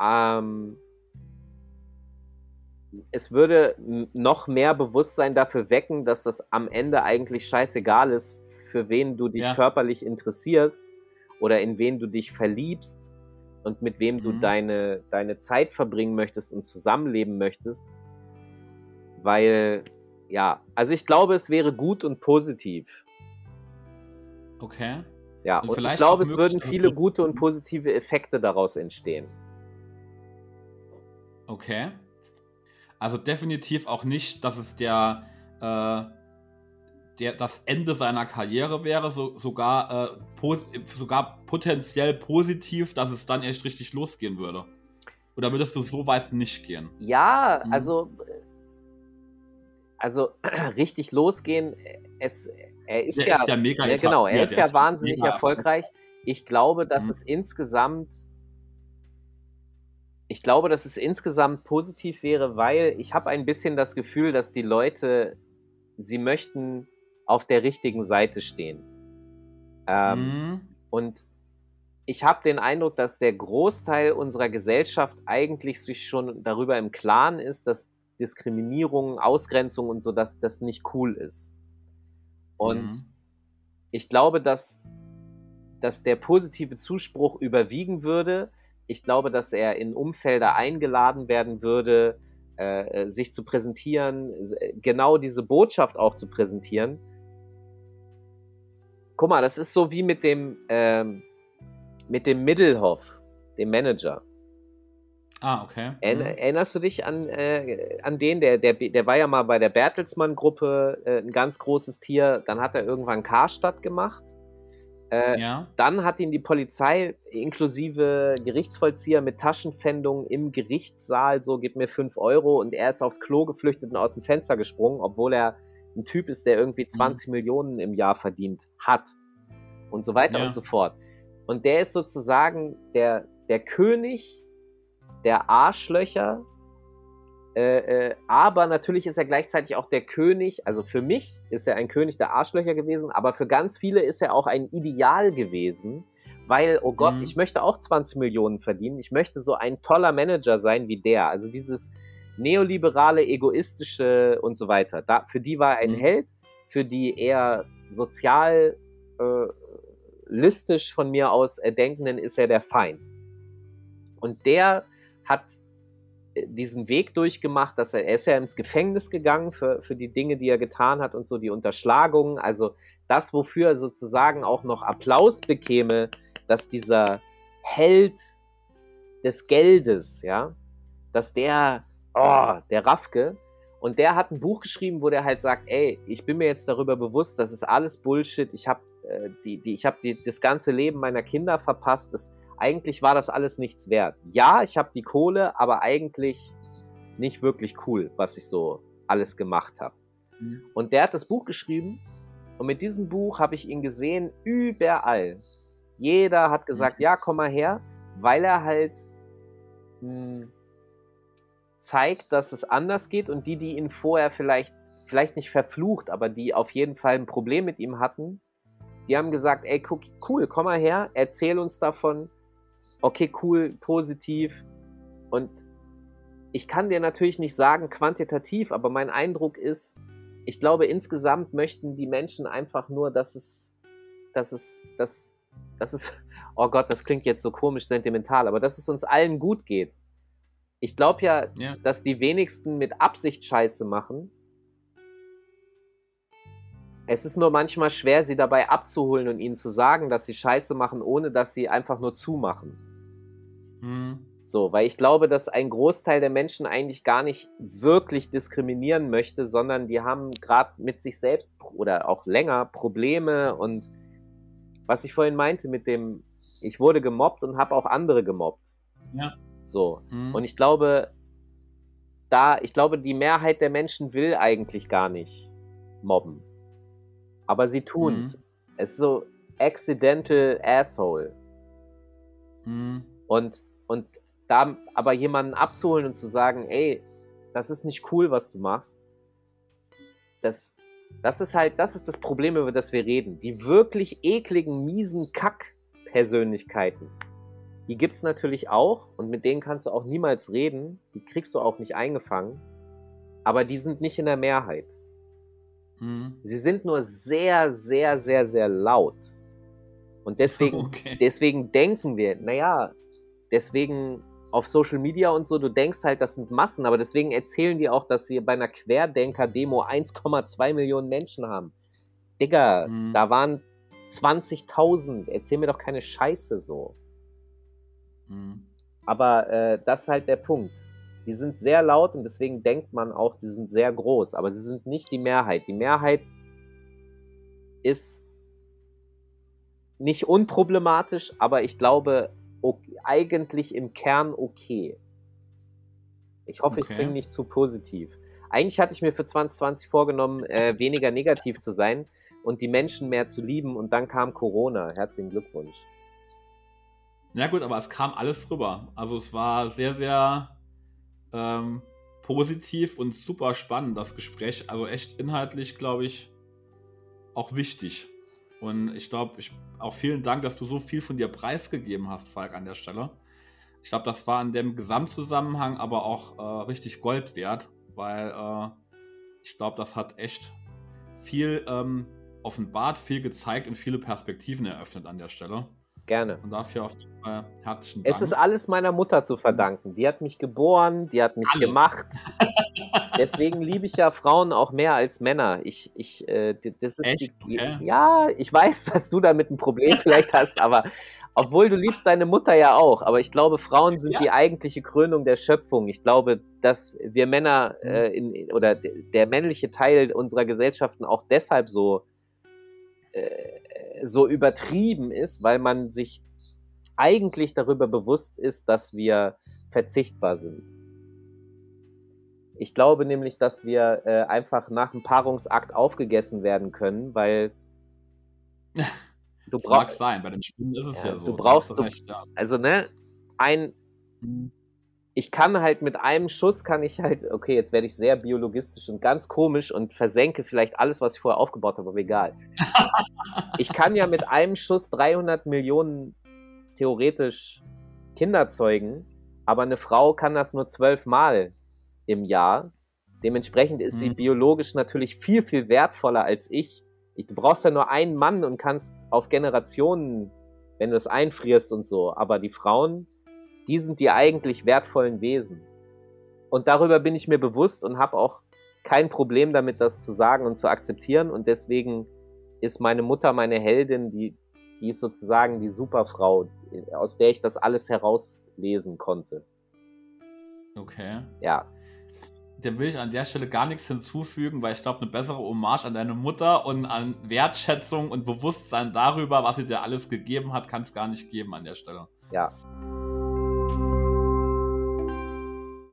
ähm, es würde noch mehr Bewusstsein dafür wecken, dass das am Ende eigentlich scheißegal ist, für wen du dich Ja. körperlich interessierst oder in wen du dich verliebst und mit wem du Mhm. deine, deine Zeit verbringen möchtest und zusammenleben möchtest. Weil, ja, also ich glaube, es wäre gut und positiv. Okay. Ja, Und und, ich glaube, es würden viele gute und positive Effekte daraus entstehen. Okay. Also definitiv auch nicht, dass es der, äh, der das Ende seiner Karriere wäre, so, sogar, äh, sogar potenziell positiv, dass es dann echt richtig losgehen würde. Oder würdest du so weit nicht gehen? Ja, Mhm. also, also [clears throat] richtig losgehen. Es, er ist Der ja, ist ja mega ja, genau, er etabliert, ist ja wahnsinnig erfolgreich. Ich glaube, dass Mhm. es insgesamt, ich glaube, dass es insgesamt positiv wäre, weil ich habe ein bisschen das Gefühl, dass die Leute, sie möchten auf der richtigen Seite stehen. Ähm, Mhm. und ich habe den Eindruck, dass der Großteil unserer Gesellschaft eigentlich sich schon darüber im Klaren ist, dass Diskriminierung, Ausgrenzung und so, dass das nicht cool ist. Und Mhm. ich glaube, dass, dass der positive Zuspruch überwiegen würde. Ich glaube, dass er in Umfelder eingeladen werden würde, äh, sich zu präsentieren, s- genau diese Botschaft auch zu präsentieren. Guck mal, das ist so wie mit dem, ähm, mit dem Middelhoff, dem Manager. Ah, okay. Mhm. Erinnerst du dich an, äh, an den? Der, der, der war ja mal bei der Bertelsmann-Gruppe äh, ein ganz großes Tier. Dann hat er irgendwann Karstadt gemacht. Äh, Ja. Dann hat ihn die Polizei inklusive Gerichtsvollzieher mit Taschenpfändung im Gerichtssaal so, gib mir 5 Euro und er ist aufs Klo geflüchtet und aus dem Fenster gesprungen, obwohl er ein Typ ist, der Mhm. irgendwie 20 Millionen im Jahr verdient hat. Und so weiter Ja. und so fort. Und der ist sozusagen der, der König der Arschlöcher, äh, äh, aber natürlich ist er gleichzeitig auch der König, also für mich ist er ein König der Arschlöcher gewesen, aber für ganz viele ist er auch ein Ideal gewesen, weil, oh Gott, Mhm. ich möchte auch 20 Millionen verdienen, ich möchte so ein toller Manager sein wie der. Also dieses neoliberale, egoistische und so weiter. Da, für die war er ein Mhm. Held, für die eher sozial äh, listisch von mir aus äh, Denkenden ist er der Feind. Und der hat äh, diesen Weg durchgemacht, dass er, er ist ja ins Gefängnis gegangen für, für die Dinge, die er getan hat und so, die Unterschlagungen, also das, wofür er sozusagen auch noch Applaus bekäme, dass dieser Held des Geldes, ja, dass der, oh, der Rafke, und der hat ein Buch geschrieben, wo der halt sagt, ey, ich bin mir jetzt darüber bewusst, das ist alles Bullshit, ich habe äh, die, die, hab die, das ganze Leben meiner Kinder verpasst, das, eigentlich war das alles nichts wert. Ja, ich habe die Kohle, aber eigentlich nicht wirklich cool, was ich so alles gemacht habe. Mhm. Und der hat das Buch geschrieben und mit diesem Buch habe ich ihn gesehen überall. Jeder hat gesagt, mhm. ja, komm mal her, weil er halt mh, hm, zeigt, dass es anders geht und die, die ihn vorher vielleicht, vielleicht nicht verflucht, aber die auf jeden Fall ein Problem mit ihm hatten, die haben gesagt, ey, guck, cool, komm mal her, erzähl uns davon. Okay, cool, positiv. Und ich kann dir natürlich nicht sagen quantitativ, aber mein Eindruck ist, ich glaube, insgesamt möchten die Menschen einfach nur, dass es, dass es, dass, dass es, [laughs] oh Gott, das klingt jetzt so komisch sentimental, aber dass es uns allen gut geht. Ich glaube ja, ja, dass die wenigsten mit Absicht Scheiße machen. Es ist nur manchmal schwer, sie dabei abzuholen und ihnen zu sagen, dass sie Scheiße machen, ohne dass sie einfach nur zumachen. Mhm. So, weil ich glaube, dass ein Großteil der Menschen eigentlich gar nicht wirklich diskriminieren möchte, sondern die haben gerade mit sich selbst oder auch länger Probleme und was ich vorhin meinte mit dem, ich wurde gemobbt und habe auch andere gemobbt. Ja. So. Mhm. Und ich glaube, da, ich glaube, die Mehrheit der Menschen will eigentlich gar nicht mobben. Aber sie tun's. Mhm. Es ist so accidental asshole. Mhm. Und, und da aber jemanden abzuholen und zu sagen, ey, das ist nicht cool, was du machst, das, das ist halt, das ist das Problem, über das wir reden. Die wirklich ekligen, miesen Kack-Persönlichkeiten, die gibt es natürlich auch und mit denen kannst du auch niemals reden. Die kriegst du auch nicht eingefangen. Aber die sind nicht in der Mehrheit. Mhm. Sie sind nur sehr, sehr, sehr, sehr laut. Und deswegen, [laughs] okay. deswegen denken wir, naja, deswegen auf Social Media und so, du denkst halt, das sind Massen, aber deswegen erzählen die auch, dass wir bei einer Querdenker-Demo 1,2 Millionen Menschen haben. Digga, mhm. da waren 20.000. Erzähl mir doch keine Scheiße so. Mhm. Aber äh, das ist halt der Punkt. Die sind sehr laut und deswegen denkt man auch, die sind sehr groß, aber sie sind nicht die Mehrheit. Die Mehrheit ist nicht unproblematisch, aber ich glaube, okay, eigentlich im Kern okay. Ich hoffe, okay. ich klinge nicht zu positiv. Eigentlich hatte ich mir für 2020 vorgenommen, äh, weniger negativ zu sein und die Menschen mehr zu lieben und dann kam Corona. Herzlichen Glückwunsch. Ja gut, aber es kam alles rüber. Also es war sehr, sehr ähm, positiv und super spannend, das Gespräch. Also echt inhaltlich, glaube ich, auch wichtig. Und ich glaube, ich, auch vielen Dank, dass du so viel von dir preisgegeben hast, Falk, an der Stelle. Ich glaube, das war in dem Gesamtzusammenhang aber auch äh, richtig Gold wert, weil äh, ich glaube, das hat echt viel ähm, offenbart, viel gezeigt und viele Perspektiven eröffnet an der Stelle. Gerne. Und dafür auf jeden Fall herzlichen Dank. Es ist alles meiner Mutter zu verdanken. Die hat mich geboren, die hat mich alles. gemacht. [laughs] Deswegen liebe ich ja Frauen auch mehr als Männer. Ich, ich, äh, das ist Echt? Die, okay. ja, ich weiß, [laughs] dass du damit ein Problem vielleicht hast, aber obwohl du liebst deine Mutter ja auch, aber ich glaube, Frauen sind ja. die eigentliche Krönung der Schöpfung. Ich glaube, dass wir Männer mhm. äh, in, oder der männliche Teil unserer Gesellschaften auch deshalb so äh, so übertrieben ist, weil man sich eigentlich darüber bewusst ist, dass wir verzichtbar sind. Ich glaube nämlich, dass wir äh, einfach nach dem Paarungsakt aufgegessen werden können, weil [laughs] du brauchst. Mag sein, bei den Spinnen ist es ja, ja so. Du brauchst, du, also ne, ein, mhm ich kann halt mit einem Schuss, kann ich halt, okay, jetzt werde ich sehr biologistisch und ganz komisch und versenke vielleicht alles, was ich vorher aufgebaut habe, aber egal. [laughs] ich kann ja mit einem Schuss 300 Millionen theoretisch Kinder zeugen, aber eine Frau kann das nur zwölfmal im Jahr. Dementsprechend ist mhm. sie biologisch natürlich viel, viel wertvoller als ich. ich. Du brauchst ja nur einen Mann und kannst auf Generationen, wenn du es einfrierst und so, aber die Frauen die sind die eigentlich wertvollen Wesen. Und darüber bin ich mir bewusst und habe auch kein Problem damit, das zu sagen und zu akzeptieren. Und deswegen ist meine Mutter meine Heldin, die, die ist sozusagen die Superfrau, aus der ich das alles herauslesen konnte. Okay. Ja. Dem will ich an der Stelle gar nichts hinzufügen, weil ich glaube, eine bessere Hommage an deine Mutter und an Wertschätzung und Bewusstsein darüber, was sie dir alles gegeben hat, kann es gar nicht geben an der Stelle. Ja.